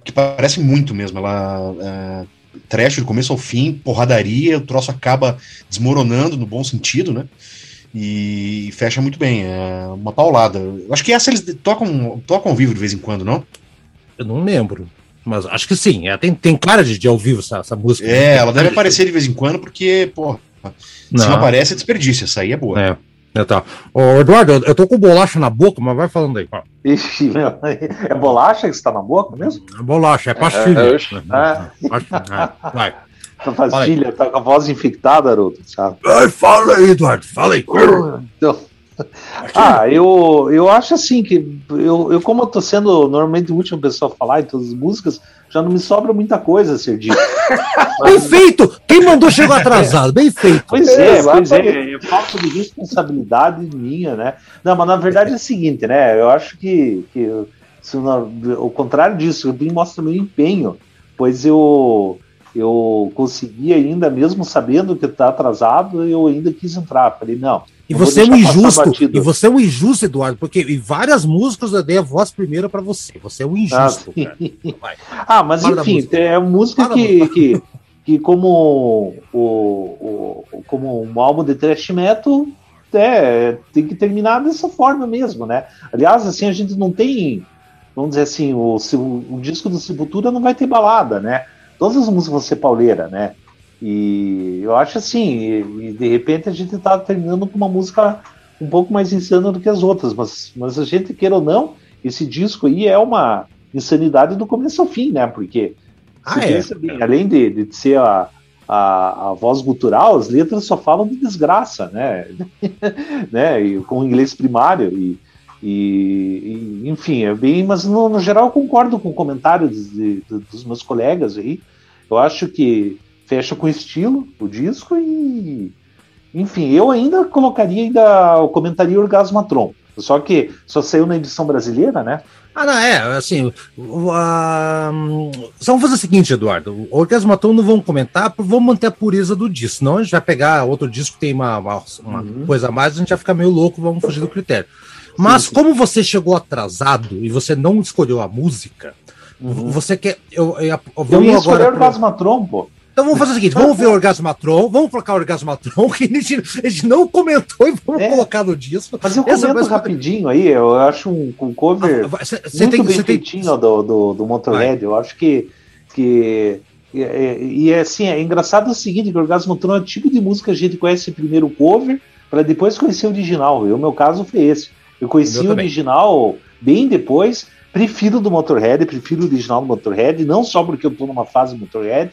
Que parece muito mesmo. Ela é, trash do começo ao fim, porradaria, o troço acaba desmoronando no bom sentido, né? E fecha muito bem, é uma paulada. Eu acho que essa eles tocam, tocam ao vivo de vez em quando, não? Eu não lembro. Mas acho que sim, é, tem, tem cara de, de ao vivo essa, essa música. É, ela deve aparecer de vez em quando, porque, pô, se não aparece é desperdício, essa aí é boa. É. É, tá. Ô, Eduardo, eu tô com bolacha na boca, mas vai falando aí. Ixi, meu, é bolacha que está na boca mesmo? É bolacha, é pastilha. É, é. Vai. A pastilha, tá com a voz infectada, Aruto, sabe? Ai, fala aí, Eduardo, fala aí. Então, ah, eu, eu acho assim que eu, eu, como eu tô sendo normalmente a última pessoa a falar em todas as músicas, já não me sobra muita coisa a ser dito. Bem feito! Quem mandou chegou atrasado, bem feito. Pois é, pois é, é falta de responsabilidade minha, né? Não, mas na verdade é o seguinte, né? Eu acho que, que se, o contrário disso, me mostra meu empenho, pois eu eu consegui ainda, mesmo sabendo que está atrasado, eu ainda quis entrar. Falei, não, e você é um injusto. E você é um injusto, Eduardo, porque em várias músicas eu dei a voz primeira para você. Você é um injusto. Ah, ah mas enfim, música. é música que, que, que, como, o, o, como um álbum de thrash metal, é, tem que terminar dessa forma mesmo, né? Aliás, assim, a gente não tem, vamos dizer assim, o, o, o disco do Sepultura não vai ter balada, né? Todas as músicas vão ser pauleira, né? E eu acho assim, e, e de repente a gente tá terminando com uma música um pouco mais insana do que as outras, mas, mas a gente queira ou não, esse disco aí é uma insanidade do começo ao fim, né? Porque ah, é? bem, além de, de ser a, a, a, voz gutural, as letras só falam de desgraça, né? né? E, com inglês primário e, e, e, enfim, é bem, mas no, no geral eu concordo com o comentário de, de, dos meus colegas aí. Eu acho que fecha com estilo o disco e enfim, eu ainda colocaria ainda comentaria Orgasmatron. Só que só saiu na edição brasileira, né? Ah, não, é, assim, uh, só vamos fazer o seguinte, Eduardo, o Orgasmatron não vamos comentar, vamos manter a pureza do disco, senão a gente vai pegar outro disco que tem uma, uma, uma uhum. coisa a mais, a gente vai ficar meio louco, vamos fugir do critério. Mas sim, sim. como você chegou atrasado e você não escolheu a música, uhum. você quer... Eu, eu, eu, eu ia escolher o Orgasmatron, pô. Então vamos fazer o seguinte: vamos ver o Orgasmatron, vamos colocar o Orgasmatron, que a gente, a gente não comentou e vamos é. colocar no disco. Mas eu comento Essa, rapidinho aí, eu acho um, um cover ah, cê, cê muito tem, bem feitinho tem... do, do, do Motorhead. Eu acho que. que e, e, é assim, é engraçado o seguinte: que o Orgasmatron é o tipo de música que a gente conhece primeiro o cover, para depois conhecer o original. E o meu caso foi esse. Eu conheci o original bem depois. Prefiro do Motorhead, prefiro o original do Motorhead, não só porque eu tô numa fase do Motorhead,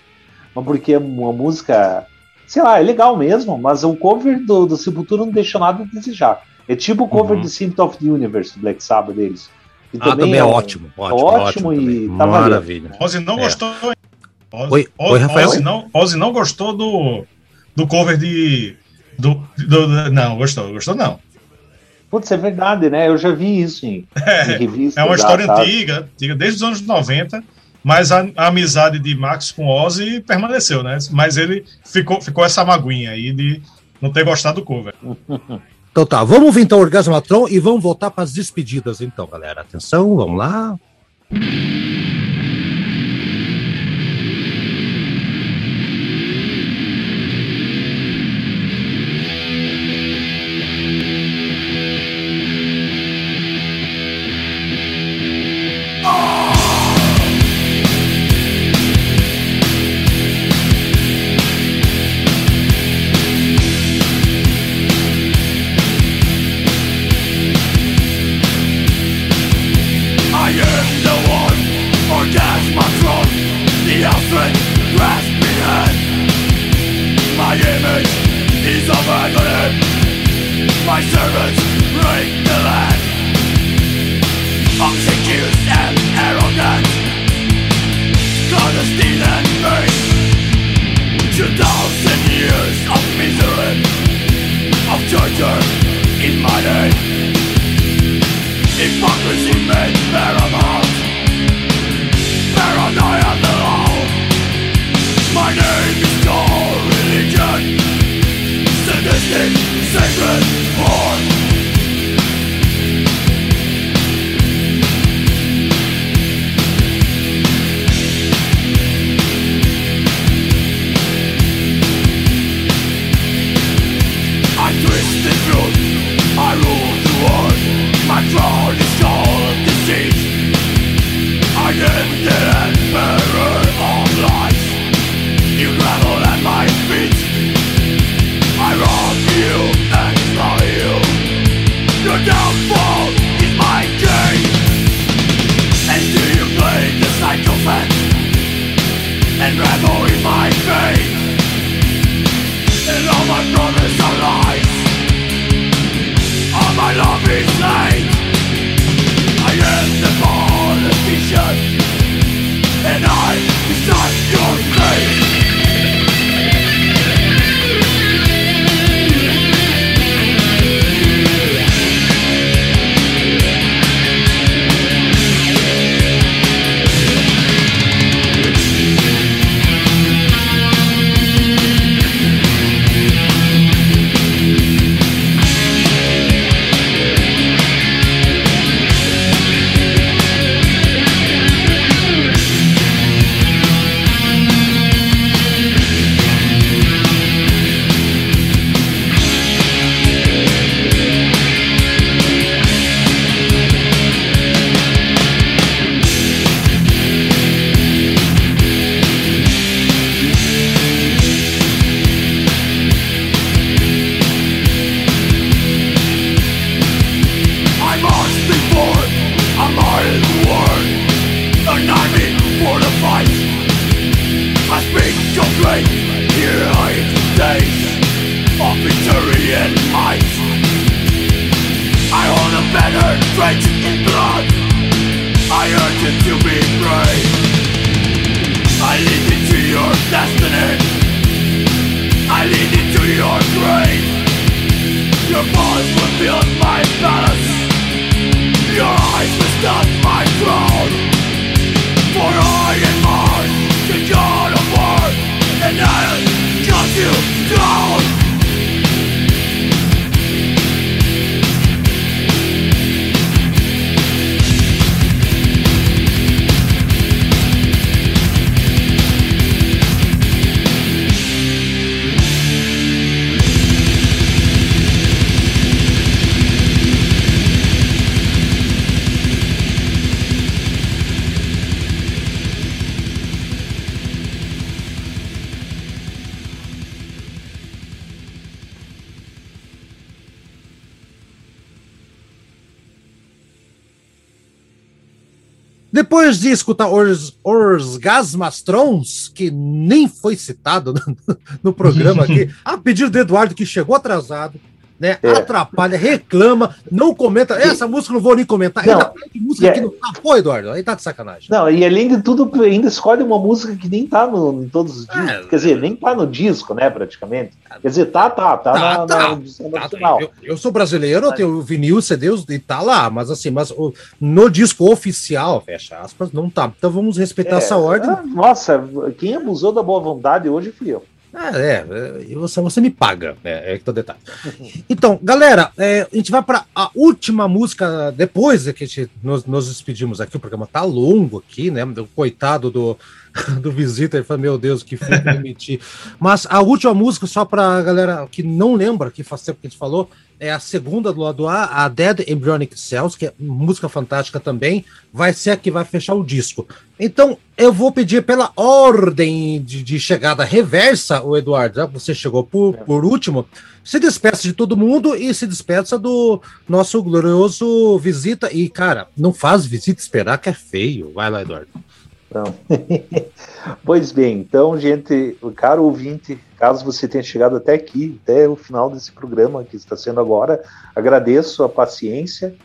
mas porque uma música, sei lá, é legal mesmo, mas o cover do, do Sepultura não deixa nada a desejar. É tipo o cover uhum. do Symptom of the Universe, do Black Sabbath deles. E ah, também, é, é ótimo, ótimo, ótimo, ótimo e tá Maravilha. Ozzy não é. gostou. Ozzy, Oi, Oi, Rafael? Ozzy não, Ozzy não gostou do, do cover de. Do, do, do, não, gostou, gostou não. Putz, é verdade, né? Eu já vi isso em, é, em revista. É uma já, história antiga, antiga, desde os anos 90 mas a, a, amizade de Max com Ozzy permaneceu, né? Mas ele ficou, ficou essa maguinha aí de não ter gostado do cover. Então tá, vamos ouvir então Orgasmatron e vamos voltar para as despedidas então, galera. Atenção, vamos lá. De escutar Ors, Orgasmastrons, que nem foi citado no, no programa aqui, a pedido do Eduardo, que chegou atrasado, né? É. Atrapalha, reclama, não comenta. Essa música não vou nem comentar. Não, ainda música é... que não tá. Pô, Eduardo, aí tá de sacanagem. Não, e além de tudo, ainda escolhe uma música que nem tá no, em todos os é. discos. É, Quer dizer, nem tá no disco, né, praticamente. Quer dizer, tá, tá, tá, tá na, tá, na, tá, eu, eu, sou brasileiro, eu tenho vinil, CD e tá lá, mas assim, mas no disco oficial, fecha aspas, não tá. Então vamos respeitar é, essa ordem. Ah, nossa, quem abusou da boa vontade hoje fui eu. Ah, é, é você, você me paga, né? É que tá o detalhe. Então, galera, é, a gente vai para a última música depois que a gente nos, nos, despedimos aqui. O programa tá longo aqui, né? O coitado do, do visita, ele fala: Meu Deus, que fim permitir. Mas a última música, só para galera que não lembra, que faz tempo que a gente falou, é a segunda do lado A, a Dead Embryonic Cells, que é música fantástica também, vai ser a que vai fechar o disco. Então, eu vou pedir pela ordem de, de chegada reversa, o Eduardo, já você chegou por, por último, se despeça de todo mundo e se despeça do nosso glorioso visita. E, cara, não faz visita esperar que é feio. Vai lá, Eduardo. Então, pois bem, então, gente, o caro ouvinte, caso você tenha chegado até aqui, até o final desse programa que está sendo agora, agradeço a paciência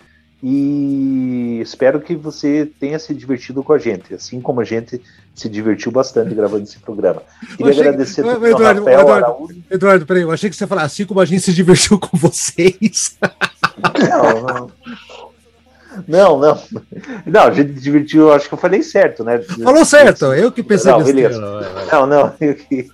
e espero que você tenha se divertido com a gente, assim como a gente se divertiu bastante gravando esse programa. Queria agradecer que... Eduardo, Rafael Eduardo, Araújo. Eduardo, peraí, eu achei que você ia falar assim como a gente se divertiu com vocês. Não, não. Não, não. Não, a gente divertiu, acho que eu falei certo, né? Falou certo, eu que pensei não, beleza. Não, não. Eu que...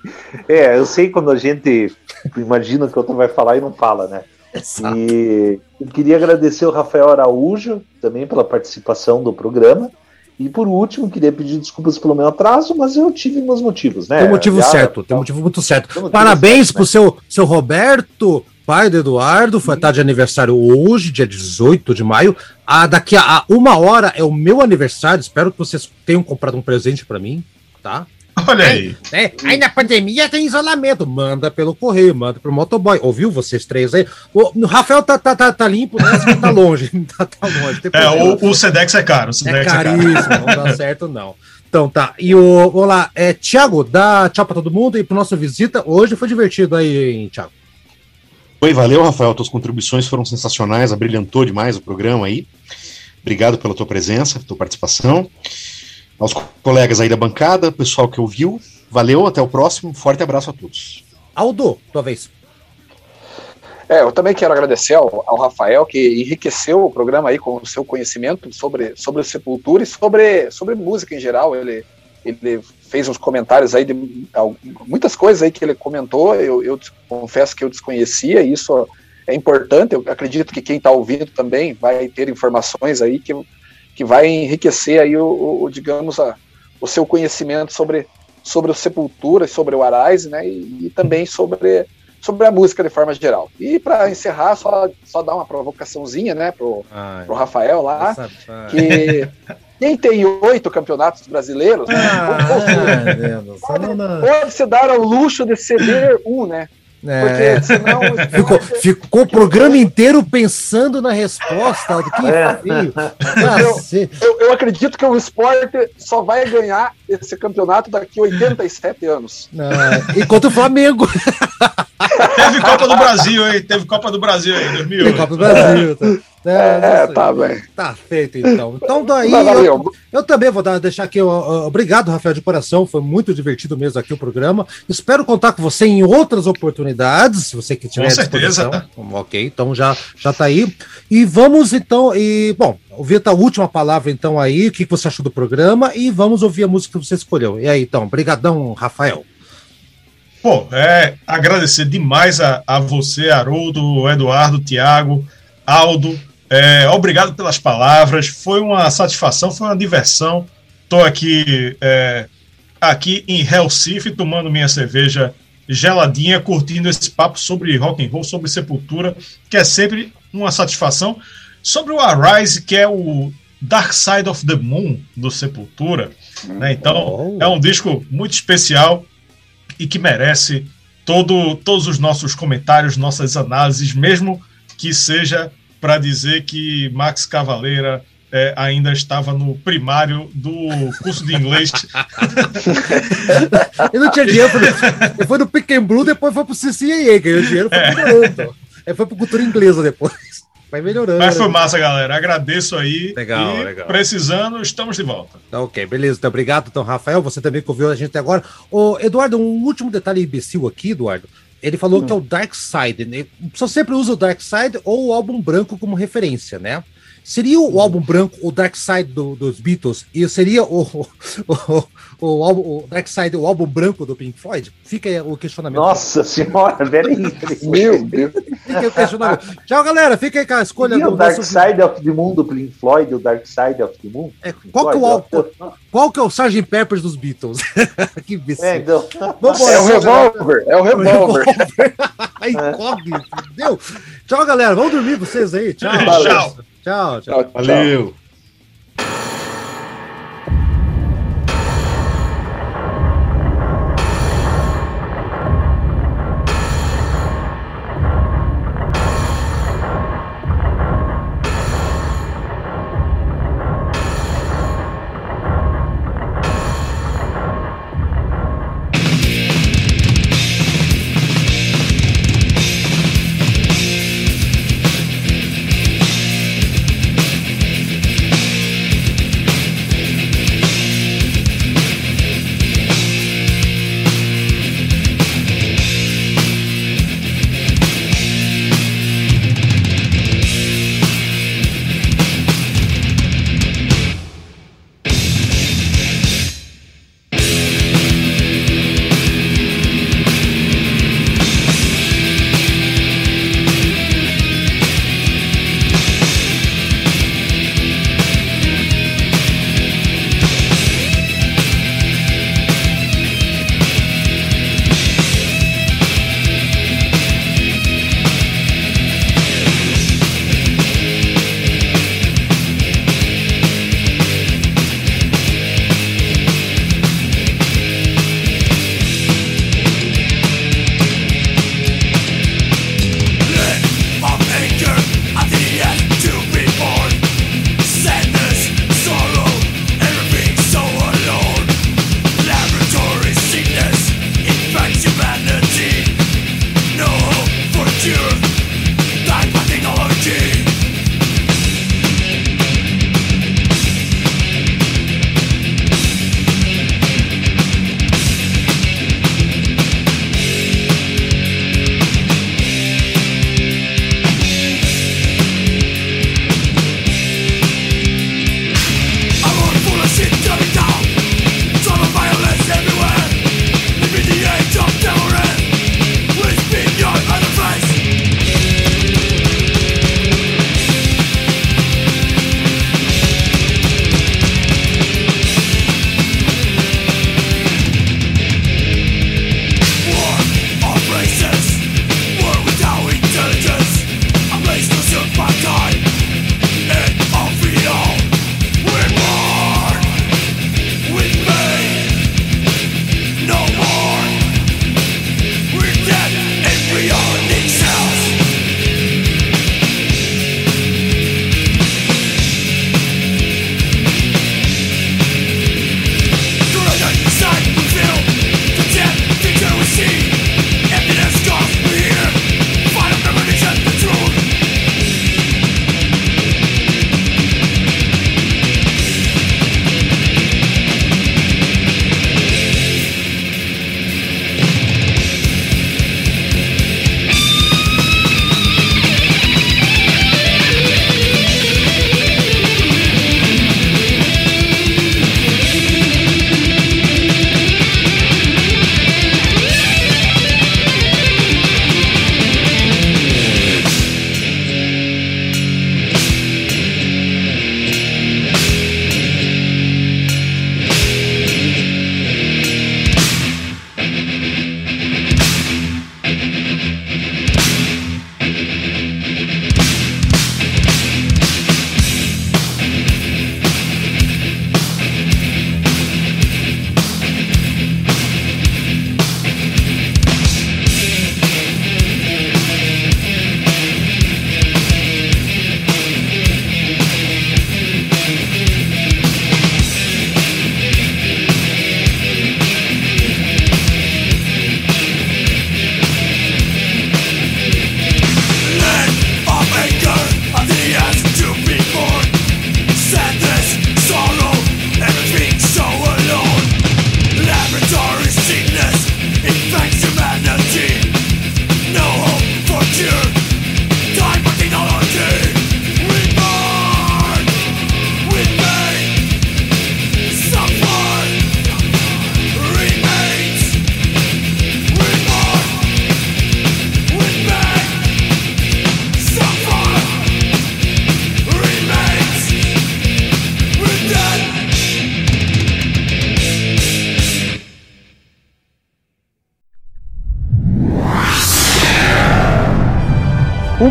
É, eu sei quando a gente imagina que outro vai falar e não fala, né? Exato. E eu queria agradecer o Rafael Araújo também pela participação do programa. E por último, queria pedir desculpas pelo meu atraso, mas eu tive meus motivos, né? Tem um motivo Já, certo, tem um motivo muito certo. Parabéns certo, pro né? seu, seu Roberto pai do Eduardo, foi estar de aniversário hoje, dia 18 de maio. Ah, daqui a, uma hora é o meu aniversário. Espero que vocês tenham comprado um presente para mim, tá? Olha aí. É, aí na pandemia tem isolamento. Manda pelo correio, manda pro motoboy. Ouviu vocês três aí? O, Rafael tá, tá, tá, tá limpo, né? tá longe. tá, tá longe. É, o, o Sedex é caro. O Sedex é, é caríssimo, é caro. não dá certo, não. Então tá. E o. Vamos lá. É, Tiago, dá tchau pra todo mundo e pro nosso visita. Hoje foi divertido aí, hein, Tiago. Oi, valeu, Rafael. Tuas contribuições foram sensacionais, abrilhantou demais o programa aí. Obrigado pela tua presença, tua participação. Aos colegas aí da bancada, pessoal que ouviu, valeu, até o próximo. Forte abraço a todos. Aldo, tua vez. É, eu também quero agradecer ao, ao, Rafael, que enriqueceu o programa aí com o seu conhecimento sobre, sobre Sepultura e sobre, sobre música em geral. Ele, ele fez uns comentários aí de muitas coisas aí que ele comentou, eu, eu confesso que eu desconhecia, e isso é importante, eu acredito que quem está ouvindo também vai ter informações aí que, que vai enriquecer aí o, o digamos, a, o seu conhecimento sobre, sobre o Sepultura, sobre o Arise, né, e, e também sobre, sobre a música de forma geral. E para encerrar, só, só dar uma provocaçãozinha, né, pro, Ai, pro Rafael lá, que quem tem oito campeonatos brasileiros, ah, pode, pode se dar ao luxo de ceder um, né? É. Porque senão. Ficou, ficou o programa inteiro pensando na resposta. Que é. eu, eu, eu, acredito que o esporte só vai ganhar esse campeonato daqui a 87 anos. Ah, enquanto o Flamengo. Teve Copa do Brasil, hein? Teve Copa do Brasil aí, 2008. Teve Copa do Brasil. Tá. É, é tá bem. Tá feito, então. Então, daí, eu, eu, também vou dar, deixar aqui. obrigado, Rafael, de coração. Foi muito divertido mesmo aqui o programa. Espero contar com você em outras oportunidades, se você que tiver com certeza. Ok, então já, já tá aí. E vamos, então, e, bom, ouvir a última palavra, então, aí. O que você achou do programa? E vamos ouvir a música que você escolheu. E aí, então, brigadão, Rafael. Pô, é agradecer demais a, a você, Haroldo, Eduardo, Tiago, Aldo. É, obrigado pelas palavras. Foi uma satisfação, foi uma diversão. Estou aqui, é, aqui em Recife tomando minha cerveja geladinha, curtindo esse papo sobre rock and roll, sobre Sepultura, que é sempre uma satisfação. Sobre o Arise, que é o Dark Side of the Moon do Sepultura. Né? Então, oh. é um disco muito especial e que merece todo, todos os nossos comentários, nossas análises, mesmo que seja para dizer que Max Cavaleira é, ainda estava no primário do curso de inglês. ele não tinha dinheiro, ele foi no Pick and Blue, depois foi pro CCAA, ganhou dinheiro, foi é. pro foi pro cultura inglesa depois. Vai melhorando. Mas foi massa, galera. Agradeço aí. Legal, e legal. Precisando, estamos de volta. Tá ok, beleza. Então, obrigado, então, Rafael. Você também que ouviu a gente até agora. Ô, Eduardo, um último detalhe imbecil aqui, Eduardo. Ele falou hum. que é o Dark Side. Né? Só sempre usa o Dark Side ou o álbum branco como referência, né? Seria o álbum branco o Dark Side do, dos Beatles e seria o, o, o, álbum, o Dark Side o álbum branco do Pink Floyd? Fica aí o questionamento. Nossa senhora, peraí. Meu Deus. Fica aí o questionamento. Tchau, galera. Fica aí com a escolha e do o Dark nosso... Side of the Moon do Pink Floyd, o Dark Side of the Moon? É, qual, que é o, álbum, qual que é o Sgt. Peppers dos Beatles? que bicho. É, então... é o revólver. É o revólver. Aí, é. entendeu? Tchau, galera. Vamos dormir vocês aí. Tchau. Tchau, tchau. tchau Valeu.